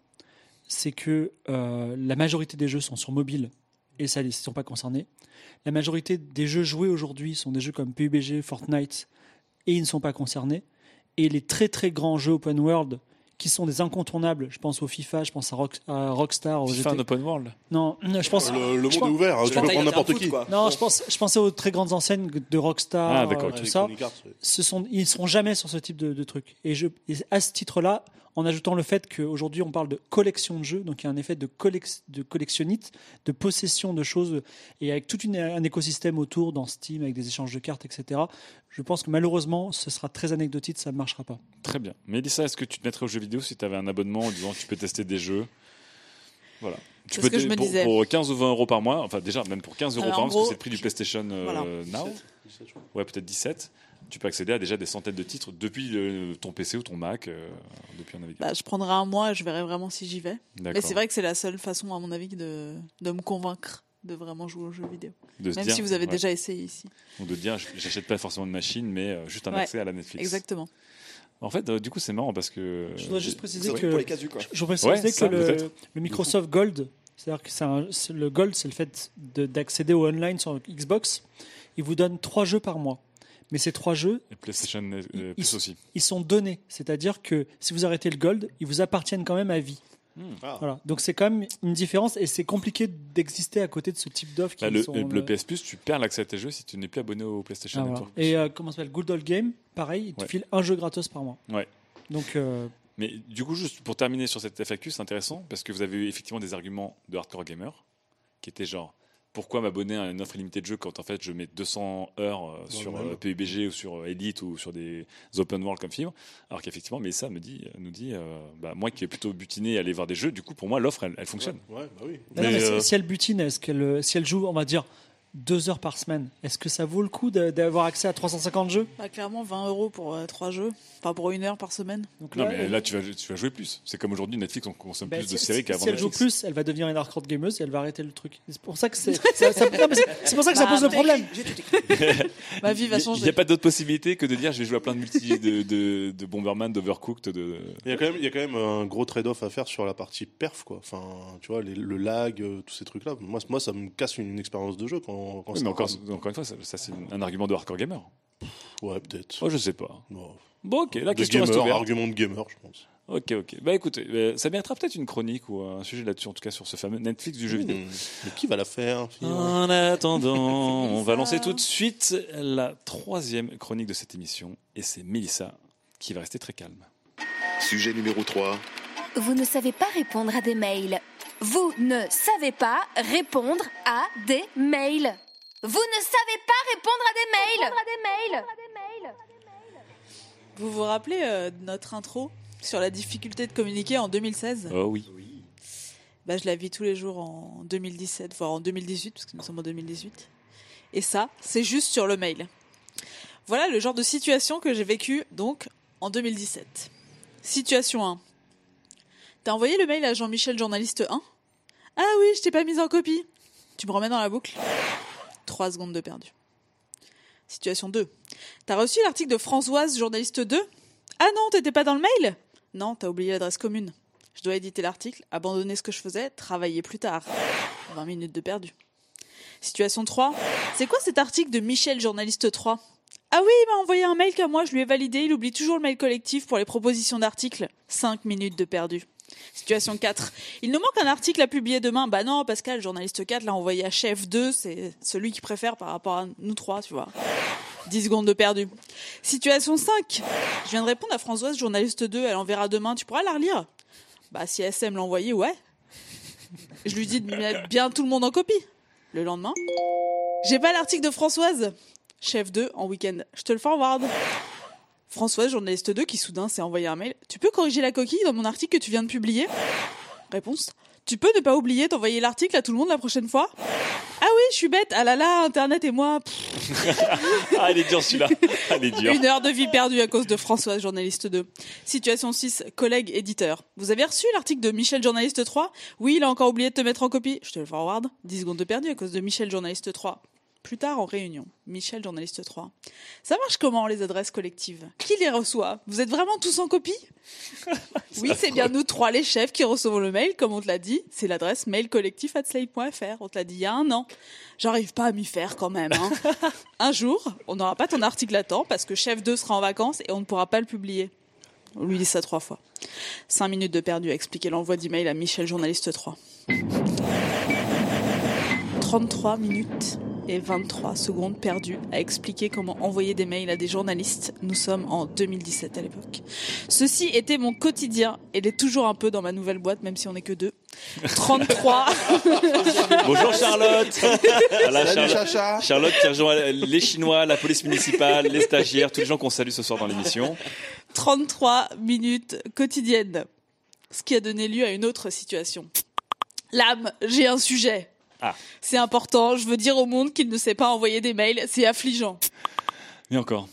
c'est que euh, la majorité des jeux sont sur mobile et ça, ils ne sont pas concernés. La majorité des jeux joués aujourd'hui sont des jeux comme PUBG, Fortnite et ils ne sont pas concernés. Et les très très grands jeux open world qui sont des incontournables, je pense au FIFA, je pense à, Rock- à Rockstar, au FIFA GT. open world Non, je pense. Le- le monde pense- est ouvert, hein, je tu peux prendre n'importe qui. Non, je pense, je pensais aux très grandes enseignes de Rockstar, Ah, tout ça. Ce sont, ils ne seront jamais sur ce type de, de truc. Et, je, et à ce titre-là, en ajoutant le fait qu'aujourd'hui on parle de collection de jeux, donc il y a un effet de, collec- de collectionnite, de possession de choses, et avec tout une- un écosystème autour dans Steam, avec des échanges de cartes, etc. Je pense que malheureusement, ce sera très anecdotique, ça ne marchera pas. Très bien. Mélissa, est-ce que tu te mettrais aux jeux vidéo si tu avais un abonnement en disant que tu peux tester des jeux? Voilà. Tu C'est peux ce que te- je me pour, disais. pour 15 ou 20 euros par mois, enfin déjà même pour 15 euros Alors, par mois, parce que c'est le prix du PlayStation euh, Voilà. Now. 17, je crois. Ouais, peut-être 17. Tu peux accéder à déjà des centaines de titres depuis le- ton PC ou ton Mac, euh, depuis un navigateur. Bah, je prendrai un mois et je verrai vraiment si j'y vais. Mais c'est vrai que c'est la seule façon, à mon avis, de, de me convaincre de vraiment jouer aux jeux vidéo. De Même dire, si vous avez ouais. déjà essayé ici. Ou de dire, j'achète pas forcément de machine, mais euh, juste un Ouais, accès à la Netflix. Exactement. En fait, euh, du coup, c'est marrant parce que. Je voudrais juste préciser que, pour les casus, quoi. je- voudrais préciser Ouais, que ça, le, Microsoft Gold, c'est-à-dire que c'est un- le Gold, c'est le fait de- d'accéder au online sur Xbox. Il vous donne trois jeux par mois. Mais ces trois jeux, Et PlayStation euh, Ils- Plus aussi. ils sont donnés. C'est-à-dire que si vous arrêtez le Gold, ils vous appartiennent quand même à vie. Ah. Voilà. Donc c'est quand même une différence et c'est compliqué d'exister à côté de ce type d'offres qui Bah, le, sont, le euh, PS Plus, tu perds l'accès à tes jeux si tu n'es plus abonné au PlayStation ah, voilà. Network. Et euh, comment ça s'appelle? Good Old Game, pareil, il te Ouais. file un jeu gratos par mois. Ouais. Donc euh, Mais du coup, juste pour terminer sur cette FAQ, c'est intéressant parce que vous avez eu effectivement des arguments de hardcore gamer qui étaient genre pourquoi m'abonner à une offre illimitée de jeux quand en fait je mets 200 heures euh, sur même. euh, PUBG ou sur euh, Elite ou sur des open world comme Fibre alors qu'effectivement mais ça me dit nous dit euh, bah, moi qui est plutôt butiné à aller voir des jeux du coup pour moi l'offre elle, elle fonctionne Ouais, bah oui. non, non, mais euh, si- si elle butine, est-ce qu'elle, si elle joue, on va dire deux heures par semaine, est-ce que ça vaut le coup d'avoir accès à 350 jeux? Bah, clairement, 20 euros pour euh, trois jeux. Enfin, pour une heure par semaine. Donc non là, mais là tu vas, tu vas jouer plus c'est comme aujourd'hui Netflix on consomme Bah, plus de séries si- qu'avant Si elle joue plus, elle va devenir une hardcore gameuse et elle va arrêter le truc. C'est pour ça que c'est ça- ça- pour ça que ça Bah, pose le problème. [LAUGHS] Ma vie va Il n'y changer. a pas d'autre possibilité que de dire je vais jouer à plein de multi de, de, de Bomberman, d'Overcooked, de. Il y, a quand même, il y a quand même un gros trade-off à faire sur la partie perf, quoi. Enfin, tu vois, les- le lag, euh, tous ces trucs-là. Moi, moi, ça me casse une, expérience de jeu quand, Oui, mais encore, encore une fois, ça, ça, c'est un argument de hardcore gamer. Ouais, peut-être. Oh, je sais pas. Bon. Bon, ok, la De question reste gamer, ouverte. argument de gamer, je pense. Ok, ok. Bah écoutez, euh, ça méritera peut-être une chronique ou un sujet là-dessus, en tout cas sur ce fameux Netflix du jeu vidéo. Hmm. Mais qui va la faire En attendant, [LAUGHS] on va lancer tout de suite la troisième chronique de cette émission. Et c'est Mélissa qui va rester très calme. Sujet numéro 3. Vous ne savez pas répondre à des mails. Vous ne savez pas répondre à des mails. Vous ne savez pas répondre à des mails. Vous vous rappelez euh, de notre intro sur la difficulté de communiquer en 2016 Oh oui. bah, Je la vis tous les jours en 2017, voire en 2018, parce que nous sommes en 2018. Et ça, c'est juste sur le mail. Voilà le genre de situation que j'ai vécue donc en 2017. Situation 1. T'as envoyé le mail à Jean-Michel, journaliste 1 Ah oui, je t'ai pas mise en copie. Tu me remets dans la boucle 3 secondes de perdu. Situation 2. T'as reçu l'article de Françoise, journaliste 2 Ah non, t'étais pas dans le mail? Non, t'as oublié l'adresse commune. Je dois éditer l'article, abandonner ce que je faisais, travailler plus tard. 20 minutes de perdu. Situation 3. C'est quoi cet article de Michel, journaliste 3 Ah oui, il m'a envoyé un mail qu'à moi, je lui ai validé, il oublie toujours le mail collectif pour les propositions d'articles. 5 minutes de perdu. Situation 4. Il nous manque un article à publier demain. Bah non, Pascal, journaliste 4, l'a envoyé à chef 2, c'est celui qui préfère par rapport à nous trois, tu vois. 10 secondes de perdu. Situation 5. Je viens de répondre à Françoise, journaliste 2, elle enverra demain, tu pourras la relire? Bah si SM l'a envoyé, ouais. Je lui dis de mettre bien tout le monde en copie. Le lendemain, j'ai pas l'article de Françoise, chef 2, en week-end. Je te le forward. Françoise, journaliste 2, qui soudain s'est envoyé un mail. Tu peux corriger la coquille dans mon article que tu viens de publier? Réponse. Tu peux ne pas oublier d'envoyer l'article à tout le monde la prochaine fois? Ah oui, je suis bête. Ah là là, Internet et moi. [LAUGHS] ah, elle est dure celui-là. Elle est dure. Une heure de vie perdue à cause de Françoise, journaliste 2. Situation 6, collègue éditeur. Vous avez reçu l'article de Michel, journaliste 3 Oui, il a encore oublié de te mettre en copie. Je te le forward. 10 secondes de perdu à cause de Michel, journaliste 3. Plus tard, en réunion, Michel, journaliste 3. Ça marche comment, les adresses collectives? Qui les reçoit? Vous êtes vraiment tous en copie? [LAUGHS] Oui, c'est bien nous trois, les chefs, qui recevons le mail, comme on te l'a dit. C'est l'adresse mailcollectif.slave.fr. On te l'a dit il y a un an. J'arrive pas à m'y faire quand même. Hein. [LAUGHS] un jour, on n'aura pas ton article à temps parce que chef 2 sera en vacances et on ne pourra pas le publier. On lui dit ça trois fois. Cinq minutes de perdu à expliquer l'envoi d'email à Michel, journaliste 3. 33 minutes et 23 secondes perdues à expliquer comment envoyer des mails à des journalistes. Nous sommes en 2017 à l'époque. Ceci était mon quotidien et l'est toujours un peu dans ma nouvelle boîte, même si on n'est que deux. 33. [LAUGHS] Bonjour Charlotte. Voilà, Salut, Charlotte, Chacha. Charlotte qui rejoint les Chinois, la police municipale, les stagiaires, tous les gens qu'on salue ce soir dans l'émission. 33 minutes quotidiennes. Ce qui a donné lieu à une autre situation. L'âme, j'ai un sujet. Ah. C'est important, je veux dire au monde qu'il ne sait pas envoyer des mails, c'est affligeant. Et encore.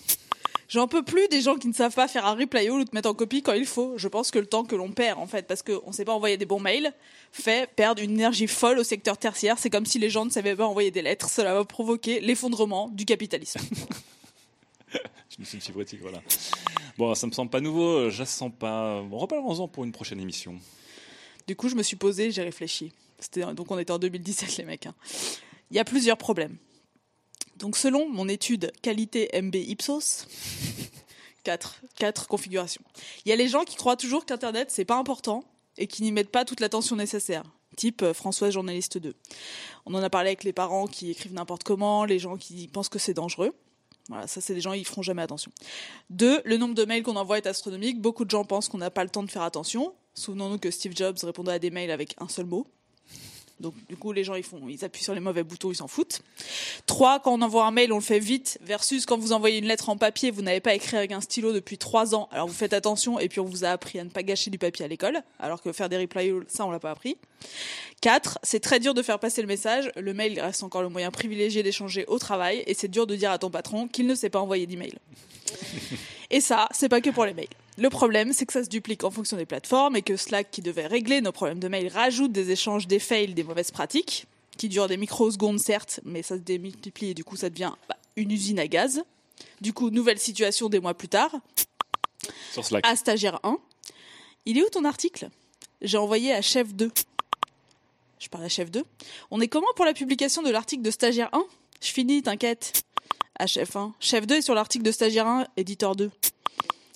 J'en peux plus des gens qui ne savent pas faire un reply all ou te mettre en copie quand il faut. Je pense que le temps que l'on perd, en fait, parce qu'on ne sait pas envoyer des bons mails, fait perdre une énergie folle au secteur tertiaire. C'est comme si les gens ne savaient pas envoyer des lettres. Cela va provoquer l'effondrement du capitalisme. [LAUGHS] [LAUGHS] Je me suis une fibrotique, voilà. Bon, ça me semble pas nouveau, je la sens pas. Bon, reparlons-en pour une prochaine émission. Du coup, je me suis posé, j'ai réfléchi. Donc, on était en 2017, les mecs. hein. Il y a plusieurs problèmes. Donc, selon mon étude qualité MB Ipsos, [LAUGHS] quatre, quatre configurations. Il y a les gens qui croient toujours qu'Internet, c'est pas important et qui n'y mettent pas toute l'attention nécessaire. Type euh, Françoise, journaliste 2. On en a parlé avec les parents qui écrivent n'importe comment, les gens qui pensent que c'est dangereux. Voilà, ça, c'est des gens, ils feront jamais attention. Deux, le nombre de mails qu'on envoie est astronomique. Beaucoup de gens pensent qu'on n'a pas le temps de faire attention. Souvenons-nous que Steve Jobs répondait à des mails avec un seul mot. Donc, du coup, les gens, ils font, ils appuient sur les mauvais boutons, ils s'en foutent. Trois, quand on envoie un mail, on le fait vite, versus quand vous envoyez une lettre en papier, vous n'avez pas écrit avec un stylo depuis trois ans, alors vous faites attention, et puis on vous a appris à ne pas gâcher du papier à l'école, alors que faire des reply all, ça, on l'a pas appris. Quatre, c'est très dur de faire passer le message. Le mail reste encore le moyen privilégié d'échanger au travail, et c'est dur de dire à ton patron qu'il ne sait pas envoyer d'email. Et ça, c'est pas que pour les mails. Le problème, c'est que ça se duplique en fonction des plateformes et que Slack, qui devait régler nos problèmes de mail, rajoute des échanges, des fails, des mauvaises pratiques, qui durent des microsecondes certes, mais ça se démultiplie et du coup ça devient bah, une usine à gaz. Du coup, nouvelle situation des mois plus tard. Sur Slack. À stagiaire 1. Il est où ton article? J'ai envoyé à chef 2. Je parle à chef 2. On est comment pour la publication de l'article de stagiaire 1 Je finis, t'inquiète. À chef 1. Chef 2 est sur l'article de stagiaire 1, éditeur 2.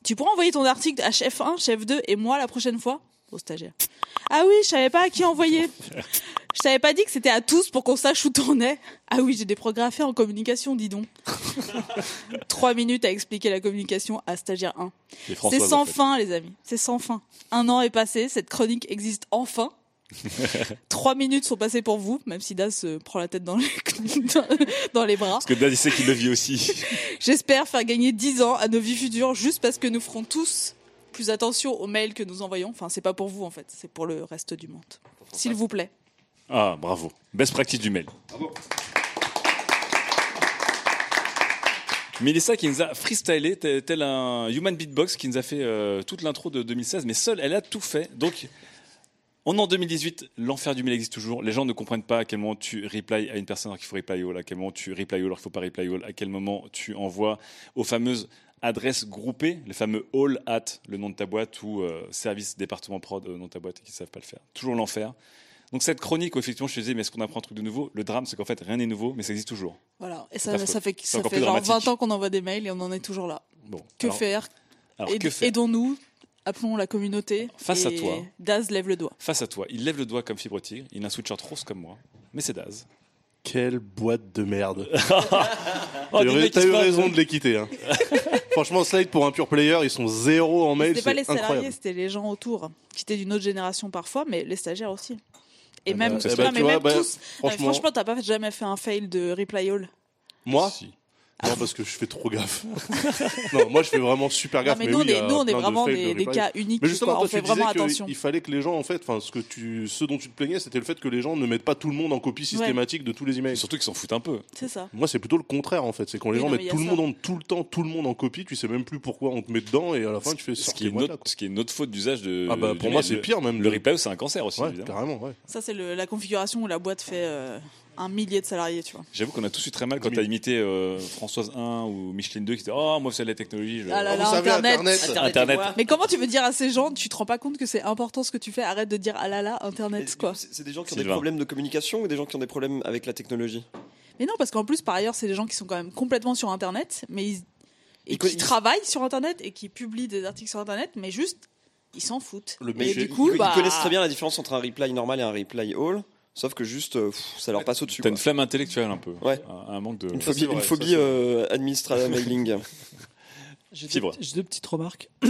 Tu pourras envoyer ton article à chef 1, chef 2 et moi la prochaine fois Au stagiaire. Ah oui, je savais pas à qui envoyer. Je t'avais pas dit que c'était à tous pour qu'on sache où t'en es. Ah oui, j'ai des progrès à faire en communication, dis donc. [LAUGHS] Trois minutes à expliquer la communication à stagiaire 1. Les Françoises, C'est sans en fait. fin, les amis. C'est sans fin. Un an est passé, cette chronique existe enfin. [LAUGHS] Trois minutes sont passées pour vous, même si Das se prend la tête dans les, [LAUGHS] dans, les bras. Parce que Dad, il sait qu'il le vit aussi. [LAUGHS] J'espère faire gagner 10 ans à nos vies futures juste parce que nous ferons tous plus attention aux mails que nous envoyons. Enfin, c'est pas pour vous en fait, c'est pour le reste du monde. S'il vous plaît. Ah, bravo. Best practice du mail. Mélissa qui nous a freestylé tel tel un human beatbox qui nous a fait euh, toute l'intro de 2016, mais seule, elle a tout fait. Donc, on est en 2018, l'enfer du mail existe toujours. Les gens ne comprennent pas à quel moment tu replies à une personne alors qu'il faut reply all, à quel moment tu reply all alors qu'il faut pas reply all, à quel moment tu envoies aux fameuses adresses groupées, les fameux all at le nom de ta boîte ou euh, service département prod le nom de ta boîte et qui ne savent pas le faire. Toujours l'enfer. Donc cette chronique où effectivement je te disais mais est-ce qu'on apprend un truc de nouveau? Le drame c'est qu'en fait rien n'est nouveau mais ça existe toujours. Voilà. Et ça, ça fait, ça fait genre dramatique. 20 ans qu'on envoie des mails et on en est toujours là. Bon. Que alors- faire? alors, Aid- que faire? Aidons-nous. Appelons la communauté. Face à toi. Daz lève le doigt. Face à toi, il lève le doigt comme fibre tigre, il a un sweatshirt rose comme moi, mais c'est Daz. Quelle boîte de merde. [LAUGHS] Oh, T'as eu- raison de les quitter. hein. [LAUGHS] Franchement, Slide pour un pur player, ils sont zéro en mail. C'était pas les salariés, c'était les gens autour, qui étaient d'une autre génération parfois, mais les stagiaires aussi. Et même, mais vois, bah, tous. Franchement, t'as pas jamais fait un fail de reply all. Moi Si. Non, parce que je fais trop gaffe. [LAUGHS] non, moi je fais vraiment super Non, gaffe. mais mais nous, oui, on il est, a nous, on est plein de vraiment des, de des reply. cas uniques. Mais justement, quoi. toi, on fait tu vraiment disais attention. qu'il fallait que les gens, en fait, enfin, ce que tu, ce dont tu te plaignais, c'était le fait que les gens ne mettent pas tout le monde en copie systématique de tous les emails. Surtout qu'ils s'en foutent un peu. C'est ça. Moi, c'est plutôt le contraire, en fait. C'est quand les Oui, gens non, mettent il tout le ça. monde en, tout le temps, tout le monde en copie, tu sais même plus pourquoi on te met dedans, et à la fin, tu fais Ce qui, est ce qui est une autre faute d'usage de. Ah bah, pour moi, c'est pire, même. Le reply, c'est un cancer aussi, carrément, ouais. Ça, c'est la configuration où la boîte fait euh, un millier de salariés, tu vois. J'avoue qu'on a tous eu très mal quand t'as imité euh, Françoise 1 ou Micheline 2 qui étaient Oh, moi, c'est la technologie. je- Ah là Oh, là, vous savez, Internet. Internet. Internet. Mais comment tu veux dire à ces gens, tu te rends pas compte que c'est important ce que tu fais Arrête de dire ah là là, Internet, quoi. C'est des gens qui ont des problèmes de communication ou des gens qui ont des problèmes avec la technologie? Mais non, parce qu'en plus, par ailleurs, c'est des gens qui sont quand même complètement sur Internet, mais ils, et Ils qui ils- travaillent sur Internet et qui publient des articles sur Internet, mais juste, ils s'en foutent. Le Mais du coup, ils, ils bah, connaissent très bien la différence entre un reply normal et un reply all, sauf que juste euh, pff, ça leur passe au-dessus. T'as une flamme intellectuelle un peu. Ouais. Un, un manque de. Une phobie, une ça, phobie euh, administrative mailing. [LAUGHS] J'ai deux, petites remarques. [CLEARS THROAT]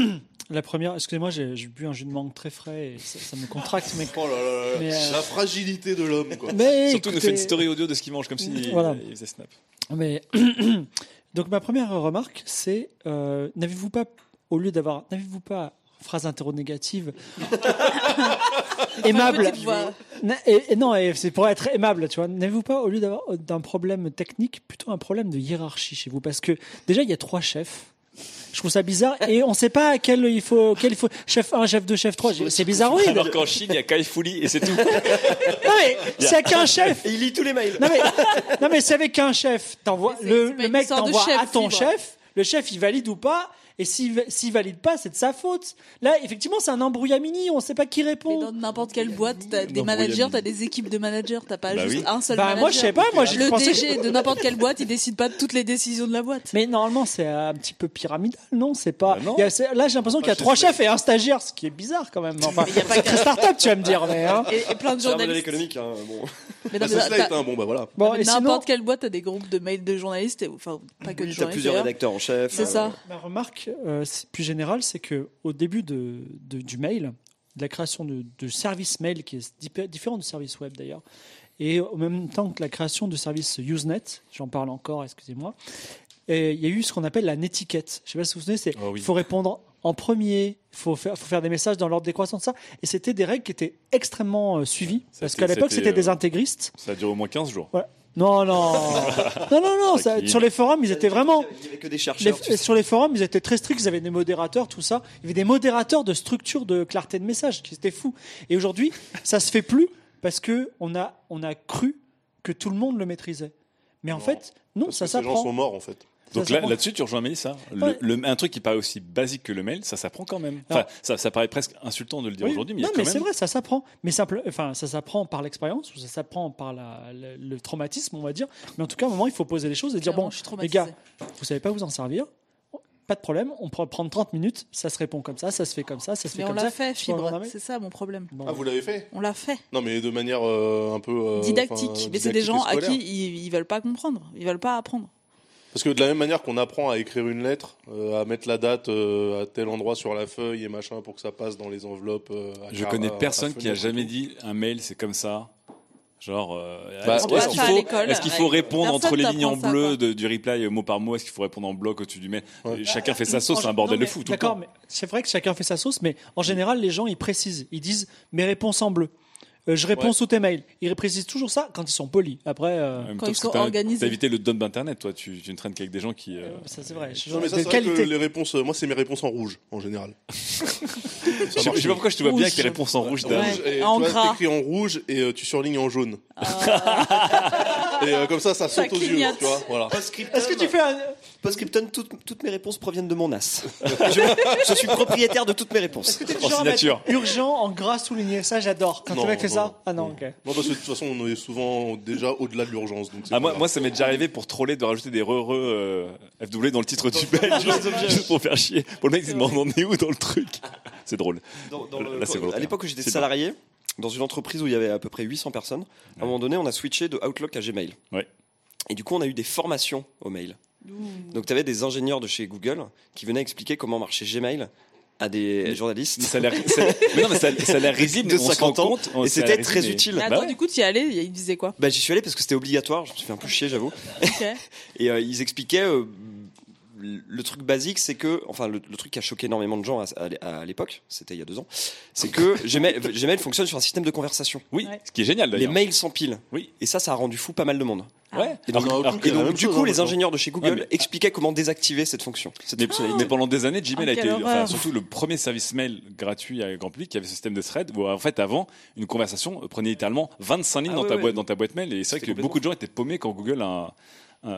La première, excusez-moi, j'ai bu un jus de mangue très frais et ça, ça me contracte. Mais, Oh là là là, Mais, euh, la fragilité de l'homme, quoi. mais [LAUGHS] Surtout, écoutez- fait une story audio de ce qu'il mange comme si Voilà. il faisait Snap. Mais [CLEARS THROAT] donc ma première remarque, c'est euh, n'avez-vous pas, au lieu d'avoir, n'avez-vous pas phrase interrogative [LAUGHS] aimable et, et non, et c'est pour être aimable, tu vois. N'avez-vous pas, au lieu d'avoir euh, d'un problème technique, plutôt un problème de hiérarchie chez vous? Parce que déjà, il y a trois chefs. Je trouve ça bizarre et on sait pas quel il faut, quel il faut. Chef 1, chef 2, chef 3. C'est bizarroïde. Alors qu'en Chine, il y a Kai Fouli et c'est tout. Non mais c'est qu'un chef. Et il lit tous les mails. Non mais, non mais c'est avec un chef. T'envoies le, le mec t'envoie chef, à ton chef. Le chef il valide ou pas. Et s'il s'il valide pas, c'est de sa faute. Là, effectivement, c'est un embrouillamini. On sait pas qui Mais répond. dans n'importe quelle boîte, t'as des Non, managers, Brouillard t'as des équipes de managers, t'as pas Bah juste oui. un seul Bah manager. moi je sais pas. Moi je Le pensais. DG de n'importe quelle boîte, il décide pas de toutes les décisions de la boîte. Mais normalement, c'est un petit peu pyramidal, non? C'est pas. Bah non. il y a- c'est- là, j'ai l'impression qu'il y a chez trois chefs et un stagiaire, ce qui est bizarre quand même. Enfin, Mais y a pas c'est très start-up, tu vas me dire, mais. Hein. Et, et plein de C'est un modèle journalistes. économique. Hein, bon. Mais non, c'est mais bon bah voilà. Bon, sinon, n'importe quelle boîte a des groupes de mails de journalistes, et, enfin pas que de journalistes. plusieurs d'ailleurs. rédacteurs en chef. C'est euh, ça. ma remarque euh, c'est- plus générale, c'est que au début de, de- du mail, de la création de, de services mail qui est dip- différent du service web d'ailleurs, et en même temps que la création du service Usenet, j'en parle encore, excusez-moi, et il y a eu ce qu'on appelle la netiquette. Je sais pas si vous vous souvenez, c'est Oh oui. faut répondre en premier, il faut faire, faut faire des messages dans l'ordre décroissant de ça, et c'était des règles qui étaient extrêmement euh, suivies, parce qu'à l'époque c'était, des euh, intégristes. Ça a duré au moins 15 jours. Ouais. Non, non, [LAUGHS] non, non, non. ça- sur les forums, ils étaient vraiment. Il y avait que des Les- chercheurs. tu sais. sur les forums, ils étaient très stricts, ils avaient des modérateurs, tout ça. Il y avait des modérateurs de structure de clarté de message, qui était fou. Et aujourd'hui, ça se fait plus parce que on a, on a cru que tout le monde le maîtrisait. Mais en Non. fait, non, Parce ça que ces gens s'apprend. sont morts, en fait. Ça Donc là, là-dessus, tu rejoins Mélissa. Le, Ouais. le- un truc qui paraît aussi basique que le mail, ça s'apprend quand même. Enfin, ça, ça paraît presque insultant de le dire Oui. aujourd'hui, mais il y non, a quand mais même. c'est vrai, ça s'apprend. Mais simple, enfin, ça s'apprend par l'expérience ou ça s'apprend par la- le, le traumatisme, on va dire. Mais en tout cas, à un moment, il faut poser les choses et dire Clairement, bon, je suis les gars, vous savez pas vous en servir. Pas de problème, on peut prendre 30 minutes, ça se répond comme ça, ça se fait comme ça, ça se Mais fait on comme ça. l'a fait, Fibre. C'est ça mon problème. Bon. Ah, vous l'avez fait? On l'a fait. Non, mais de manière euh, un peu. euh, Didactique. mais c'est des gens à qui ils, ils veulent pas comprendre. Ils veulent pas apprendre. Parce que de la même manière qu'on apprend à écrire une lettre, euh, à mettre la date euh, à tel endroit sur la feuille et machin pour que ça passe dans les enveloppes. euh, à Je car- connais personne qui a jamais dit un mail, c'est comme ça. Genre, euh, Bah, est-ce qu'il faut, répondre entre les lignes en bleu de- du reply mot par mot? Est-ce qu'il faut répondre en bloc au-dessus du mail? Ouais. Chacun fait sa sauce, En- c'est un bordel non, de fou. tout le D'accord, temps. c'est vrai que chacun fait sa sauce, mais en général, les gens ils précisent. Ils disent mes réponses en bleu. Euh, je réponds Ouais. sous tes mails. Ils précisent toujours ça quand ils sont polis. Après, euh, Quand temps, ils sont organisés. T'as évité le dump d'internet, toi. Tu, tu ne traînes qu'avec des gens qui. euh, ça c'est vrai. Je- Non, mais ça, de c'est vrai qualité. que les réponses, moi, c'est mes réponses en rouge, en général. [LAUGHS] Je sais pas pourquoi je te vois bien avec tes réponses en rouge. Ouais. rouge, et En tu vois, gras. t'écris en rouge et euh, tu surlignes en jaune. Ah. [LAUGHS] Et euh, comme ça, ça Ça saute aux yeux, tu vois. Voilà. Est-ce que tu fais un... Post-scriptum, toutes, toutes mes réponses proviennent de mon as. [LAUGHS] je, je suis propriétaire de toutes mes réponses. Est-ce que mettre signature. urgent en gras souligné? Ça, j'adore. Quand le mec fait ça. Ah non, ok. Non, parce que de toute façon, on est souvent déjà au-delà de l'urgence. donc c'est Ah, pas moi, grave. moi, ça m'est déjà arrivé pour troller de rajouter des re-re euh, FW dans le titre du mail, juste, juste pour faire chier. Pour le mec, il demande on est où dans le truc? C'est drôle. Dans- dans le- Là, c'est à l'époque où j'étais C'est salarié, dans une entreprise où il y avait à peu près 800 personnes, à un moment donné, on a switché de Outlook à Gmail. Ouais. Et du coup, on a eu des formations au mail. Donc, tu avais des ingénieurs de chez Google qui venaient expliquer comment marchait Gmail à des journalistes. Ça a l'air, ça- [LAUGHS] mais non, mais ça, ça a l'air risible. de on se rend 50 ans. compte, et c'était très mais- utile. Mais Bah attends, ouais. du coup, tu y allais, il disait quoi? Bah, j'y suis allé parce que c'était obligatoire. Je me suis fait un peu chier, j'avoue. [LAUGHS] Et euh, ils expliquaient euh, le truc basique, c'est que, enfin, le, le truc qui a choqué énormément de gens à, à- à l'époque, c'était il y a deux ans, c'est que [LAUGHS] Gmail, Gmail fonctionne sur un système de conversation. Oui, ce qui est génial Les d'ailleurs. mails s'empilent. Oui. Et ça, ça a rendu fou pas mal de monde. Ouais. Et donc, Alors, alors- et du coup, les ingénieurs de chez Google Ouais, mais- expliquaient comment désactiver cette fonction. Cette Mais, mais pendant des années, Gmail Ah, a été, enfin, surtout le premier service mail gratuit à grand public qui avait ce système de thread où en fait avant une conversation prenait littéralement 25 lignes Ah dans ta boîte dans ta boîte mail et c'est vrai que beaucoup de gens étaient paumés quand Google a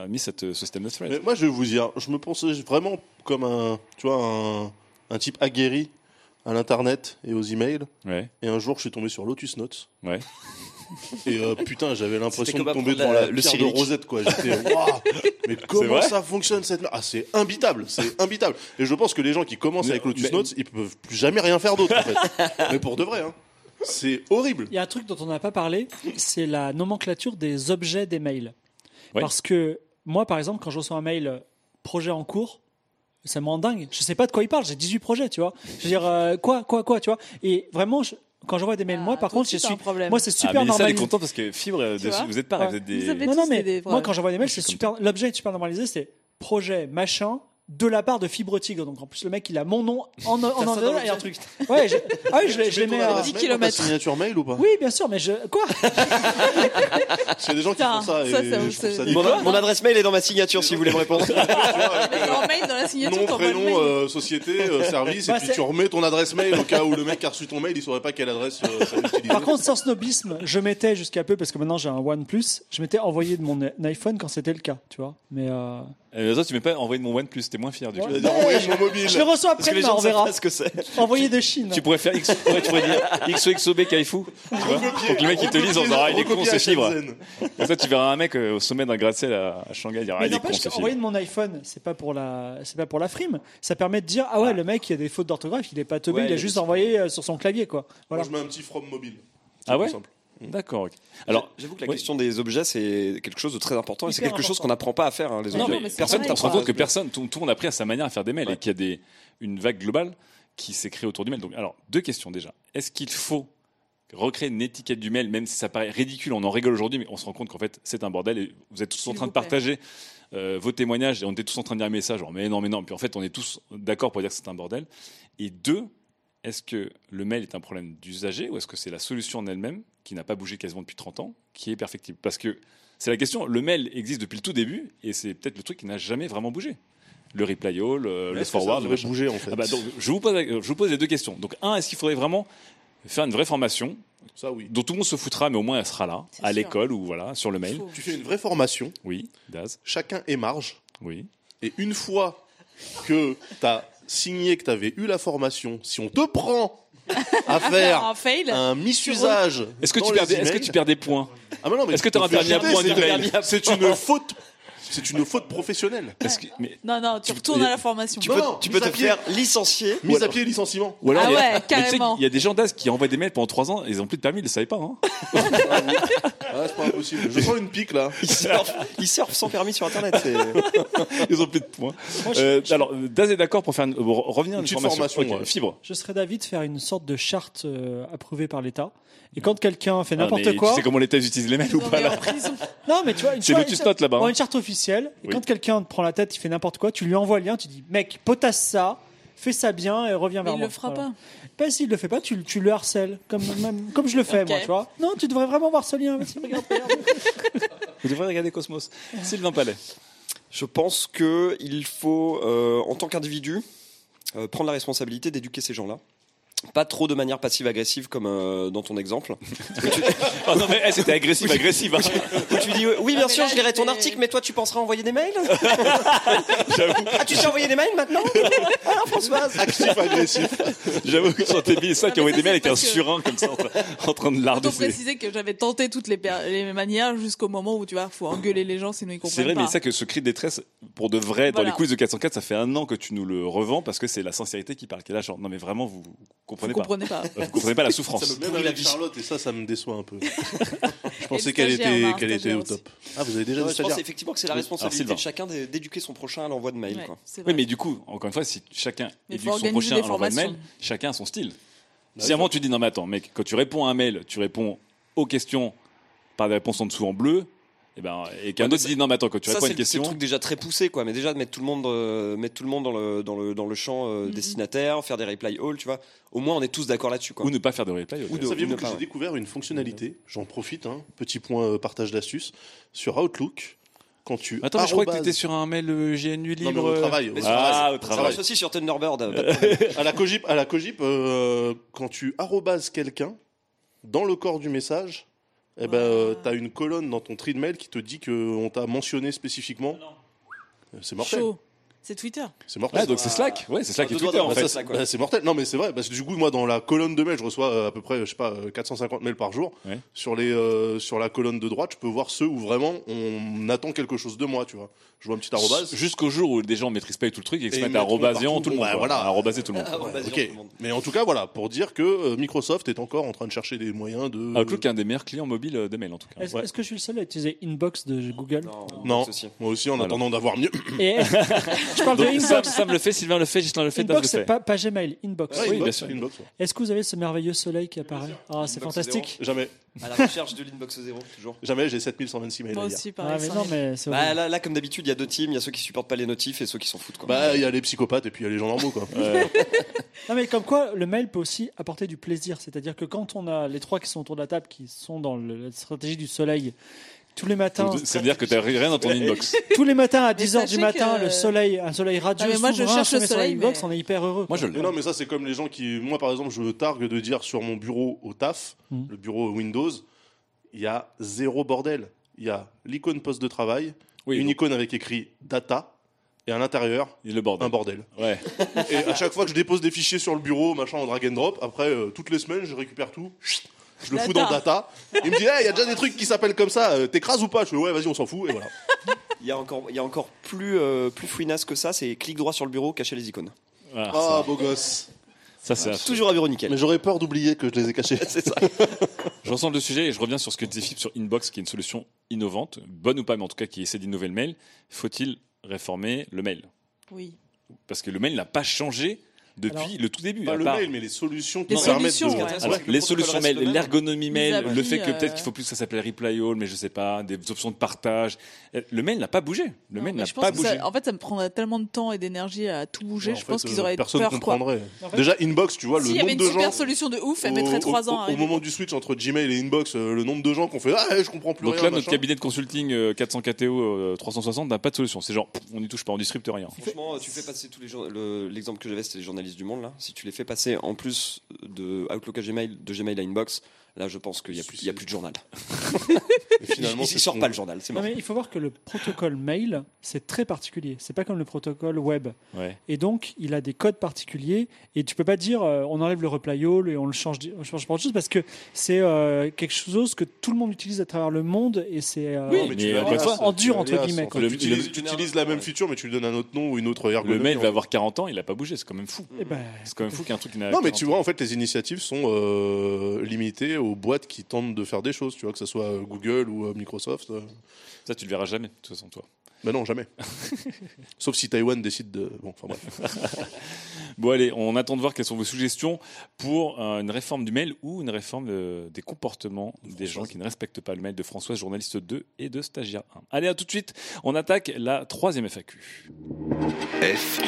mis cette, ce système de thread. Mais moi, je vais vous dire, je me pensais vraiment comme un, tu vois, un, un type aguerri à l'internet et aux emails. Ouais, Et un jour, je suis tombé sur Lotus Notes. ouais. Et euh, putain, j'avais l'impression de tomber devant la- le pierre de. Rosette, quoi. J'étais, waouh, mais [LAUGHS] comment ça fonctionne cette merde? Ah, c'est imbitable, c'est imbitable. Et je pense que les gens qui commencent Mais- avec Lotus mais- Notes, ils peuvent plus jamais rien faire d'autre, en fait. [LAUGHS] mais pour de vrai, hein. C'est horrible. Il y a un truc dont on n'a pas parlé, c'est la nomenclature des objets des mails. Parce que moi, par exemple, quand je reçois un mail euh, projet en cours, ça me rend dingue. Je sais pas de quoi il parle. J'ai 18 projets, tu vois. Je veux dire, euh, quoi, quoi, quoi, tu vois. Et vraiment, je- quand j'envoie des mails, Ah, moi, par toi contre, je suis. Moi, c'est Ah, super mais ça, elle est normalisé. content parce que Fibre, euh, vous êtes pareil, Ouais. vous êtes des. Vous avez- Non, non, mais des moi, quand j'envoie des mails, c'est super. L'objet est super normalisé, c'est projet machin de la part de Fibre Tigre. Donc en plus, le mec, il a mon nom en, en [LAUGHS] ça dans et un truc. Ouais, je, ah oui, je, je les mets à. adresse 10 mail dans ta kilomètres. signature mail ou pas Oui, bien sûr, mais je. Quoi [LAUGHS] C'est des gens qui font ça. et ça, ça, ça Mon, adresse mail est dans ma signature si vous voulez me répondre. [LAUGHS] D'accord, mail dans la signature, Nom, prénom, euh, société, euh, service, Bah, et puis c'est- tu remets ton adresse mail au cas où le mec a reçu ton mail, il saurait pas quelle adresse euh. Par contre, sans snobisme, je mettais jusqu'à peu, parce que maintenant j'ai un OnePlus, je m'étais envoyé de mon iPhone quand c'était le cas, tu vois. Mais euh, tu m'as pas envoyé de mon OnePlus, t'es moins fier du coup. Dire envoyer mon mobile. je le reçois après, gens on verra. pas ce que c'est. Envoyé de Chine. Tu pourrais faire X, ouais, tu pourrais dire XOXOB Kaifu. Tu vois Pour que le mec il te dise en disant, ah, il est con, c'est fibre. Et ça, tu verras un mec euh, au sommet d'un gratte-ciel à, à Shanghai dire, ah, il est con, n'empêche c'est fibre. qu'envoyer de mon iPhone, c'est pas pour la, c'est pas pour la frime. Ça permet de dire, ah ouais, le mec, il y a des fautes d'orthographe, il est pas teubé, Ouais, il a juste envoyé euh, sur son clavier, quoi. Moi, je mets un petit from mobile. Ah ouais? Simple. D'accord, ok. Alors, J'avoue que la oui. question des objets, c'est quelque chose de très important et c'est quelque chose qu'on n'apprend pas à faire, hein, les Non, objets. mais c'est Personne pareil, on se t'apprend rend compte que personne, tout, tout le monde a pris à sa manière à faire des mails Ouais. et qu'il y a des, une vague globale qui s'est créée autour du mail. Donc, alors, deux questions déjà. Est-ce qu'il faut recréer une étiquette du mail, même si ça paraît ridicule, on en rigole aujourd'hui, mais on se rend compte qu'en fait, c'est un bordel et vous êtes tous en train de partager euh, vos témoignages et on était tous en train de dire un message, genre, mais non, mais non. Puis en fait, on est tous d'accord pour dire que c'est un bordel. Et deux, est-ce que le mail est un problème d'usager ou est-ce que c'est la solution en elle-même, qui n'a pas bougé quasiment depuis 30 ans, qui est perfectible? Parce que c'est la question, le mail existe depuis le tout début et c'est peut-être le truc qui n'a jamais vraiment bougé. Le reply all, le, le forward, le bouger, en fait Ah bah, donc, je, vous pose, la- je vous pose les deux questions. Donc, un, est-ce qu'il faudrait vraiment faire une vraie formation Ça, oui. dont tout le monde se foutra, mais au moins elle sera là, à l'école ou voilà, sur le mail. Tu fais une vraie formation, Oui, Daz, chacun émarge, oui. et une fois que tu as signé que tu avais eu la formation, si on te prend à faire un fail. un misusage. Est-ce que, tu perds des- est-ce que emails- tu perds des points Ah, mais non, mais Est-ce que tu fais permis un point C'est une faute. C'est une faute professionnelle. Est-ce que- mais- Non, non, tu retournes à la formation. Tu Non, peux, non, tu peux mise te à pied. faire licencier. Mise à pied et licenciement. Ou alors, Ah il y a- ouais, mais tu sais carrément. qu'il y a des gens d'Az qui envoient des mails pendant 3 ans, ils ont plus de permis, ils le savaient pas. Hein Ah, c'est pas impossible. Je sens une pique là. [LAUGHS] Ils surfent, ils surfent sans permis sur Internet. c'est- [LAUGHS] ils ont plus de points. Moi, je- Euh, je- alors, Daz est d'accord pour faire une, pour revenir à Une une petite formation. formation, Ok, ouais. Fibre. Je serais d'avis de faire une sorte de charte euh, approuvée par l'État. Et quand quelqu'un fait Ah, n'importe quoi, Tu sais comment l'État utilise les mails ou pas là [LAUGHS] non mais tu vois, une, Lotus une- Note là-bas. Ouais, hein. une charte officielle. Et Oui. quand quelqu'un te prend la tête, il fait n'importe quoi, tu lui envoies le lien, tu dis, mec, potasse ça, fais ça bien et reviens Mais vers il moi. le fera Voilà. pas. Ben, s'il le fait pas, tu, tu le harcèles, comme, même, comme je le fais, moi, tu vois. Non, tu devrais vraiment voir ce lien. Regarde, regarde. [LAUGHS] Vous devriez regarder Cosmos. Sylvain Palais. Je pense que il faut, euh, en tant qu'individu, euh, prendre la responsabilité d'éduquer ces gens-là pas trop de manière passive-agressive comme euh, dans ton exemple. [LAUGHS] Oh non, mais eh, c'était agressif, agressif. hein. Tu dis oui, bien Ah, sûr, là, je lirai ton c'est- article, mais toi, tu penseras envoyer des mails Ah, tu sais envoyer des mails maintenant [LAUGHS] Ah, Françoise Actif, agressif. J'avoue que sur tes ça qui envoie ça, des mails c'est avec un que- surin comme ça en train, en train de larder Faut ses- préciser que j'avais tenté toutes les, manières jusqu'au moment où tu vois, faut engueuler les gens sinon ils comprennent C'est vrai, pas. mais ça que ce cri de détresse, pour de vrai, dans les quiz de 404, ça fait un an que tu nous le revends parce que c'est la sincérité qui parle. Quel âge Non, mais vraiment, vous comprenez Vous pas. comprenez pas. Vous comprenez pas la souffrance. Ça me Même avec vie. Charlotte, et ça, ça me déçoit un peu. [LAUGHS] Je pensais qu'elle était, qu'elle était au top. Ah, vous avez déjà des Je pense effectivement que c'est la responsabilité de chacun d'é- d'éduquer son prochain à l'envoi de mail. Ouais, quoi. Oui, mais du coup, encore une fois, si chacun Mais éduque son prochain à l'envoi de mail, chacun a son style. Bah, si à un moment tu dis non mais attends, mec, quand tu réponds à un mail, tu réponds aux questions par des réponses en dessous en bleu, et ben et qu'un Ouais, autre ça- dit non mais attends, quand tu Ça, réponds à une le, c'est question, truc déjà très poussé, quoi. Mais déjà de mettre tout le monde, euh, mettre tout le monde dans le dans le dans le champ euh, destinataire, faire des reply all, tu vois. Au moins, on est tous d'accord là-dessus, quoi. ou ne pas faire de replay. Ou de- Saviez-vous que j'ai ouais. découvert une fonctionnalité J'en profite, hein, petit point euh, partage d'astuces. Sur Outlook, quand tu. Attends, mais je crois que tu étais sur un mail euh, GNU Non, libre. mais au travail. au Mais travail. Ah, au Ça travail. marche aussi sur Thunderbird. [LAUGHS] à la cogip, à la cogip euh, quand tu arrobases quelqu'un dans le corps du message, eh ben, euh, t'as une colonne dans ton tri de mail qui te dit qu'on t'a mentionné spécifiquement. Euh, C'est mortel. Chaud. C'est Twitter. C'est mortel. Ah, donc c'est Slack. Ouais, c'est Slack et Twitter en Bah, fait. bah, c'est mortel. Non, mais c'est vrai, parce que du coup, moi, dans la colonne de mails, je reçois euh, à peu près, je sais pas, euh, 450 mails par jour. Ouais. Sur, les, euh, sur la colonne de droite, je peux voir ceux où vraiment on attend quelque chose de moi, tu vois. Je vois un petit arrobase. Jusqu'au jour où des gens maîtrisent pas tout le truc et qu'ils se Et mettent à tout le monde. Voilà. À arrobaser tout le monde. Ah, Arrobasiant, Ok. tout le monde. Mais en tout cas, voilà, pour dire que euh, Microsoft est encore en train de chercher des moyens de. Outlook est un des meilleurs clients mobiles euh, de mail en tout cas. Est-ce Ouais. que je suis le seul à utiliser Inbox de Google Non, Non, c'est aussi. moi aussi, en Ah, attendant d'avoir mieux. Et [LAUGHS] je parle de Sam, Inbox. Sam le fait, Sylvain le fait, Gislain le fait, Inbox, c'est pas, pas Gmail, Inbox. Ouais, Oui, inbox, bien sûr. Est-ce que vous avez ce merveilleux soleil qui apparaît? Ah, c'est fantastique. Jamais. À la recherche de l'inbox zéro, toujours. Jamais, j'ai 7126 mails Moi à lire. aussi, Ah, pareil. mais ça non, arrive. mais c'est Bah, horrible. là, là, comme d'habitude, il y a deux teams. Il y a ceux qui supportent pas les notifs et ceux qui s'en foutent. Quoi. Bah, il y a les psychopathes et puis il y a les gens normaux, quoi. [LAUGHS] Ouais. [LAUGHS] Non, mais comme quoi, le mail peut aussi apporter du plaisir. C'est-à-dire que quand on a les trois qui sont autour de la table, qui sont dans le- la stratégie du soleil, tous les matins, C'est-à-dire que t'as rien dans ton inbox. [LAUGHS] tous les matins à Mais 10h du matin, que- le soleil, un soleil radieux, Ah, mais moi, je cherche le soleil, Inbox, mais- on est hyper heureux. Moi je le Mais non, mais ça, c'est comme les gens qui. Moi, par exemple, je me targue de dire sur mon bureau au taf, Mhm. le bureau Windows, il y a zéro bordel. Il y a l'icône poste de travail, Oui, une donc, icône avec écrit data, et à l'intérieur, il est le bordel. un bordel. Ouais. Et à chaque fois que je dépose des fichiers sur le bureau, machin, en drag and drop, après, euh, toutes les semaines, je récupère tout. Je le fous dans Data. data. Il me dit, Hey, il y a déjà des trucs qui s'appellent comme ça, euh, t'écrases ou pas? Je fais, ouais, vas-y, on s'en fout, et voilà. [LAUGHS] Il y a encore, il y a encore plus, euh, plus fouinasse que ça. C'est clic droit sur le bureau, cacher les icônes. Voilà, Ah, beau gosse. ça, c'est Toujours à bureau nickel. Mais j'aurais peur d'oublier que je les ai cachés. [LAUGHS] C'est ça. [LAUGHS] Je ressens le sujet et je reviens sur ce que disait Philippe sur Inbox, qui est une solution innovante, bonne ou pas, mais en tout cas qui essaie d'innover le mail. Faut-il réformer le mail? Oui. Parce que le mail n'a pas changé depuis Alors, le tout début. Pas le part- mail, mais les solutions qui Les permettent solutions, de. ouais. Les solutions mail, l'ergonomie mail, le fait que euh, peut-être qu'il faut plus que ça s'appelle reply all, mais je sais pas, des options de partage. Euh, Le mail n'a pas bougé. Le Non, mail n'a pas bougé. ça- en fait, ça me prendrait tellement de temps et d'énergie à tout bouger. Je fait, pense qu'ils euh, auraient personne peur, comprendrait. Déjà, Inbox, tu vois, le S'il y avait nombre une de super gens. solution de ouf, elle mettrait au- 3 ans au, à au arriver. moment du switch entre Gmail et Inbox, euh, le nombre de gens qu'on fait Ah, je comprends plus Donc rien. là, notre cabinet de consulting euh, 400 KTO euh, 360 n'a pas de solution. C'est genre, on n'y touche pas, on distribue rien. Franchement, tu fais passer tous les l'exemple que j'avais, c'était les journalistes du monde là. Si tu les fais passer en plus de Outlook à Gmail, de Gmail à Inbox, là, je pense qu'il y a plus, il y a plus de journal. [LAUGHS] Finalement, il, ce sort pas le journal, c'est Non, mort. mais il faut voir que le protocole mail, c'est très particulier. C'est pas comme le protocole web. Ouais. Et donc, il a des codes particuliers. Et tu peux pas dire, euh, on enlève le reply all et on le change, on change pas autre chose parce que c'est euh, quelque chose que tout le monde utilise à travers le monde et c'est euh, Oui, en dur, entre guillemets, quoi. Le- Tu utilises, tu utilises la même feature, mais tu lui donnes un autre nom ou une autre ergonomie. Le mail va avoir 40 ans, il n'a pas bougé. C'est quand même fou. eh ben, C'est quand même fou qu'il y ait un truc qui n'a Non, mais 40 tu vois, en fait, les initiatives sont euh, limitées aux boîtes qui tentent de faire des choses, tu vois, que ce soit euh, Google ou euh, Microsoft. euh. Ça, tu le verras jamais, de toute façon, toi. Ben non, jamais. [LAUGHS] Sauf si Taïwan décide de. Bon, enfin bref. [LAUGHS] Bon, allez, on attend de voir quelles sont vos suggestions pour euh, une réforme du mail ou une réforme euh, des comportements des gens qui ne respectent pas le mail de Françoise, journaliste 2 et de stagiaire 1. Allez, à tout de suite. On attaque la troisième FAQ. F,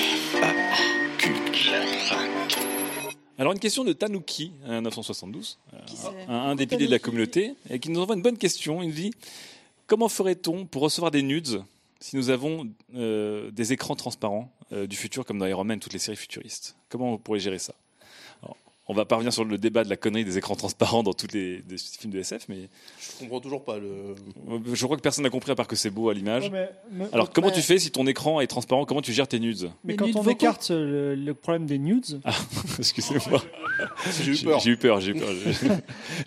Alors, une question de Tanuki, un 972, euh, c'est un, un des piliers de la communauté, et qui nous envoie une bonne question. Il nous dit Comment ferait-on pour recevoir des nudes si nous avons euh, des écrans transparents euh, du futur comme dans Iron Man, toutes les séries futuristes? Comment on pourrait gérer ça? On va pas revenir sur le débat de la connerie des écrans transparents dans tous les, films de SF, mais Je comprends toujours pas le. je crois que personne n'a compris à part que c'est beau à l'image. Ouais, Alors, comment mais- tu fais si ton écran est transparent? Comment tu gères tes nudes? Mais Les quand nudes on vocaux. écarte le, le problème des nudes, [LAUGHS] Excusez-moi. [LAUGHS] J'ai eu peur. J'ai eu peur, j'ai eu peur. [LAUGHS] J'ai j'ai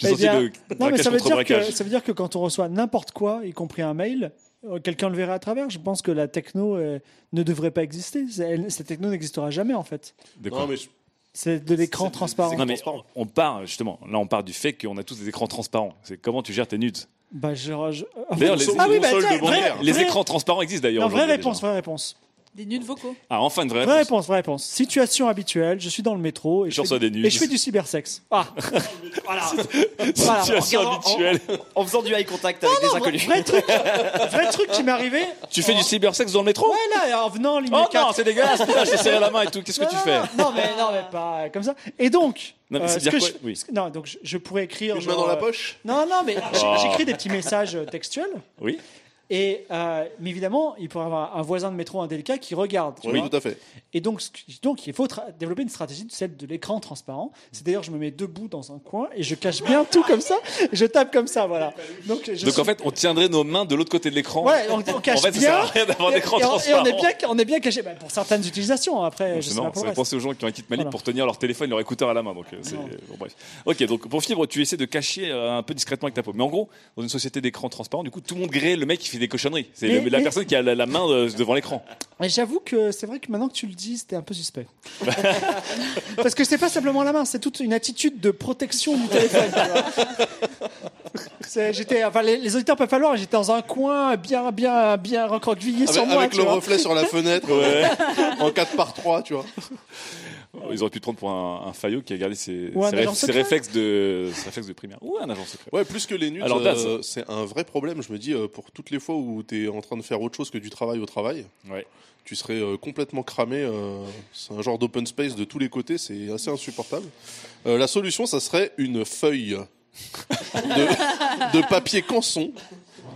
Eh senti bien, le non, mais ça veut, dire que, ça veut dire que quand on reçoit n'importe quoi, y compris un mail, euh, quelqu'un le verra à travers. Je pense que la techno euh, ne devrait pas exister. Elle- cette techno n'existera jamais en fait. Non, mais je- C'est de l'écran transparent. Non, mais on part, justement, là on part du fait qu'on a tous des écrans transparents. C'est comment tu gères tes nudes Bah, je, je- D'ailleurs, les, ah oui, bah, tiens, les écrans transparents existent d'ailleurs. Non, vraie réponse, déjà. vraie réponse. Des nudes vocaux. Ah, enfin une vraie Vraie réponse. réponse, vraie réponse. Situation habituelle, je suis dans le métro et Je fais, des nudes. et je fais du cybersexe. Ah, voilà. [LAUGHS] Voilà. Situation En- habituelle. En faisant du eye contact avec des Non, inconnus. vrai truc, vrai truc qui m'est arrivé. Tu fais du cybersexe dans le métro? Ouais, là, en venant ligne Oh 4. non, c'est dégueulasse, [LAUGHS] putain, je t'ai serré la main et tout? Qu'est-ce que tu Non, fais? non, mais non, mais pas comme ça. Et donc, Non, mais euh, dire que quoi je- Oui. non, donc je, je pourrais écrire. Une main genre, dans la euh, poche? Non, non, mais Oh. j'écris des petits messages euh, textuels. Oui. Et euh, mais évidemment, il pourrait y avoir un voisin de métro indélicat qui regarde. tu Oui, vois. tout à fait. Et donc, donc il faut développer une stratégie de celle de l'écran transparent. C'est d'ailleurs, je me mets debout dans un coin et je cache bien tout comme ça. Et je tape comme ça, voilà. Donc, je Donc suis- en fait, on tiendrait nos mains de l'autre côté de l'écran. Ouais, on, on cache En fait, ça sert à rien d'avoir d'écran on- et transparent. on est bien, on est bien caché bah, pour certaines utilisations. Après, je C'est sais pas pour ça penser aux gens qui ont un kit Malik Voilà. pour tenir leur téléphone, leur écouteur à la main. Donc euh, c'est Non. bon, bref. Ok, donc pour fibre, tu essaies de cacher euh, un peu discrètement avec ta peau. Mais en gros, dans une société d'écran transparent, du coup, tout le monde grée le mec qui fait des cochonneries. C'est Mais- le- la mais- personne qui a la, la main euh, devant l'écran. Mais j'avoue que c'est vrai que maintenant que tu le dis, c'était un peu suspect. [LAUGHS] Parce que c'est pas simplement la main, c'est toute une attitude de protection du téléphone. tu vois. C'est- J'étais, enfin, les, les auditeurs peuvent pas le voir, j'étais dans un coin bien, bien, bien recroquevillé sur Avec, moi. avec tu le vois. reflet sur la fenêtre Ouais. en 4 par 3 tu vois. Ils auraient pu te prendre pour un, un faillot qui a gardé ses, réf- réflexes de, ses réflexes de primaire. Ou un agent secret. Ouais, plus que les nudes, euh, c'est un vrai problème. Je me dis, euh, pour toutes les fois où tu es en train de faire autre chose que du travail au travail, Ouais. tu serais euh, complètement cramé. euh, c'est un genre d'open space de tous les côtés, c'est assez insupportable. Euh, la solution, ça serait une feuille de, de papier canson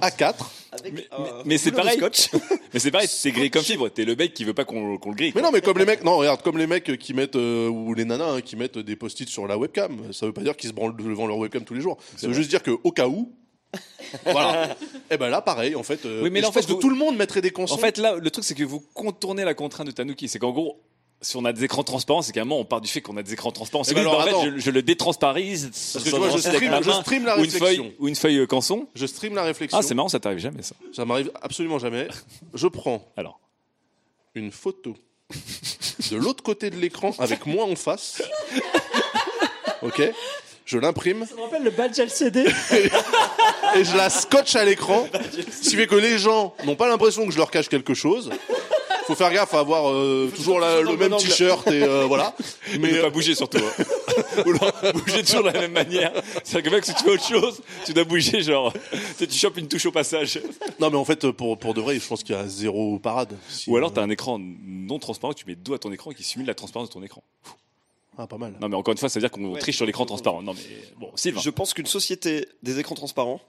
A4. Mais, mais c'est pareil. [LAUGHS] mais c'est pareil, c'est gris comme [LAUGHS] fibre. T'es le mec qui veut pas qu'on le grille. Mais non, mais comme les mecs, non, regarde, comme les mecs qui mettent, euh, ou les nanas hein, qui mettent des post-it sur la webcam, ça veut pas dire qu'ils se branlent devant leur webcam tous les jours. Ça veut juste dire qu'au cas où, [LAUGHS] voilà. Et ben là, pareil, en fait, euh, Oui, mais et là, je en fait, que vous- tout le monde mettrait des consons. En fait, là, le truc, c'est que vous contournez la contrainte de Tanuki. C'est qu'en gros, si on a des écrans transparents, c'est qu'à un moment, on part du fait qu'on a des écrans transparents. Si Eh vous alors, bah, en fait, je, je le détransparise. Parce que tu vois, je stream, je stream la ou une réflexion. feuille, ou une feuille euh, canson. Je stream la réflexion. Ah, c'est marrant, ça t'arrive jamais, ça. Ça m'arrive absolument jamais. Je prends Alors, une photo de l'autre côté de l'écran avec moi en face. Ok Je l'imprime Ça me rappelle le badge LCD. et je la scotche à l'écran. Ce qui fait que les gens n'ont pas l'impression que je leur cache quelque chose. Faut faire gaffe à avoir euh, toujours la- le même t-shirt et euh, voilà. [LAUGHS] mais ne euh, pas bouger surtout. hein. [LAUGHS] Ou alors, bouger toujours de la même manière. C'est-à-dire que mec, si tu fais autre chose, tu dois bouger, genre, tu sais, tu chopes une touche au passage. non, mais en fait, pour pour de vrai, je pense qu'il y a zéro parade. Si, Ou alors, euh, t'as un écran non transparent, tu mets dos à ton écran qui simule la transparence de ton écran. ah, pas mal. Non, mais encore une fois, ça veut dire qu'on Ouais, triche sur l'écran transparent. Non, mais bon, Sylvain. Je pense qu'une société des écrans transparents,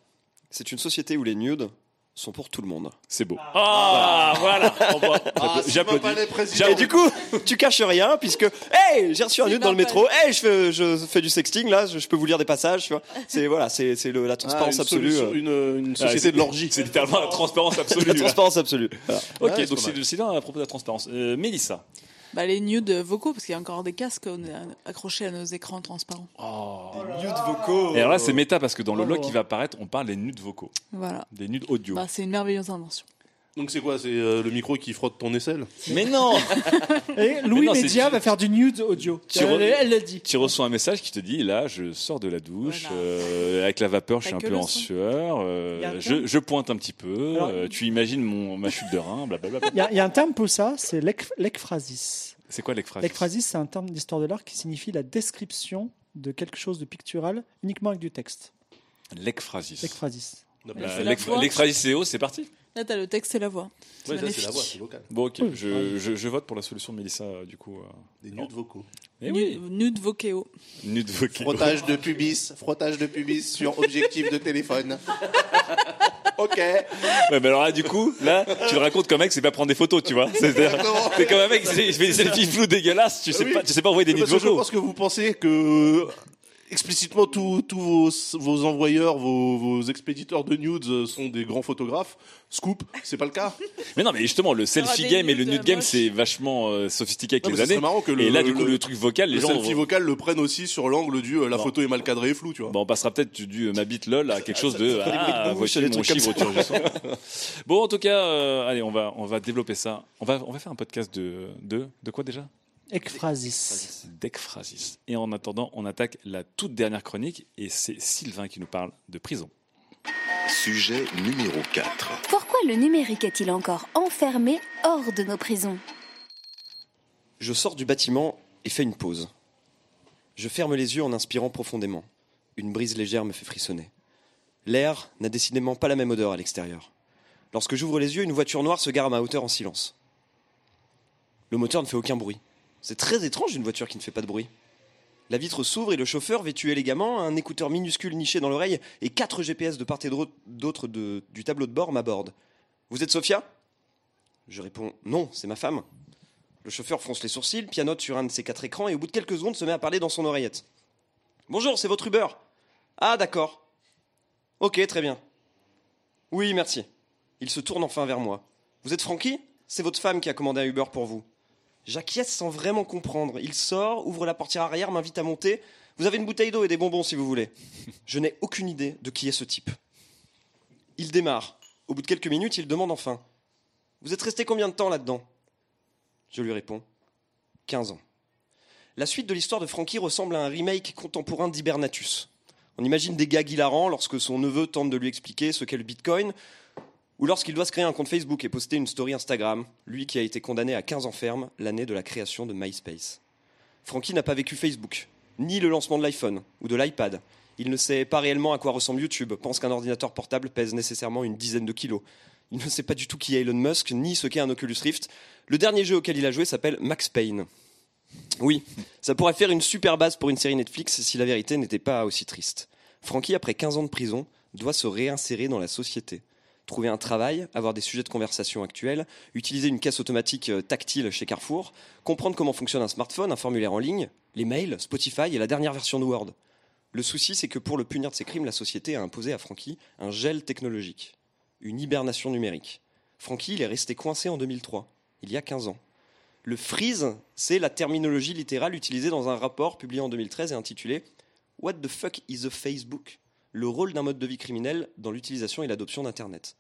c'est une société où les nudes sont pour tout le monde. C'est beau. Ah, voilà. Voit- Ah, J'applaudis. Et du coup, tu caches rien puisque, hey, j'ai reçu un nude dans le métro, hey, je fais, je fais du sexting là, je, je peux vous lire des passages, tu vois. C'est voilà, c'est c'est le- la Ah, transparence une absolue. solution- euh, une, une Ah, société de l'orgie. C'est littéralement la transparence [LAUGHS] absolue. la transparence absolue. Voilà. Ok, donc c'est à propos de la transparence. Euh, Mélissa. Bah, les nudes vocaux, parce qu'il y a encore des casques accrochés à nos écrans transparents. Nudes vocaux. Et alors là, c'est méta parce que dans le Bravo. log qui va apparaître, on parle des nudes vocaux, Voilà. des nudes audio. Bah, c'est une merveilleuse invention. Donc c'est quoi C'est euh, le micro qui frotte ton aisselle? Mais non [LAUGHS] Et Louis non, Média va faire du nude audio. Tu elle, re- elle le dit. Tu reçois un message qui te dit là, je sors de la douche, Voilà. euh, avec la vapeur, je suis un peu en son. sueur, euh, je, pointe un petit peu, Alors- euh, tu imagines mon, ma chute de rein, blablabla. Il y, a- il y a un terme pour ça, c'est l'ekphrasis. C'est quoi l'exphrase L'ekphrasis, c'est un terme d'histoire de l'art qui signifie la description de quelque chose de pictural uniquement avec du texte. L'ekphrasis. Euh, c'est la l'ex- voix. L'exphrasis CO, c'est parti Là, t'as le texte et la voix. C'est Ouais, ça, c'est la voix, c'est vocal. Bon, ok, je, je, je vote pour la solution de Mélissa, euh, du coup. euh. Des nudes vocaux. Eh oui, nude vocéo. nude vocaux. Frottage de pubis, frottage de pubis sur objectif de téléphone. [LAUGHS] Ok. Ouais, mais alors là, du coup, là, tu le racontes comme un mec, c'est pas prendre des photos, tu vois. C'est c'est comme un mec, il fait des selfies floues dégueulasses, tu sais Oui. pas, tu sais pas envoyer des Parce nids que je vocaux. pense que vous pensez que explicitement tous tous vos, vos envoyeurs, vos, vos expéditeurs de nudes euh, sont des grands photographes. Scoop, c'est pas le cas. [LAUGHS] Mais non, mais justement, le selfie game et le nude game, moches. c'est vachement euh, sophistiqué avec Non, les années. marrant que le- et là, du coup, le- le, truc vocal, les le gens. selfie vont- vocal le prennent aussi sur l'angle du euh, la photo est mal cadrée et floue, tu vois. Bon, on passera peut-être du, du, euh, ma bite lol à [LAUGHS] quelque chose de ah, voici mon chiffre [LAUGHS] bon, en tout cas, euh, allez, on va on va développer ça. On va on va faire un podcast de de de quoi déjà? Ekphrasis. D'Ecphrasis. Et en attendant, on attaque la toute dernière chronique et c'est Sylvain qui nous parle de prison. Sujet numéro 4. Pourquoi le numérique est-il encore enfermé hors de nos prisons? Je sors du bâtiment et fais une pause. Je ferme les yeux en inspirant profondément. Une brise légère me fait frissonner. L'air n'a décidément pas la même odeur à l'extérieur. Lorsque j'ouvre les yeux, une voiture noire se gare à ma hauteur en silence. Le moteur ne fait aucun bruit. C'est très étrange une voiture qui ne fait pas de bruit. La vitre s'ouvre et le chauffeur, vêtu élégamment, un écouteur minuscule niché dans l'oreille et quatre GPS de part et d'autre du tableau de bord m'aborde. Vous êtes Sophia? Je réponds non, c'est ma femme. Le chauffeur fronce les sourcils, pianote sur un de ses quatre écrans et au bout de quelques secondes se met à parler dans son oreillette. Bonjour, c'est votre Uber. Ah, d'accord. Ok, très bien. Oui, merci. Il se tourne enfin vers moi. Vous êtes Francky C'est votre femme qui a commandé un Uber pour vous. J'acquiesce sans vraiment comprendre. Il sort, ouvre la portière arrière, m'invite à monter. Vous avez une bouteille d'eau et des bonbons si vous voulez. [LAUGHS] Je n'ai aucune idée de qui est ce type. Il démarre. Au bout de quelques minutes, il demande enfin Vous êtes resté combien de temps là-dedans? Je lui réponds 15 ans. La suite de l'histoire de Frankie ressemble à un remake contemporain d'Hibernatus. On imagine des gags hilarants lorsque son neveu tente de lui expliquer ce qu'est le bitcoin, ou lorsqu'il doit se créer un compte Facebook et poster une story Instagram, lui qui a été condamné à 15 ans ferme l'année de la création de MySpace. Frankie n'a pas vécu Facebook, ni le lancement de l'iPhone ou de l'iPad. Il ne sait pas réellement à quoi ressemble YouTube, pense qu'un ordinateur portable pèse nécessairement une dizaine de kilos. Il ne sait pas du tout qui est Elon Musk, ni ce qu'est un Oculus Rift. Le dernier jeu auquel il a joué s'appelle Max Payne. Oui, ça pourrait faire une super base pour une série Netflix si la vérité n'était pas aussi triste. Frankie, après 15 ans de prison, doit se réinsérer dans la société. Trouver un travail, avoir des sujets de conversation actuels, utiliser une caisse automatique euh, tactile chez Carrefour, comprendre comment fonctionne un smartphone, un formulaire en ligne, les mails, Spotify et la dernière version de Word. Le souci, c'est que pour le punir de ses crimes, la société a imposé à Frankie un gel technologique, une hibernation numérique. Frankie, il est resté coincé en 2003, il y a 15 ans. Le freeze, c'est la terminologie littérale utilisée dans un rapport publié en 2013 et intitulé What the fuck is a Facebook? Le rôle d'un mode de vie criminel dans l'utilisation et l'adoption d'Internet.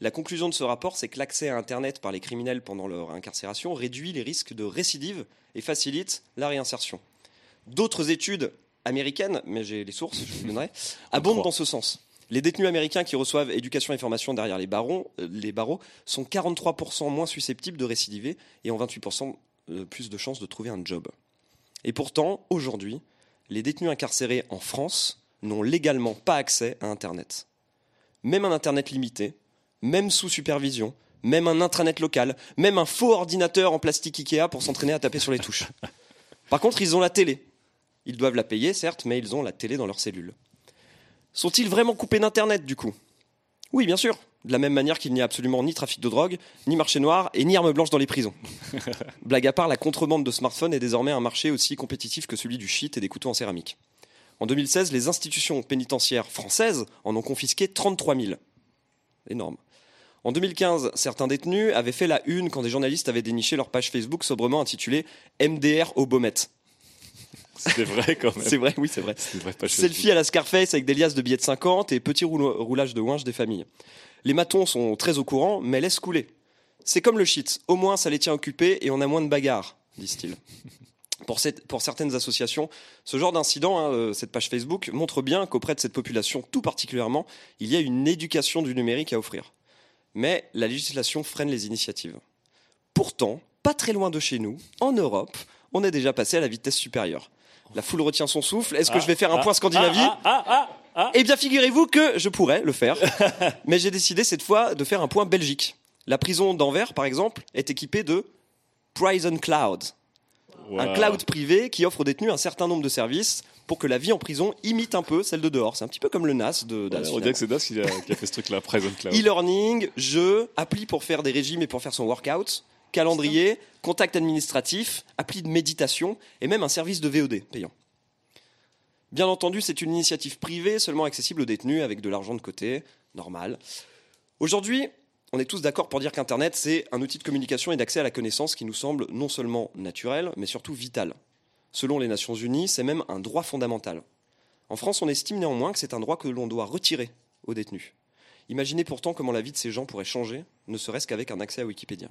La conclusion de ce rapport, c'est que l'accès à Internet par les criminels pendant leur incarcération réduit les risques de récidive et facilite la réinsertion. D'autres études américaines, mais j'ai les sources, je vous donnerai, [LAUGHS] abondent dans ce sens. Les détenus américains qui reçoivent éducation et formation derrière les barreaux, euh, les barreaux sont 43% moins susceptibles de récidiver et ont 28% euh, plus de chances de trouver un job. Et pourtant, aujourd'hui, les détenus incarcérés en France n'ont légalement pas accès à Internet. Même un Internet limité, même sous supervision, même un intranet local, même un faux ordinateur en plastique Ikea pour s'entraîner à taper sur les touches. Par contre, ils ont la télé. Ils doivent la payer, certes, mais ils ont la télé dans leur cellule. Sont-ils vraiment coupés d'Internet, du coup? Oui, bien sûr. De la même manière qu'il n'y a absolument ni trafic de drogue, ni marché noir, et ni armes blanches dans les prisons. [LAUGHS] Blague à part, la contrebande de smartphones est désormais un marché aussi compétitif que celui du shit et des couteaux en céramique. En 2016, les institutions pénitentiaires françaises en ont confisqué 33 000. Énorme. En 2015, certains détenus avaient fait la une quand des journalistes avaient déniché leur page Facebook sobrement intitulée MDR au Baumet. C'est vrai quand même. C'est vrai, oui, c'est vrai. Page Selfie à la Scarface avec des liasses de billets de 50 et petit roulage de ouinge des familles. Les matons sont très au courant, mais laissent couler. C'est comme le shit. Au moins, ça les tient occupés et on a moins de bagarres, disent-ils. Pour, cette- pour certaines associations, ce genre d'incident, hein, euh, cette page Facebook, montre bien qu'auprès de cette population tout particulièrement, il y a une éducation du numérique à offrir. Mais la législation freine les initiatives. Pourtant, pas très loin de chez nous, en Europe, on est déjà passé à la vitesse supérieure. La foule retient son souffle. Est-ce que Ah, je vais faire un ah, point Scandinavie ah. Eh bien, figurez-vous que je pourrais le faire. [LAUGHS] Mais j'ai décidé cette fois de faire un point Belgique. La prison d'Anvers, par exemple, est équipée de Prison Cloud. Un cloud privé qui offre aux détenus un certain nombre de services pour que la vie en prison imite un peu celle de dehors. C'est un petit peu comme le NAS de Ouais, DAS, on dirait que c'est Das qui a, qui a fait ce truc-là, Prison Cloud. E-learning, jeux, appli pour faire des régimes et pour faire son workout, calendrier, contact administratif, appli de méditation et même un service de VOD payant. Bien entendu, c'est une initiative privée seulement accessible aux détenus avec de l'argent de côté, normal. Aujourd'hui, on est tous d'accord pour dire qu'Internet, c'est un outil de communication et d'accès à la connaissance qui nous semble non seulement naturel, mais surtout vital. Selon les Nations Unies, c'est même un droit fondamental. En France, on estime néanmoins que c'est un droit que l'on doit retirer aux détenus. Imaginez pourtant comment la vie de ces gens pourrait changer, ne serait-ce qu'avec un accès à Wikipédia.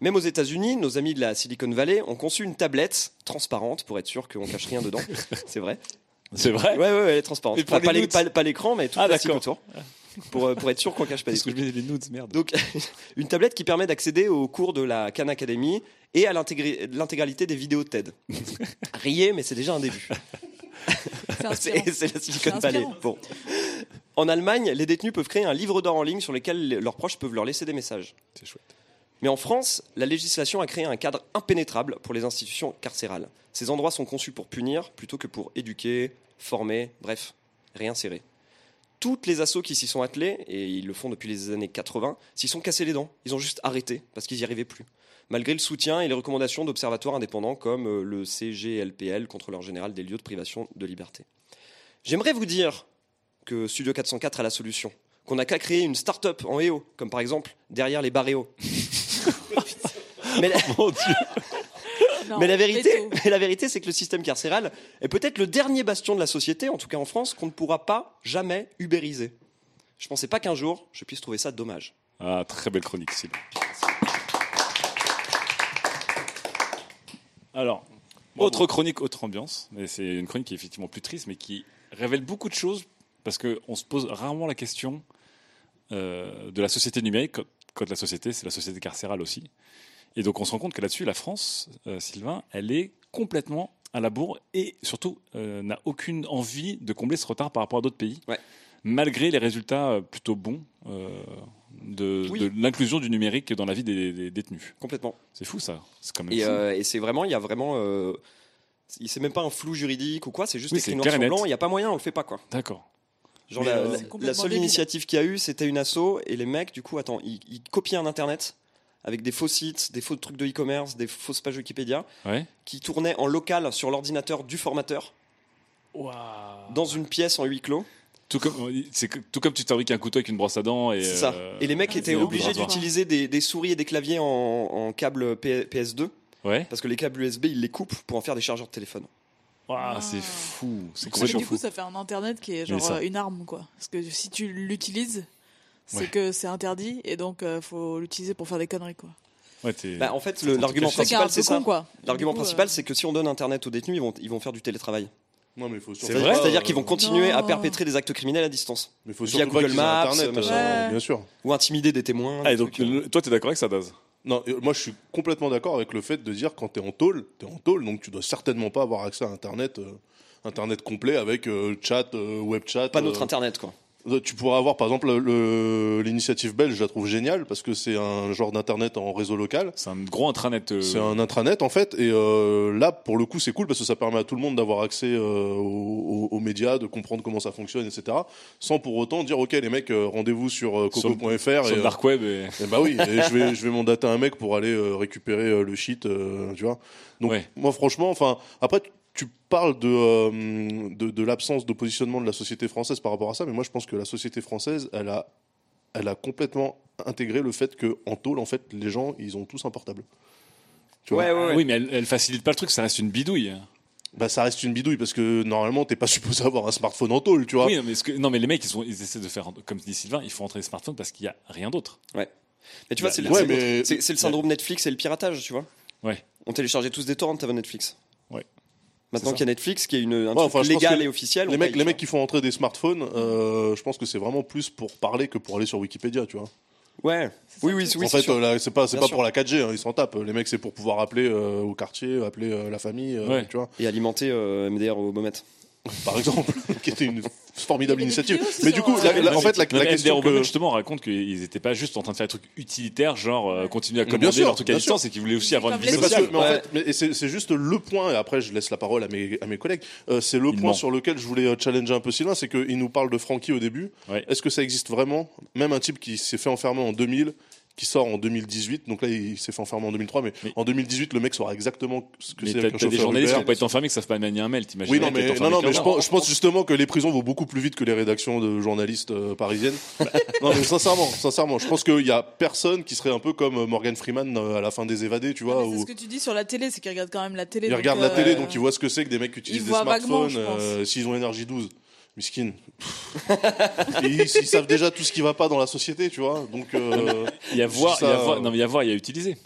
Même aux États-Unis, nos amis de la Silicon Valley ont conçu une tablette transparente pour être sûr qu'on cache rien dedans. [LAUGHS] C'est vrai. C'est vrai? Ouais, ouais, ouais, elle est transparente. Pas, l'écran, mais tout Ah, le autour. Pour, euh, pour être sûr qu'on cache pas des Parce que trucs. je mets les nudes, merde. Donc, [LAUGHS] une tablette qui permet d'accéder aux cours de la Khan Academy et à l'intégralité des vidéos TED. [LAUGHS] Riez, mais c'est déjà un début. [LAUGHS] C'est la Silicon Valley. Bon. En Allemagne, les détenus peuvent créer un livre d'or en ligne sur lequel leurs proches peuvent leur laisser des messages. C'est chouette. Mais en France, la législation a créé un cadre impénétrable pour les institutions carcérales. Ces endroits sont conçus pour punir plutôt que pour éduquer, former, bref, réinsérer. Toutes les assos qui s'y sont attelés, et ils le font depuis les années 80, s'y sont cassés les dents. Ils ont juste arrêté parce qu'ils n'y arrivaient plus. Malgré le soutien et les recommandations d'observatoires indépendants comme euh, le CGLPL, contrôleur général des lieux de privation de liberté. J'aimerais vous dire que Studio 404 a la solution. Qu'on n'a qu'à créer une start-up en EO, comme par exemple derrière les [LAUGHS] mais, la, Mon Dieu. Non, mais la vérité, mais [LAUGHS] la vérité, c'est que le système carcéral est peut-être le dernier bastion de la société, en tout cas en France, qu'on ne pourra pas jamais ubériser. Je pensais pas qu'un jour je puisse trouver ça dommage. Ah, très belle chronique, Sylvain. Alors, autre chronique, autre ambiance. Mais c'est une chronique qui est effectivement plus triste, mais qui révèle beaucoup de choses parce qu'on se pose rarement la question euh, de la société numérique quand la société, c'est la société carcérale aussi. Et donc on se rend compte que là-dessus, la France, euh, Sylvain, elle est complètement à la bourre et surtout euh, n'a aucune envie de combler ce retard par rapport à d'autres pays, Ouais. malgré les résultats euh, plutôt bons euh, de, Oui. de l'inclusion du numérique dans la vie des, des détenus. Complètement. C'est fou ça. C'est quand même Et, fou. euh, et c'est vraiment, il y a vraiment. Euh, c'est même pas un flou juridique ou quoi, c'est juste Oui, écrit c'est noir clair et sur blanc, il n'y a pas moyen, on le fait pas quoi. D'accord. Genre la, euh, seule débile. initiative qu'il y a eu, c'était une asso et les mecs, du coup, attends, ils, ils copiaient un internet avec des faux sites, des faux trucs de e-commerce, des fausses pages Wikipédia Ouais. qui tournaient en local sur l'ordinateur du formateur dans une pièce en huis clos. Tout comme, tout comme tu fabriques un couteau avec une brosse à dents. Et, C'est ça. euh, Et les mecs Ah, étaient obligés d'utiliser des, des souris et des claviers en, en câble P- PS2 Ouais. parce que les câbles USB ils les coupent pour en faire des chargeurs de téléphone. Ouah, Ah. c'est fou. C'est complètement du coup, fou. ça fait un internet qui est genre ça- euh, une arme, quoi. Parce que si tu l'utilises, c'est Ouais. que c'est interdit et donc euh, faut l'utiliser pour faire des conneries, quoi. Ouais, Bah, en fait, l'argument principal c'est ça. L'argument principal euh, c'est que si on donne internet aux détenus, ils vont, ils vont faire du télétravail. Non, mais il faut C'est vrai C'est-à-dire euh, qu'ils vont continuer à perpétrer des actes criminels à distance Mais faut via Google Maps, Internet, euh, Ouais. bien sûr. ou intimider des témoins. Ah, et donc, euh. le- toi, t'es d'accord avec ça, Daz? Non, euh, moi je suis complètement d'accord avec le fait de dire quand t'es en tôle, t'es en tôle, donc tu dois certainement pas avoir accès à Internet, euh, Internet complet avec euh, chat, euh, web chat. pas notre euh, internet quoi. Euh, Tu pourras avoir par exemple le- l'initiative belge, je la trouve géniale parce que c'est un genre d'internet en réseau local. C'est un gros intranet. euh, C'est un intranet en fait, et euh, là pour le coup c'est cool parce que ça permet à tout le monde d'avoir accès euh, aux, médias, de comprendre comment ça fonctionne, etc. Sans pour autant dire ok les mecs rendez-vous sur coco.fr sur le dark web. Et... et bah oui, [LAUGHS] et je vais je vais mandater un mec pour aller récupérer le shit, tu vois. Donc Ouais. moi franchement, enfin après tu- parles de, euh, de de l'absence de positionnement de la société française par rapport à ça, mais moi je pense que la société française, elle a elle a complètement intégré le fait que en tôle en fait les gens ils ont tous un portable. Tu vois Ouais, ouais, ouais. Oui, mais elle, elle facilite pas le truc, ça reste une bidouille. Bah ça reste une bidouille parce que normalement t'es pas [LAUGHS] supposé avoir un smartphone en tôle, tu vois. Oui, non, mais, ce que- non, mais les mecs, ils, sont, ils essaient de faire, comme dit Sylvain, il faut entrer les smartphones parce qu'il y a rien d'autre. Mais tu vois, Bah, c'est le, ouais, c'est- mais- c'est- c'est le syndrome Netflix et le piratage, tu vois. Ouais. On téléchargeait tous des torrents avant Netflix. Ouais. Maintenant qu'il y a Netflix, qui est une, un Ouais, truc enfin, légal et officiel, Les mecs, paye, les mecs qui font entrer des smartphones, euh, je pense que c'est vraiment plus pour parler que pour aller sur Wikipédia, tu vois. Ouais. Oui, oui, oui. en fait, euh, c'est pas, c'est pas sûr. pour la 4G, hein, ils s'en tapent. Les mecs, c'est pour pouvoir appeler euh, au quartier, appeler euh, la famille, euh, Ouais. tu vois. Et alimenter euh, MDR au Bomet. Par exemple, [LAUGHS] qui était une formidable initiative. vidéos Mais du coup, la- la- en fait, la, Non, la question que... justement raconte qu'ils n'étaient pas juste en train de faire des trucs utilitaires, genre euh, continuer à commander sûr, leur truc à bien distance, sûr. et qu'ils voulaient aussi avoir une vie Mais parce sociale. que, mais en fait, c'est juste le point, et après je laisse la parole à mes, à mes collègues, euh, c'est le Il point ment. sur lequel je voulais euh, challenger un peu Sylvain, c'est qu'il nous parle de Francky au début. Ouais. Est-ce que ça existe vraiment? Même un type qui s'est fait enfermer en 2000, qui sort en 2018, donc là il s'est fait enfermer en 2003, mais, Mais- en 2018 le mec saura exactement ce que Mais c'est un t'as des journalistes qui Uber. n'ont pas été enfermés, qui savent pas manier un mail, t'imagines Oui, non, qui mais, non, non, mais je 15 ans. pense, je pense justement que les prisons vont beaucoup plus vite que les rédactions de journalistes euh, parisiennes. non, mais sincèrement, sincèrement, je pense qu'il y a personne qui serait un peu comme euh, Morgan Freeman euh, à la fin des évadés, tu vois, Mais C'est où ce que tu dis sur la télé, c'est qu'ils regardent quand même la télé. ils regardent la euh, télé, donc ils voient ce que c'est que des mecs qui utilisent des smartphones, euh, s'ils ont énergie 12. Miskin. ils, ils savent déjà tout ce qui va pas dans la société, tu vois. Donc, euh, Il y a voir, il y a voir, euh, non mais il y a voir, il y a utilisé.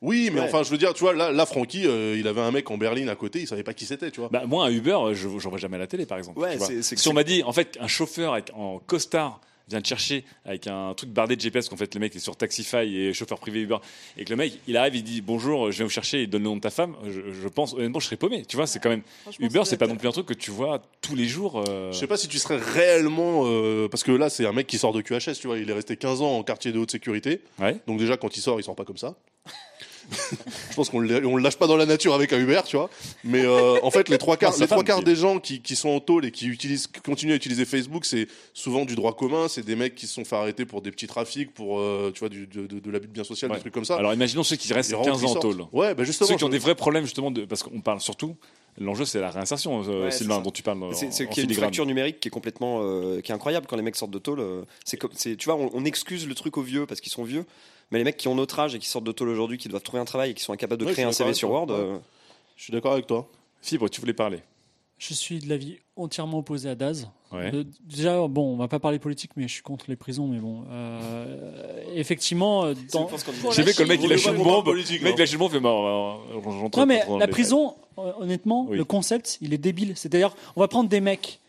Oui, mais Ouais. enfin, je veux dire, tu vois, là, là Francky, euh, il avait un mec en berline à côté, il savait pas qui c'était, tu vois. Bah, moi, un Uber, je j'en vois jamais à la télé, par exemple. Ouais, tu vois. si on m'a dit, en fait, un chauffeur avec, en costard vient te chercher avec un truc bardé de GPS, qu'en fait, le mec est sur Taxify et chauffeur privé Uber, et que le mec, il arrive, il dit bonjour, je viens vous chercher, il donne le nom de ta femme, je, je pense, honnêtement, je serais paumé. Tu vois, c'est quand même. Uber, c'est pas non plus un truc que tu vois tous les jours. euh, Je sais pas si tu serais réellement. euh, parce que là, c'est un mec qui sort de QHS, tu vois. Il est resté 15 ans en quartier de haute sécurité. Ouais. Donc, déjà, quand il sort, il sort pas comme ça. [LAUGHS] je pense qu'on le, on le lâche pas dans la nature avec un Uber, tu vois. Mais euh, en fait, les trois quarts, Non, sa les trois femme, quarts qui- des gens qui, qui sont en tôle et qui utilisent, qui continuent à utiliser Facebook, c'est souvent du droit commun. C'est des mecs qui se sont fait arrêter pour des petits trafics, pour euh, tu vois, du, de, de, de l'abus de biens Ouais. des trucs comme ça. Alors, imaginons ceux qui restent Ils rentrent, 15 ils ans en tôle. Ouais, bah justement. Ceux qui ont des vrais problèmes, justement, de, parce qu'on parle surtout. L'enjeu, c'est la réinsertion, euh, Ouais, Sylvain, dont tu parles. C'est qu'il y a une fracture numérique qui est complètement, euh, qui est incroyable quand les mecs sortent de tôle. euh, c'est tu vois, on, on excuse le truc aux vieux parce qu'ils sont vieux, mais les mecs qui ont notre âge et qui sortent de tôle aujourd'hui, qui doivent trouver un travail et qui sont incapables de Ouais, créer un CV sur Word. euh, Je suis d'accord avec toi. Fibre, tu voulais parler. Je suis de l'avis entièrement opposé à Daz. Ouais. Euh, déjà, bon, on va pas parler politique, mais je suis contre les prisons. Mais bon, euh, effectivement, euh, dans... J'ai vu que le mec, il lâche On une bombe. Le mec, hein. il lâche une bombe, il fait mort. non mais la prison, honnêtement, Oui. le concept, il est débile. C'est-à-dire, on va prendre des mecs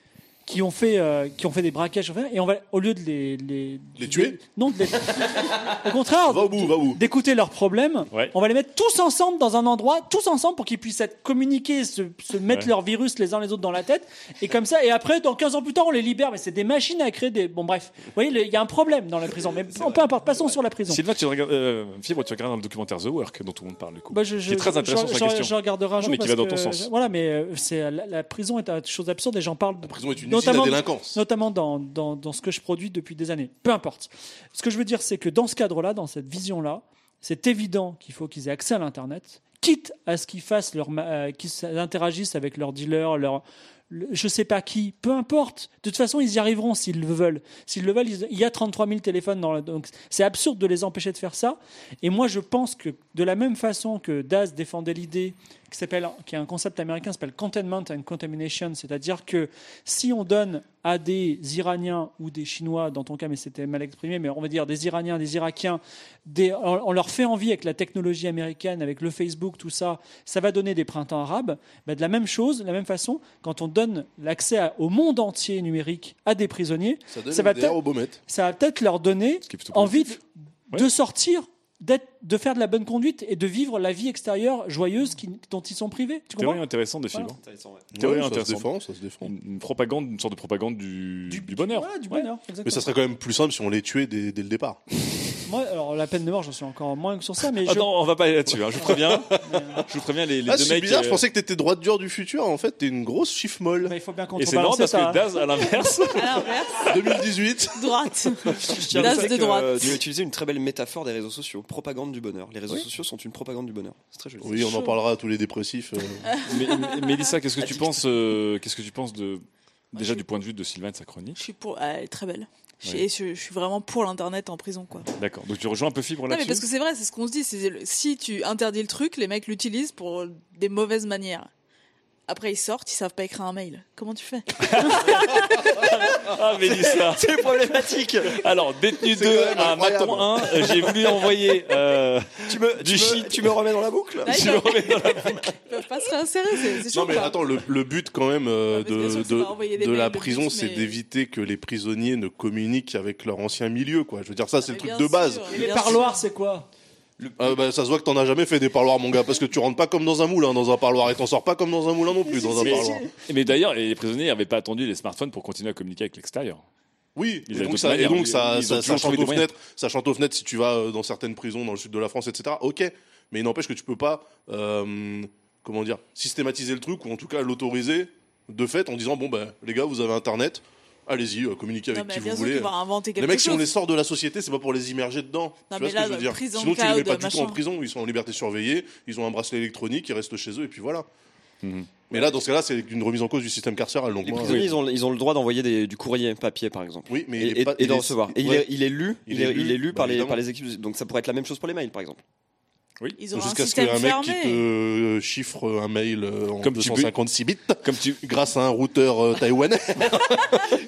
qui ont fait euh, qui ont fait des braquages et on va au lieu de les les, Les tuer non de les- [LAUGHS] au contraire Va au bout, va au bout. d'écouter leurs problèmes Ouais. on va les mettre tous ensemble dans un endroit tous ensemble pour qu'ils puissent être communiquer se, se mettre Ouais. leurs virus les uns les autres dans la tête et comme ça et après dans 15 ans plus tard on les libère mais c'est des machines à créer des bon bref vous voyez il y a un problème dans la prison mais bon, peu importe passons sur la prison Sylvain, tu regardes, euh, Fibre, tu regardes dans le documentaire The Work dont tout le monde parle du coup. Bah, je, je, qui est très intéressant je, sur la je- question. je regarderai un jour mais qui va dans ton que- sens. Voilà, mais euh, c'est la, la prison est une chose absurde et j'en parle. La prison est une notamment, à délinquance. notamment dans, dans, dans ce que je produis depuis des années. Peu importe. Ce que je veux dire, c'est que dans ce cadre-là, dans cette vision-là, c'est évident qu'il faut qu'ils aient accès à l'internet, quitte à ce qu'ils fassent leur, ma- euh, qu'ils interagissent avec leurs dealers, leur le- je sais pas qui, peu importe. De toute façon, ils y arriveront s'ils le veulent. S'ils le veulent, ils- il y a 33 000 téléphones dans la, donc c'est absurde de les empêcher de faire ça. Et moi, je pense que de la même façon que Daz défendait l'idée qui s'appelle, qui est un concept américain, s'appelle containment and contamination, c'est-à-dire que si on donne à des Iraniens ou des Chinois, dans ton cas, mais c'était mal exprimé, mais on va dire des Iraniens, des Irakiens, des, on, leur fait envie avec la technologie américaine, avec le Facebook, tout ça, ça va donner des printemps arabes. Ben, de la même chose, de la même façon, quand on donne l'accès au monde entier numérique à des prisonniers, Ça ça va peut-être leur donner envie de, sortir, de faire de la bonne conduite et de vivre la vie extérieure joyeuse qui- dont ils sont privés. Tu Théorie comprends intéressante de Fibre. intéressant, ouais. Théorie Ouais, ça se intéressante. défend, ça se défend. Une, une propagande, une sorte de propagande du, du, bonheur. Voilà, du Ouais. bonheur. Mais ça serait quand même plus simple si on les tuait dès, dès le départ. [LAUGHS] Moi, alors la peine de mort, j'en suis encore moins que sur ça, mais Ah je- non, on va pas aller là-dessus. hein. Je vous préviens. [LAUGHS] je vous préviens les, les ah, deux c'est mecs. bizarre, euh, je pensais que t'étais droite dure du futur. En fait, t'es une grosse chiffre molle. mais il faut bien Et c'est marrant contrebalancer parce ça. que Daz, à l'inverse, [LAUGHS] À l'inverse, 2018. [LAUGHS] droite. Je tiens à Daz de que, droite. euh, tu as utilisé une très belle métaphore des réseaux sociaux. Propagande du bonheur. Les réseaux sociaux sont une propagande du bonheur. C'est très joli. Oui, on en parlera à tous les dépressifs. euh. Mélissa, qu'est-ce que tu penses euh, Qu'est-ce que tu penses de déjà du point de vue de Sylvain et de sa chronique Je suis pour. elle est très belle. Je, Ouais. je- je suis vraiment pour l'internet en prison, quoi. D'accord. Donc tu rejoins un peu Fibre là-dessus. parce que c'est vrai, c'est ce qu'on se dit. Si tu interdis le truc, les mecs l'utilisent pour des mauvaises manières. Après, ils sortent, ils savent pas écrire un mail. Comment tu fais [LAUGHS] Ah Mélissa. [LAUGHS] C'est problématique. Alors détenu C'est 2 quand même à. Maton 1, euh, j'ai voulu envoyer euh, tu me, Du tu, shit. me, tu me remets dans la boucle Là, ils, je le peuvent, remets dans la ils peuvent pas se réinsérer, c'est. Non mais attends, le, le but quand même euh, de, la prison, c'est mais- d'éviter que les prisonniers ne communiquent avec leur ancien milieu. Quoi. Je veux dire, ça c'est le truc de base. Et les parloirs, c'est quoi? Ah, bah, ça se voit que t'en as jamais fait des parloirs, mon gars, parce que tu rentres pas comme dans un moulin dans un parloir et t'en sors pas comme dans un moulin non plus dans un Mais, parloir. mais d'ailleurs, les prisonniers n'avaient pas attendu les smartphones pour continuer à communiquer avec l'extérieur. Oui, Ils et donc, ça, et donc ça, Ils ont ça, chante aux fenêtres. Ça chante aux fenêtres si tu vas euh, dans certaines prisons dans le sud de la France, etc. Ok, mais il n'empêche que tu peux pas, euh, comment dire, systématiser le truc ou en tout cas l'autoriser de fait en disant bon ben les gars, vous avez internet, allez-y, euh, communiquez avec mais qui bien vous sûr voulez. Les mecs, si on les sort de la société, c'est pas pour les immerger dedans. Non, tu mais vois ce là, que je veux dire prison Sinon, tu les mets pas du tout en prison. Ils sont en liberté surveillée, ils ont un bracelet électronique, ils restent chez eux et puis voilà. Mhm. Mais là, dans ce cas-là, c'est une remise en cause du système carcéral. Donc Les moi, prisonniers, oui. ils, ont, ils ont le droit d'envoyer du courrier papier, par exemple. Oui, mais et, il est et- pas- et il de est- recevoir. Et il, est, il est lu, Il il est est, il lu, est lu bah, par, les, par les équipes. Donc ça pourrait être la même chose pour les mails, par exemple. Ils ont un Jusqu'à ce qu'il y ait un mec fermé. qui te chiffre un mail euh, en Comme tu peux- 256 bits Comme tu, grâce à un routeur euh, taïwanais. [LAUGHS]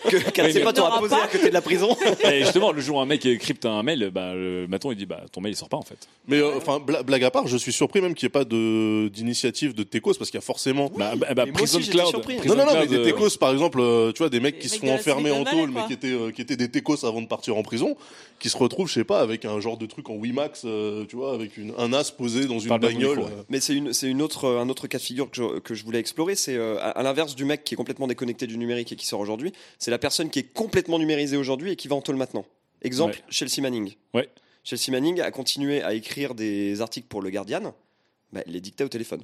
Que qu'un de ses mais- potes aura N'aura posé pas. à côté de la prison. [LAUGHS] Et justement, le jour où un mec crypte un mail, bah, le matin il dit bah ton mail il sort pas en fait. Mais euh, enfin, bla- blague à part, je suis surpris même qu'il n'y ait pas de d'initiative de Tecos parce qu'il y a forcément. Bah, bah, bah, Prison aussi, Cloud. Prison Non, non, non, mais des euh, Tecos, par exemple, tu vois, des mecs Les qui se font enfermer en tôle, mais qui étaient, euh, qui étaient des Tecos avant de partir en prison, qui se retrouvent, je sais pas, avec un genre de truc en WiMAX, tu vois, avec une, un as posé dans une bagnole. micro, ouais. Mais c'est une, c'est une autre, un autre cas de figure que je, que je voulais explorer. C'est euh, à, à l'inverse du mec qui est complètement déconnecté du numérique et qui sort aujourd'hui. C'est la personne qui est complètement numérisée aujourd'hui et qui va en tôle maintenant. Exemple, Ouais. Chelsea Manning. Ouais. Chelsea Manning a continué à écrire des articles pour le Guardian. Bah, elle les dictait au téléphone.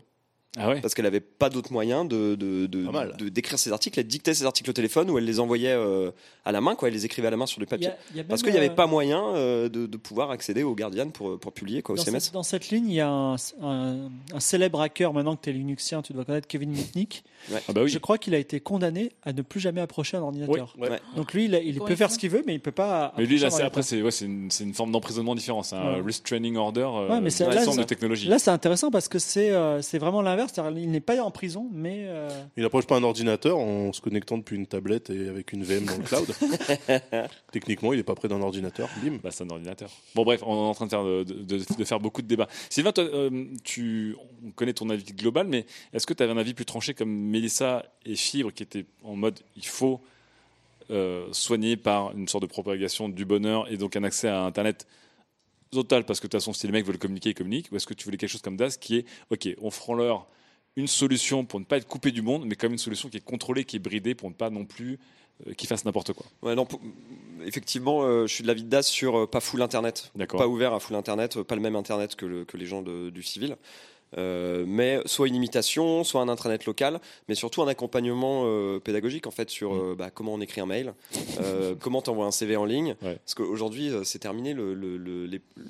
Ah ouais. Parce qu'elle n'avait pas d'autre moyen de, de, de- Pas mal. de- d'écrire ses articles. Elle dictait ses articles au téléphone ou elle les envoyait euh, à la main, quoi. Elle les écrivait à la main sur du y papier. a- il y a Parce qu'il n'y avait euh, pas moyen euh, de, de pouvoir accéder au Guardian pour, pour publier, quoi, au Dans CMS. cette, dans cette ligne, il y a un, un- un célèbre hacker, maintenant que tu es Linuxien, tu dois connaître Kevin Mitnick. Ah bah oui. Je crois qu'il a été condamné à ne plus jamais approcher un ordinateur. Ouais. Donc lui, il, a- il Comment peut faire ce qu'il veut, mais il peut pas. Mais lui, là, c'est, après, c'est, ouais, c'est, une, c'est une forme d'emprisonnement différent. C'est un Ouais. restraining order euh, Ouais, mais c'est- de là, forme de c'est- technologie. Là, c'est intéressant parce que c'est euh, c'est vraiment l'inverse. C'est-à-dire, Il n'est pas en prison, mais. euh, Il approche pas un ordinateur en se connectant depuis une tablette et avec une VM dans le cloud. [LAUGHS] Techniquement, il est pas près d'un ordinateur. Bim. Bah, c'est un ordinateur. Bon, bref, on est en train de faire, de, de- de faire beaucoup de débats. Sylvain, toi, euh, tu, on connaît ton avis global, mais est-ce que tu avais un avis plus tranché comme Mélissa et Fibre qui étaient en mode il faut euh, soigner par une sorte de propagation du bonheur et donc un accès à Internet total parce que de toute façon, si les mecs veulent communiquer, ils communiquent Ou est-ce que tu voulais quelque chose comme DAS qui est ok, on fera leur une solution pour ne pas être coupé du monde, mais comme une solution qui est contrôlée, qui est bridée pour ne pas non plus euh, qu'ils fassent n'importe quoi. Ouais, non, pour- effectivement, euh, je suis de l'avis de DAS sur euh, pas full internet. D'accord. Pas ouvert à full internet, pas le même internet que, le- que les gens de- du civil. Euh, mais soit une imitation, soit un intranet local, mais surtout un accompagnement euh, pédagogique en fait sur euh, bah, comment on écrit un mail, euh, comment t'envoies un CV en ligne. Ouais. Parce qu'aujourd'hui, euh, c'est terminé le- le- le-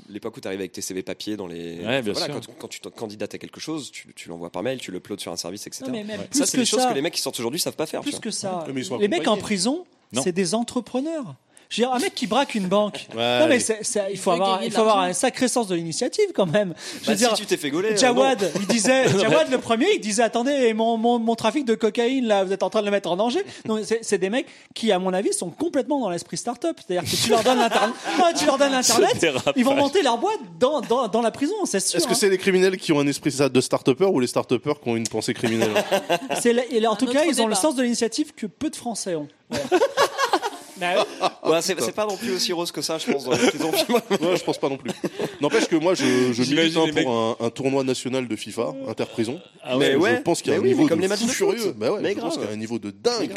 l'époque où tu arrives avec tes CV papier dans les. Ouais, bien voilà, sûr. Quand, quand tu te candidates à quelque chose, tu, tu l'envoies par mail, tu l'uploades sur un service, etc. Non, mais même Ça, c'est des choses ça. que les mecs qui sortent aujourd'hui savent pas faire. Plus que ça. Les mecs en prison, c'est des entrepreneurs. Je veux dire, un mec qui braque une banque. [LAUGHS] Ouais, non, mais allez. c'est- c'est- il faut avoir, il faut un sacré sens de l'initiative quand même. Je Bah, veux dire, si tu t'es fait gauler. euh, Jawad, il disait, [LAUGHS] Jawad le premier, il disait attendez, mon, mon, mon trafic de cocaïne là, vous êtes en train de le mettre en danger. Donc c'est c'est des mecs qui, à mon avis, sont complètement dans l'esprit start-up. C'est-à-dire que tu leur donnes l'internet, [LAUGHS] tu leur donnes l'internet, dérapage. ils vont monter leur boîte dans, dans, dans la prison, c'est sûr. Est-ce que hein. c'est les criminels qui ont un esprit de start-upper ou les start-uppers qui ont une pensée criminelle C'est la- et en tout cas, ils ont le sens de l'initiative que peu de Français ont. [LAUGHS] Ouais, c'est c'est pas non plus aussi rose que ça, je pense, dans les prisons. [LAUGHS] Ouais, je pense pas non plus. N'empêche que moi, je, je milite J'imagine hein, les mecs- pour un, un tournoi national de FIFA, interprison. Ah Mais Je ouais, pense qu'il y a mais un oui, niveau comme de les matchs fou de foot. furieux. Bah ouais, Mais je pense grave. qu'il y a un niveau de dingue.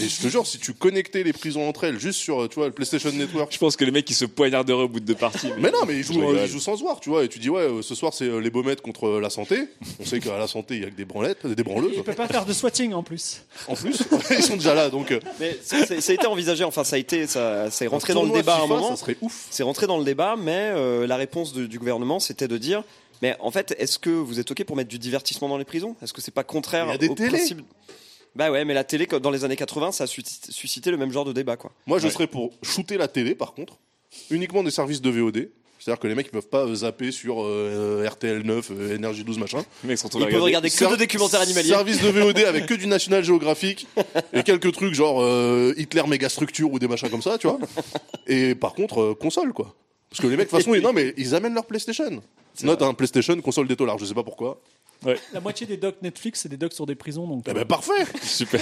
Et je te jure, si tu connectais les prisons entre elles juste sur, tu vois, le PlayStation Network. Je pense que les mecs qui se poignarderaient au bout de deux parties. Mais non, mais ils Je jouent, ils sans se voir, tu vois. Et tu dis, ouais, euh, ce soir, c'est euh, les baumettes contre euh, la santé. On sait qu'à la santé, il y a que des branlettes, des branleuses. il peut pas faire de swatting en plus. En plus, [LAUGHS] ils sont déjà là, donc. euh, Mais ça a été envisagé, enfin ça a été, ça, c'est rentré un dans le débat à un moment. Ça serait ouf. C'est rentré dans le débat, mais euh, la réponse de- du gouvernement, c'était de dire, mais en fait, est-ce que vous êtes ok pour mettre du divertissement dans les prisons? Est-ce que c'est pas contraire Il y a des au télés. principe? Bah ouais, mais la télé, dans les années 80, ça a suscité, le même genre de débat, quoi. Moi, je Ouais. serais pour shooter la télé, par contre, uniquement des services de VOD. C'est-à-dire que les mecs ils peuvent pas euh, zapper sur euh, RTL 9, euh, Énergie 12, machin. Les mecs sont Ils peuvent regarder que de documentaires animaliers. Service de VOD avec que du National Geographic [LAUGHS] et quelques trucs genre euh, Hitler méga structure ou des machins comme ça, tu vois. Et par contre, euh, console, quoi. Parce que les mecs, de toute façon, ils, non, mais ils amènent leur PlayStation. Note un PlayStation, console des tolards, je sais pas pourquoi. La moitié des docs Netflix, c'est des docs sur des prisons. Donc, Eh ben, parfait [LAUGHS] Super.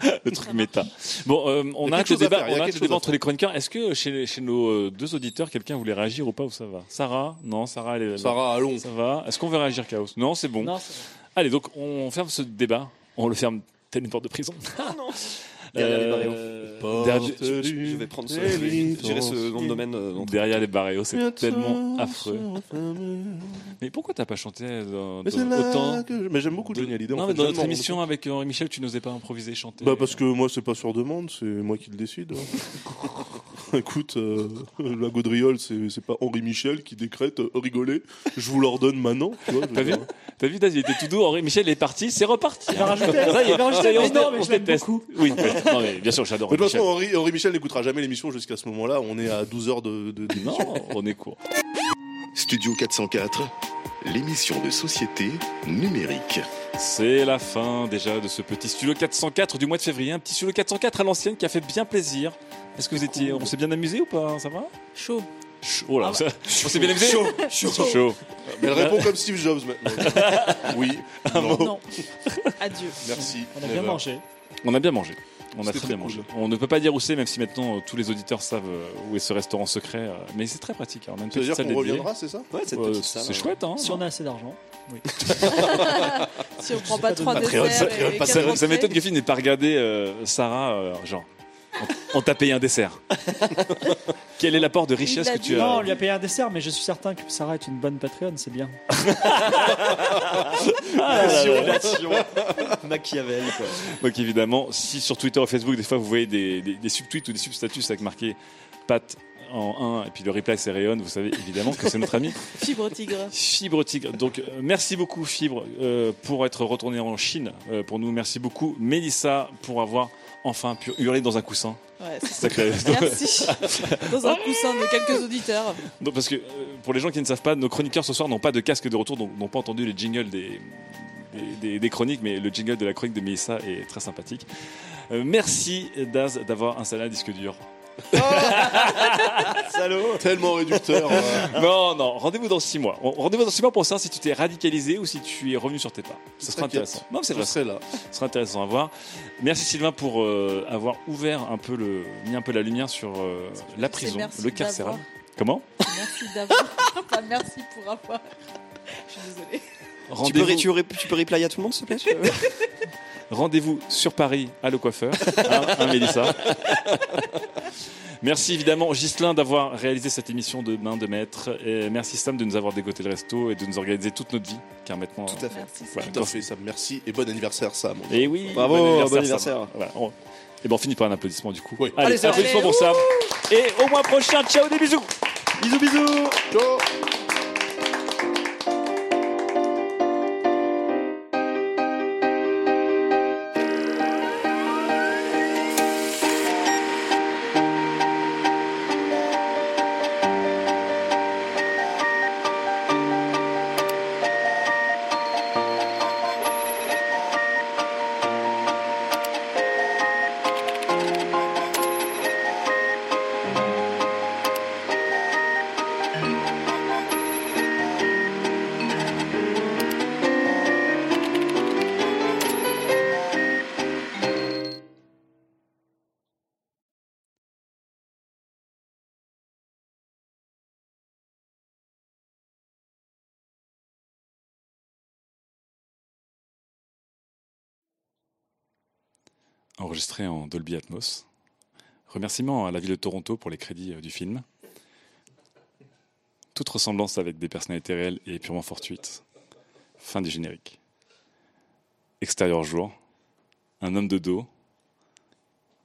[LAUGHS] le truc méta. Bon, euh, on a a débat, faire, a on a débat entre les chroniqueurs. Est-ce que chez, chez nos euh, deux auditeurs, quelqu'un voulait réagir ou pas ou ça va Sarah Non, Sarah, elle est là. Sarah, allons. Ça va Est-ce qu'on veut réagir, Chaos Non, c'est bon. Non, Allez, donc on ferme ce débat. On le ferme telle une porte de prison. [LAUGHS] Derrière les barreaux. Euh, derrière- Je, vais prendre ce, nom de domaine. euh, dans- Derrière les barreaux, c'est tellement affreux. Mais pourquoi t'as pas chanté dans, Mais dans- autant que je- mais j'aime beaucoup de- Johnny Hallyday, en Non, fait, mais dans notre émission avec Henri Michel, tu n'osais pas improviser, chanter. Bah parce que moi c'est pas sur demande, c'est moi qui le décide. [LAUGHS] Écoute, euh, la gaudriole c'est pas Henri Michel qui décrète euh, rigoler, je vous l'ordonne maintenant. T'as vu. T'as vu, Daz, il était tout doux. Henri Michel est parti, c'est reparti. Il va rajouter- il va rajouter. Oui. [LAUGHS] [LAUGHS] non, mais bien sûr, j'adore Mais de toute façon. Henri, Henri Michel n'écoutera jamais l'émission jusqu'à ce moment-là. On est à 12 heures de, de. Non, on est court. Studio 404, l'émission de société numérique. C'est la fin déjà de ce petit studio 404 du mois de février. Un petit studio 404 à l'ancienne qui a fait bien plaisir. Est-ce que vous étiez, on s'est bien amusé ou pas Ça va? Chaud. Chaud. Oh là, Ah ça- on s'est bien amusé? Chaud, chaud. chaud. chaud. Mais elle répond comme Steve Jobs maintenant. [LAUGHS] Oui, non, Non. Adieu. merci. On a bien mangé. On a bien mangé. On a très bien mangé. cool. On ne peut pas dire où c'est, même si maintenant euh, tous les auditeurs savent euh, où est ce restaurant secret. euh, Mais c'est très pratique. Alors, même Ça veut petite dire salle qu'on dédiée. reviendra, c'est ça Ouais, cette petite salle. c'est chouette, hein Si on a assez d'argent. [LAUGHS] Si on prend pas trois desserts ça, m'étonne que Phil n'ait pas regardé euh, Sarah, euh, genre, on, t'a payé un dessert. [LAUGHS] Quel est l'apport de richesse que tu as Non, on lui a payé un dessert, mais je suis certain que Sarah est une bonne Patreon, c'est bien. [LAUGHS] Manipulation. Machiavel. Quoi. Donc évidemment, si sur Twitter ou Facebook, des fois vous voyez des, des, des subtweets ou des substatus avec marqué Pat en 1 et puis le reply c'est Rayon, vous savez évidemment que c'est notre ami [LAUGHS] Fibre tigre. Fibre Tigre. Donc euh, merci beaucoup Fibre euh, pour être retourné en Chine euh, pour nous. Merci beaucoup Mélissa pour avoir enfin pu hurler dans un coussin. Ouais, ça que- Merci. [LAUGHS] Dans un coussin de quelques auditeurs. Parce que euh, pour les gens qui ne savent pas, nos chroniqueurs ce soir n'ont pas de casque de retour, donc n'ont pas entendu les jingles des, des, des- des chroniques, mais le jingle de la chronique de Mélissa est très sympathique. Euh, merci Daz d'avoir installé un disque dur. [LAUGHS] Salaud. Tellement réducteur. ouais. [LAUGHS] Non, non, rendez-vous dans six mois. Rendez-vous dans six mois pour savoir si tu t'es radicalisé ou si tu es revenu sur tes pas. Ce sera intéressant. Non, c'est vrai. Ce sera intéressant à voir. Merci Sylvain pour euh, avoir ouvert un peu le, mis un peu la lumière sur euh, la prison, merci le carcéral. Comment? Merci d'avoir. [LAUGHS] Enfin, merci pour avoir. Je suis désolée. Tu peux, tu, ré- tu peux reply à tout le monde, s'il te plaît? Rendez-vous sur Paris à le coiffeur, hein, hein, Mélissa. Merci évidemment Ghislain d'avoir réalisé cette émission de main de maître. Et merci Sam de nous avoir dégoté le resto et de nous organiser toute notre vie. Car maintenant. Tout à fait. Merci. Voilà, Tout à fait, Sam. Merci et bon anniversaire, Sam. Et oui, Bravo, bon anniversaire. Voilà, on- Et ben on finit par un applaudissement du coup. Oui. Allez, Allez, Sam. applaudissements pour Sam. Et au mois prochain, ciao des bisous. Bisous, bisous. Ciao. Enregistré en Dolby Atmos. Remerciements à la ville de Toronto pour les crédits euh, du film. Toute ressemblance avec des personnalités réelles est purement fortuite. Fin du générique. Extérieur jour, un homme de dos.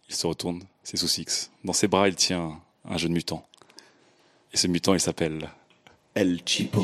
Il se retourne, c'est sous Six. Dans ses bras, il tient un jeune mutant. Et ce mutant, il s'appelle El Chipo.